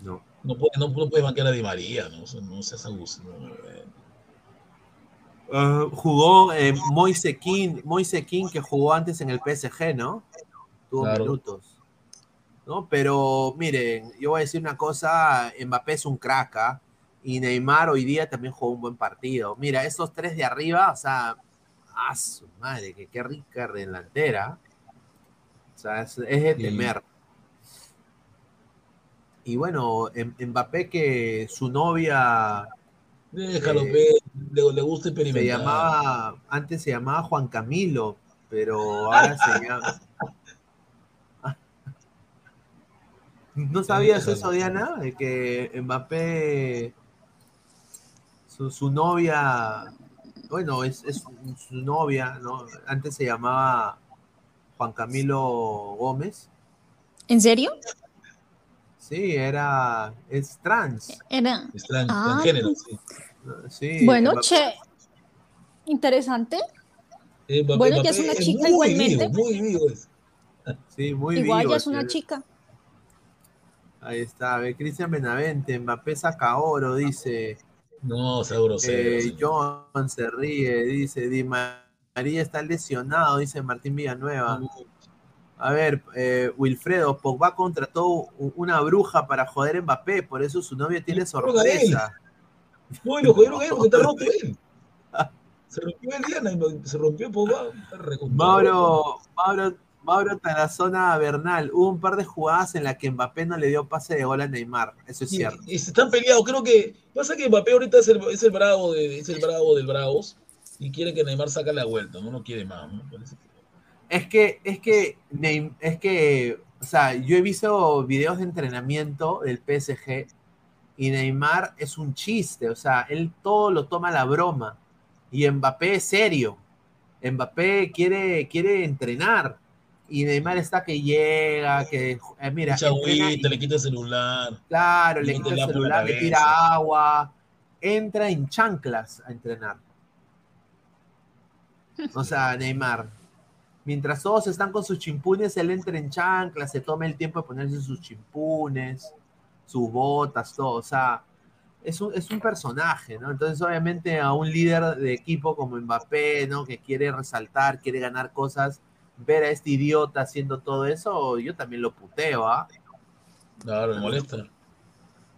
No. No puede, no, no puede banquear a Di María, ¿no? No seas abuso. no. Ah, jugó eh, Moise King, Moise King, que jugó antes en el PSG, ¿no? Tuvo Claro. minutos. ¿No? Pero miren, yo voy a decir una cosa, Mbappé es un crack, ¿ah? y Neymar hoy día también jugó un buen partido. Mira, esos tres de arriba, o sea, ¡ah, su madre, que qué rica delantera. O sea, es, es de temer. Y bueno, Mbappé que su novia Déjalo, Eh, pe, le, le gusta se experimentar. llamaba, antes se llamaba Juan Camilo, pero ahora se llama. ¿No sabías eso, Diana? De que Mbappé, su, su novia, bueno, es, es su novia, ¿no? Antes se llamaba Juan Camilo Gómez. ¿En serio? Sí, era, es trans. Era. Es tran- Ah. transgénero, sí. Sí, Bueno, Mbappé- che. Interesante. Eh, Mbappé- Bueno, ya es una chica muy igualmente. vivo, muy vivo es. Sí, muy Igual vivo ya es una chica. Ahí está, a ver, Cristian Benavente, Mbappé saca oro, dice. No, sea grosero. Eh. John se ríe, dice. Di María está lesionado, dice Martín Villanueva. A ver, eh, Wilfredo, Pogba contrató una bruja para joder a Mbappé, por eso su novia tiene sorpresa. No, y lo jodieron a él porque está roto él. Se rompió el Diana se rompió Pogba. Mauro, Mauro, Mauro Tarazona Bernal, hubo un par de jugadas en las que Mbappé no le dio pase de gol a Neymar, eso es Y- cierto. y están peleados. Creo que pasa que Mbappé ahorita es el, es el bravo de, es el bravo del Bravos y quiere que Neymar saque la vuelta. No, no quiere más. ¿no? Parece que- Es que, es que, Neym- es que, o sea, yo he visto videos de entrenamiento del PSG y Neymar es un chiste, o sea, él todo lo toma a la broma y Mbappé es serio. Mbappé quiere, quiere entrenar y Neymar está que llega, que, eh, mira, agüita, y- le quita el celular. claro, le quita el celular, le tira agua, entra en chanclas a entrenar. O sea, Neymar. Mientras todos están con sus chimpunes, él entra en chanclas, se toma el tiempo de ponerse sus chimpunes, sus botas, todo. O sea, es un, es un personaje, ¿no? Entonces, obviamente, a un líder de equipo como Mbappé, ¿no? Que quiere resaltar, quiere ganar cosas, ver a este idiota haciendo todo eso, yo también lo puteo, ¿ah? Claro, me molesta.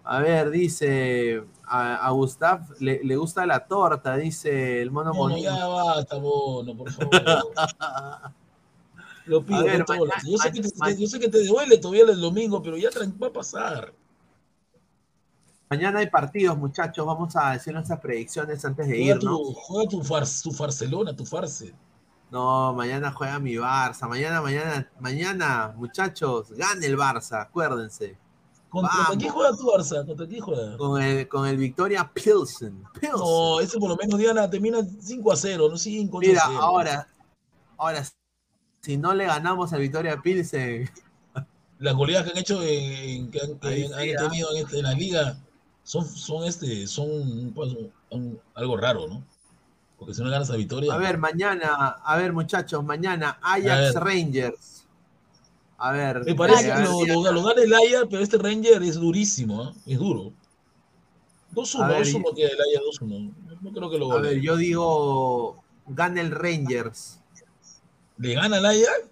A ver, dice a, a Gustav le, le gusta la torta, dice el mono No, no, bonito. ya basta, mono, por favor. Lo pido ver, yo, sé que te, yo sé que te duele todavía el domingo, pero ya va a pasar. Mañana hay partidos, muchachos. Vamos a decir nuestras predicciones antes de Juega irnos. tu, juega tu, far- tu Barcelona, tu farce. No, mañana juega mi Barça. Mañana, mañana, mañana, muchachos, gane el Barça, acuérdense. ¿Contra, Vamos. ¿Contra quién juega tu Barça? ¿Contra quién juega? Con el, con el Victoria Pilsen. Pilsen. No, ese por lo menos Diana termina 5 a 0, no 5 a 0. Mira, ahora, ahora, si no le ganamos al Victoria Pilsen, Las goleadas que han hecho, en- que han, que Ahí han sí, ah. tenido en, este- en la liga son, son, este, son algo raro, ¿no? Porque si no ganas a Victoria. a ver, mañana, a ver, muchachos, mañana Ajax. Rangers. A ver, Me parece eh, a que lo, lo, lo gana el Ajax, pero este Ranger es durísimo, ¿ah? es duro. 2-1, A ver, 2-1 que el Ajax 2-1. No creo que lo A gane. ver, yo digo, gana el Rangers. ¿Le gana el Ajax?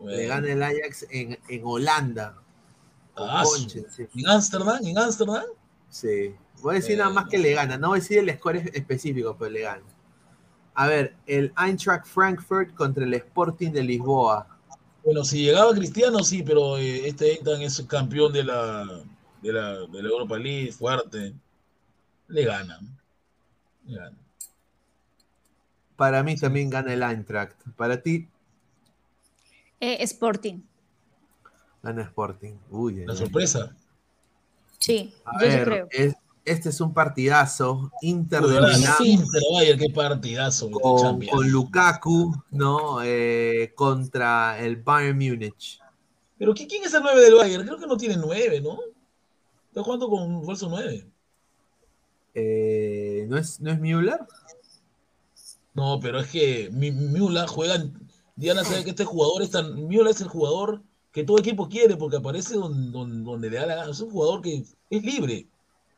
Le gana el Ajax en, en Holanda. Ah, su- Conche, sí. ¿En Ámsterdam? ¿En Ámsterdam? Sí. Voy a decir nada más que le gana. No voy a decir el score es- específico, pero le gana. A ver, el Eintracht Frankfurt contra el Sporting de Lisboa. Bueno, si llegaba Cristiano, sí, pero eh, este Eintracht es campeón de la, de la, de la Europa League, fuerte. Le ganan. Le ganan. Para mí también gana el Eintracht. Para ti, Eh, Sporting. gana Sporting. Uy, La ay. sorpresa. Sí, A yo creo. es- este es un partidazo. Inter de Milán vaya, qué partidazo. con, Lukaku, ¿no? Eh, contra el Bayern Múnich. Pero ¿qui- ¿quién es el 9 del Bayern? Creo que no tiene 9, ¿no? Está jugando con un falso 9. Eh, ¿no, es, ¿No es Müller? No, pero es que Müller juega. Diana sabe que este jugador es tan. Müller es el jugador que todo equipo quiere porque aparece donde, donde, donde le da la gana. Es un jugador que es libre.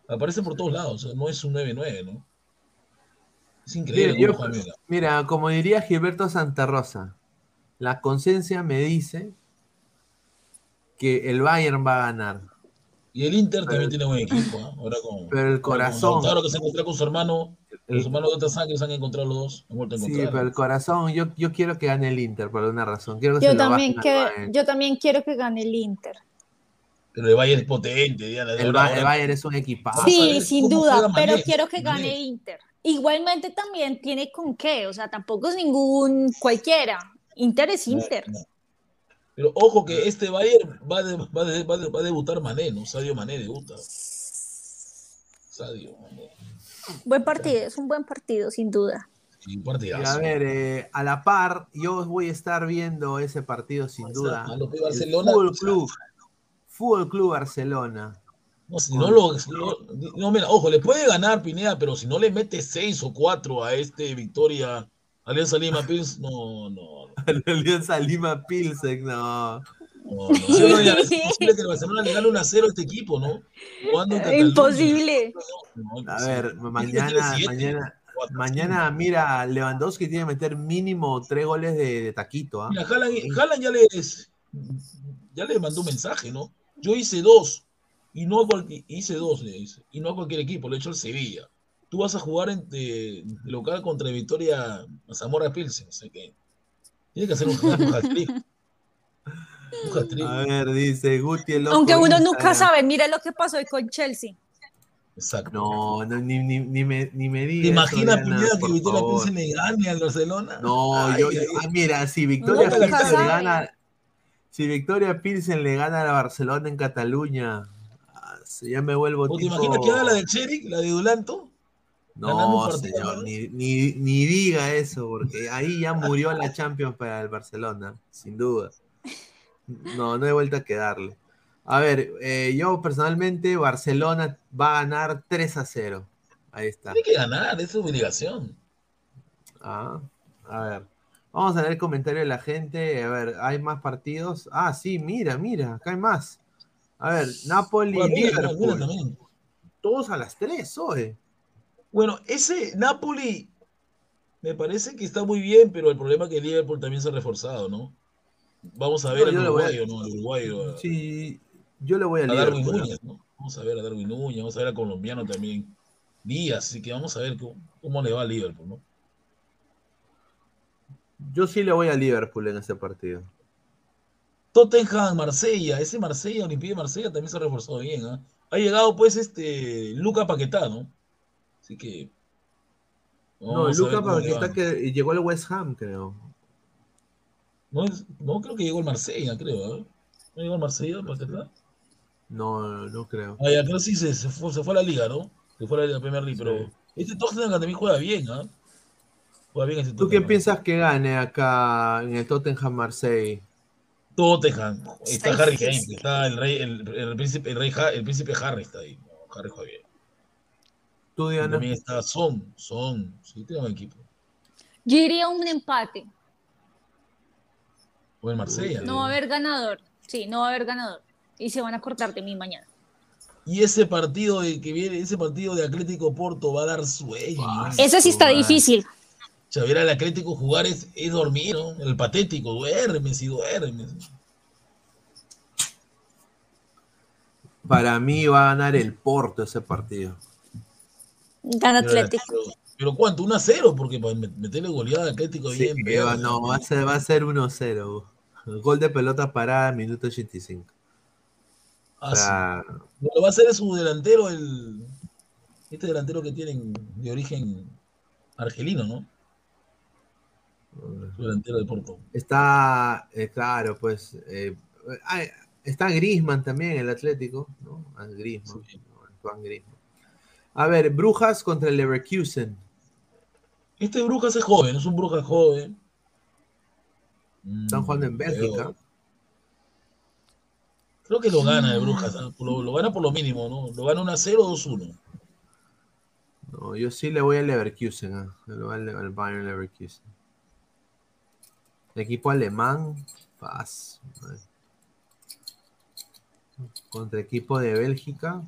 Aparece por todos lados. O sea, no es un 9-9, ¿no? Es increíble Mira, yo-. Mira, como diría Gilberto Santa Rosa, la conciencia me dice que el Bayern va a ganar. Y el Inter también tiene buen equipo. ¿ah? Ahora con, Pero el corazón- Lautaro que se encontró con su hermano. El- Los hermanos de otra sangre se han encontrado los dos. Han vuelto a sí, pero el corazón, yo, yo quiero que gane el Inter por alguna razón. Quiero que también, yo también quiero que gane el Inter. Pero el Bayern es potente, Diana. El, Ba- el Bayern es un equipazo. Sí, sin duda, pero Mané. quiero que gane Mané. Inter. Igualmente también tiene con qué, o sea, tampoco es ningún cualquiera. Inter es Inter. No, no. Pero ojo que este Bayern va, de- va, de- va, de- va a debutar Mané, ¿no? Sadio Mané debuta. Sadio Mané. Buen partido, es un buen partido, sin duda. Sí, un Y partidazo. a ver, eh, a la par, yo voy a estar viendo ese partido sin O sea, duda. a lo que El Barcelona- Fútbol Club. Fútbol Club Barcelona. No, si no lo, no, no, mira, ojo, le puede ganar Pineda, pero si no le mete 6 o 4 a este Victoria Alianza Lima Pils, no, no, Alianza Lima Pilsen, no. no, no. Sí, no, es posible que el Barcelona le gane un a 0 a este equipo, ¿no? Cataluña. Imposible. No, no, A ver, Tiene mañana, siete, mañana, cuatro, mañana, mira, Lewandowski tiene que meter mínimo tres goles de, de taquito, ¿ah? Mira, Haaland, Haaland ya les ya le mandó un mensaje, ¿no? Yo hice dos y no a cualquier, hice dos, le dice, y no a cualquier equipo, lo he hecho al Sevilla. Tú vas a jugar en de- de local contra Victoria Zamora Pilsen, o sea que tiene que hacer un, un hat-trick. Un hat-trick. A ver, dice Guti el loco Aunque uno nunca sabe, mira lo que pasó hoy con Chelsea. Exacto. No, no, ni, ni, ni me, ni me ¿Te digas. imaginas, Diana, Pineda, que Victoria. Pilsen le gane al Barcelona? No, Ay, yo, ay, yo- ay. ah, mira, si Victoria Pilsen le gana, si Victoria Pilsen le gana a Barcelona en Cataluña, ah, si ya me vuelvo ¿O te imaginas que haga la del Cheric, la de Dulanto? No, partido, señor, ¿no? ni, ni, ni diga eso, porque ahí ya murió la Champions para el Barcelona, sin duda. No, no hay vuelta a quedarle. A ver, eh, yo personalmente, Barcelona va a ganar 3 a 0. Ahí está. Tiene que ganar, es su obligación. Ah, a ver. Vamos a ver el comentario de la gente. A ver, ¿hay más partidos? Ah, sí, mira, mira, acá hay más. A ver, Napoli, Bueno, mira, mira, Liverpool. mira también. Todos a las 3 hoy. Bueno, ese Napoli me parece que está muy bien, pero el problema es que Liverpool también se ha reforzado, ¿no? Vamos a ver No, al a- uruguayo, ¿no? Al uruguayo, a, Sí, yo le voy a a Darwin. Núñez, ¿no? Vamos a ver a Darwin Núñez, vamos a ver al colombiano también, Díaz, así que vamos a ver cómo, cómo le va a Liverpool, ¿no? Yo sí le voy a Liverpool en ese partido. Tottenham, Marsella, ese Marsella, Olimpia de Marsella también se ha reforzado bien, ¿ah? Ha llegado pues este Luca Paquetá, ¿no? Así que No, Luca. Paquetá que llegó al West Ham, creo. No, no creo que llegó el Marsella, creo, ¿ah? ¿No llegó el Marsella, Paquetá? No, no creo. Ah, ya, creo sí se, se fue, se fue a la liga, ¿no? Se fue a la Premier League, pero este Tottenham también juega bien, ¿ah? Juega bien ¿Tú Tottenham. quién piensas que gane acá en el Tottenham Marseille? Tottenham. Está Está Harry. Kane, está el rey, el, el príncipe, el rey, Ha- el príncipe Harry está ahí. No, Harry juega bien. ¿Tú, Y Diana? También está Son, Son, sí, tiene un equipo. Yo iría a un empate. O el Marsella. No va a haber ganador. Sí, no va a haber ganador. Y se van a cortar de mí mañana. Y ese partido de que viene, ese partido de Atlético Porto va a dar sueño. Ese sí está difícil. Ver al Atlético jugar es, es dormir, ¿no? El patético, duermes y duermes. Para mí va a ganar el Porto ese partido. Gana Pero, Atlético. pero- pero ¿cuánto? ¿1 a 0? Porque para meterle goleada al Atlético Sí, bien. va- verga, no, va a ser, va a ser 1-0. Gol de pelota parada, minuto 85. Ah, O sea, sí. Lo va a hacer su delantero, el. Este delantero que tienen de origen argelino, ¿no? Su delantero de Porto. está, eh, claro, pues, eh, hay- está Grisman también, el Atlético, ¿no? Ah, Griezmann, Sí. Griezmann. A ver, Brujas contra el Leverkusen. Este Brujas es joven, es un Brujas joven. Están jugando en Mm, Bélgica. creo- Creo que lo gana el Brujas, ¿ah? lo, lo gana por lo mínimo, ¿no? Lo gana 1-0 o 2-1. No, yo sí le voy al Leverkusen, ah, le voy al, al Bayern Leverkusen. Equipo alemán, paz. Contra equipo de Bélgica.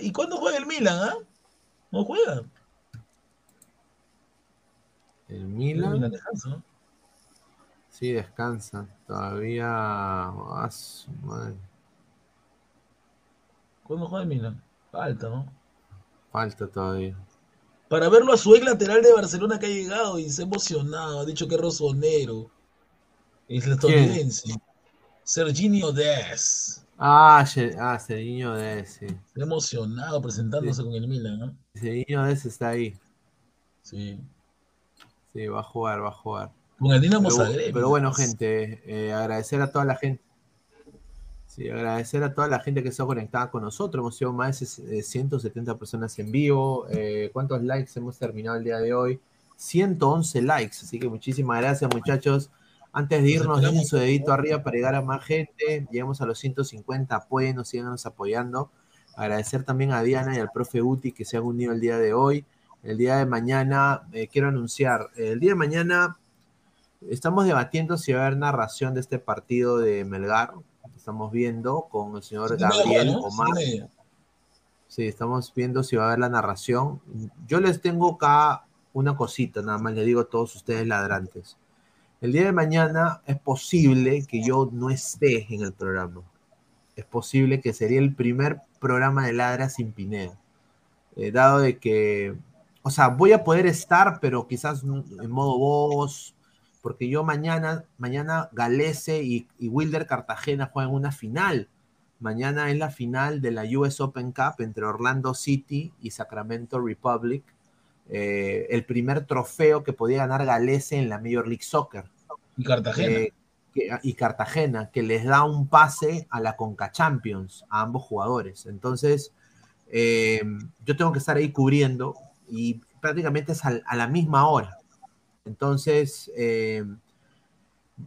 ¿Y cuándo juega el Milan, ah? No juega. El El Milan, Milan descansa, ¿no? sí, descansa. Todavía. ah, su madre, ¿Cuándo juega el Milan? Falta, ¿no? falta todavía. Para verlo a su ex lateral de Barcelona que ha llegado y se ha emocionado, ha dicho que es rosonero. Es el estadounidense. Serginho Dez. Ah, ah, Cediño de ese. Se ha emocionado presentándose con el Milan, ¿no? Cediño de ese está ahí. Sí. Sí, va a jugar, va a jugar. Con el Dinamo Pero, Zagreb. pero bueno, gente, eh, agradecer a toda la gente. Sí, agradecer a toda la gente que está conectada con nosotros. Hemos sido más de eh, 170 personas en vivo. Eh, ¿Cuántos likes hemos terminado el día de hoy? 111 likes. Así que muchísimas gracias, muchachos. Antes de irnos, dejen su dedito arriba para llegar a más gente. Llegamos a los 150. Apoyen, síganos apoyando. Agradecer también a Diana y al profe Uti que se han unido el día de hoy. El día de mañana, eh, quiero anunciar, el día de mañana estamos debatiendo si va a haber narración de este partido de Melgar. Estamos viendo con el señor Gabriel. Omar. Sí, estamos viendo si va a haber la narración. Yo les tengo acá una cosita, nada más les digo a todos ustedes ladrantes. El día de mañana es posible que yo no esté en el programa. Es posible que sería el primer programa de Ladra sin Pineda. Eh, dado de que, o sea, voy a poder estar, pero quizás en modo voz, porque yo mañana, mañana Galese y, y Wilder Cartagena juegan una final. Mañana es la final de la US Open Cup entre Orlando City y Sacramento Republic. Eh, el primer trofeo que podía ganar Galese en la Major League Soccer. Y Cartagena. Eh, que- y Cartagena, que les da un pase a la Conca Champions a ambos jugadores. Entonces, eh, yo tengo que estar ahí cubriendo y prácticamente es a, la misma hora. Entonces, eh,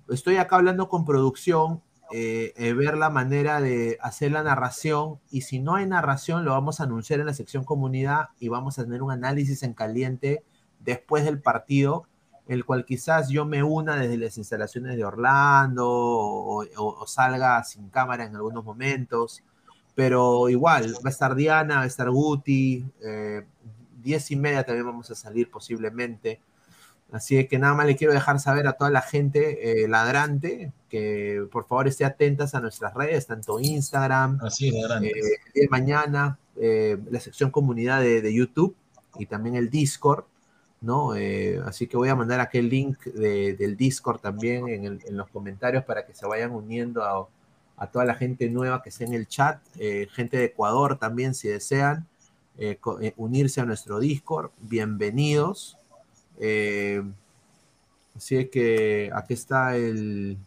estoy acá hablando con producción, eh, eh, ver la manera de hacer la narración y si no hay narración lo vamos a anunciar en la sección comunidad y vamos a tener un análisis en caliente después del partido, el cual quizás yo me una desde las instalaciones de Orlando o, o- salga sin cámara en algunos momentos, pero igual va a estar Diana, va a estar Guti, diez y media también vamos a salir posiblemente. Así que nada más le quiero dejar saber a toda la gente eh, ladrante que por favor esté atentas a nuestras redes, tanto Instagram, Así grande. eh, de mañana, eh, la sección comunidad de, de YouTube y también el Discord, ¿no? Así que voy a mandar aquel link de- del Discord también en, el- en los comentarios para que se vayan uniendo a, a toda la gente nueva que esté en el chat, gente de Ecuador también si desean unirse a nuestro Discord, bienvenidos. Eh, así es que aquí está el...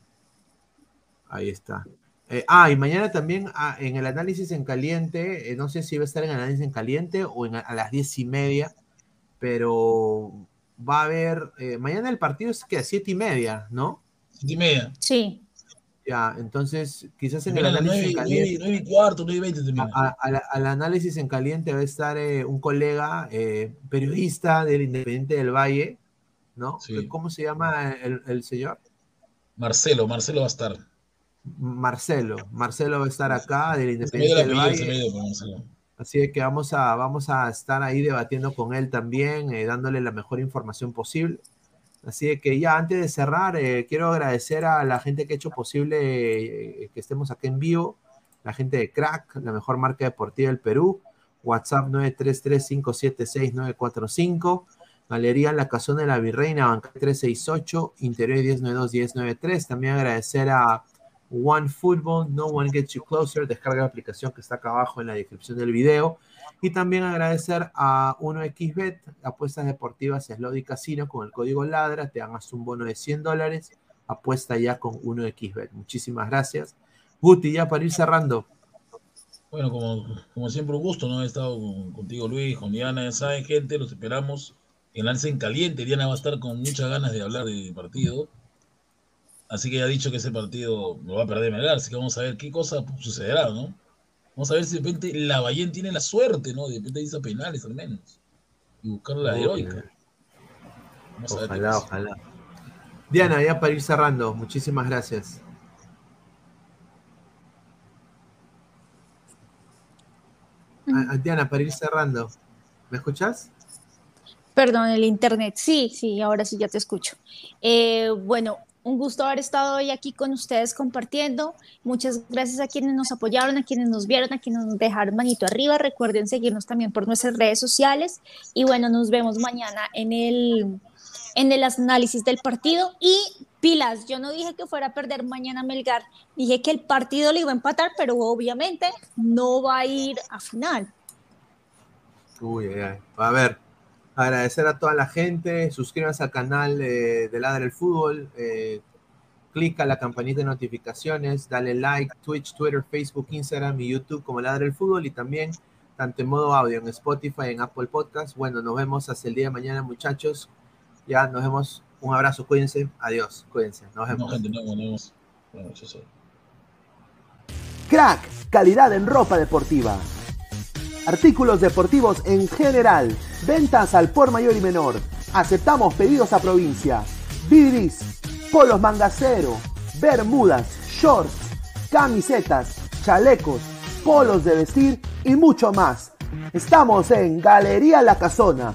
Ahí está. Eh, ah, y mañana también ah, en el análisis en caliente, eh, no sé si va a estar en el análisis en caliente o en, a las diez y media, pero va a haber, eh, mañana el partido es que a siete y media, ¿no? Siete y media. Sí. Ya, entonces quizás en el análisis en caliente, cuarto, a- a- a al análisis en caliente va a estar eh, un colega eh, periodista del Independiente del Valle, ¿no? Sí. ¿Cómo se llama el, el señor? Marcelo, Marcelo va a estar. Marcelo. Marcelo va a estar acá del Independiente el del Valle. Así es que vamos a, vamos a estar ahí debatiendo con él también, eh, dándole la mejor información posible. Así que ya antes de cerrar, eh, quiero agradecer a la gente que ha hecho posible eh, que estemos aquí en vivo, la gente de Crack, la mejor marca deportiva del Perú, WhatsApp 933-576-945, Galería La Casona de la Virreina, Banca 368, Interior 1092-1093. También agradecer a One Football, No One Gets You Closer. Descarga la aplicación que está acá abajo en la descripción del video. Y también agradecer a 1xBet, apuestas deportivas Slot y Casino con el código LADRA. Te dan hasta un bono de 100 dólares. Apuesta ya con 1xBet. Muchísimas gracias. Guti, ya para ir cerrando. Bueno, como, siempre un gusto, ¿no? He estado con- contigo Luis, con Diana, ya saben gente, los esperamos en Alce en Caliente. Diana va a estar con muchas ganas de hablar del partido. Así que ya ha dicho que ese partido lo va a perder Melgar, así que vamos a ver qué cosa sucederá, ¿no? Vamos a ver si de repente la Bayern tiene la suerte, ¿no? De repente hizo penales al menos. Y buscar la heroica. Vamos a ver Ojalá, ojalá. Diana, ya para ir cerrando, muchísimas gracias. Ah, ah, Diana, para ir cerrando, ¿me escuchas? Perdón, el internet. Sí, sí, ahora sí ya te escucho. Eh, bueno, un gusto haber estado hoy aquí con ustedes compartiendo. Muchas gracias a quienes nos apoyaron, a quienes nos vieron, a quienes nos dejaron manito arriba. Recuerden seguirnos también por nuestras redes sociales. Y bueno, nos vemos mañana en el, en el análisis del partido. Y pilas, yo no dije que fuera a perder mañana Melgar. Dije que el partido le iba a empatar, pero obviamente no va a ir a final. Uy, ay, ay. A ver, agradecer a toda la gente, suscríbanse al canal eh, de Ladra el Fútbol, eh, clica la campanita de notificaciones, dale like, Twitch, Twitter, Facebook, Instagram y YouTube como Ladra el Fútbol y también tanto en modo audio en Spotify, en Apple Podcast. Bueno, nos vemos hasta el día de mañana, muchachos. Ya nos vemos. Un abrazo, cuídense. Adiós, cuídense. Nos No, vemos. gente, no, nos vemos. Bueno. Crack, calidad en ropa deportiva. Artículos deportivos en general. Ventas al por mayor y menor. Aceptamos pedidos a provincia. Bidris, polos mangacero, bermudas, shorts, camisetas, chalecos, polos de vestir y mucho más. Estamos en Galería La Casona.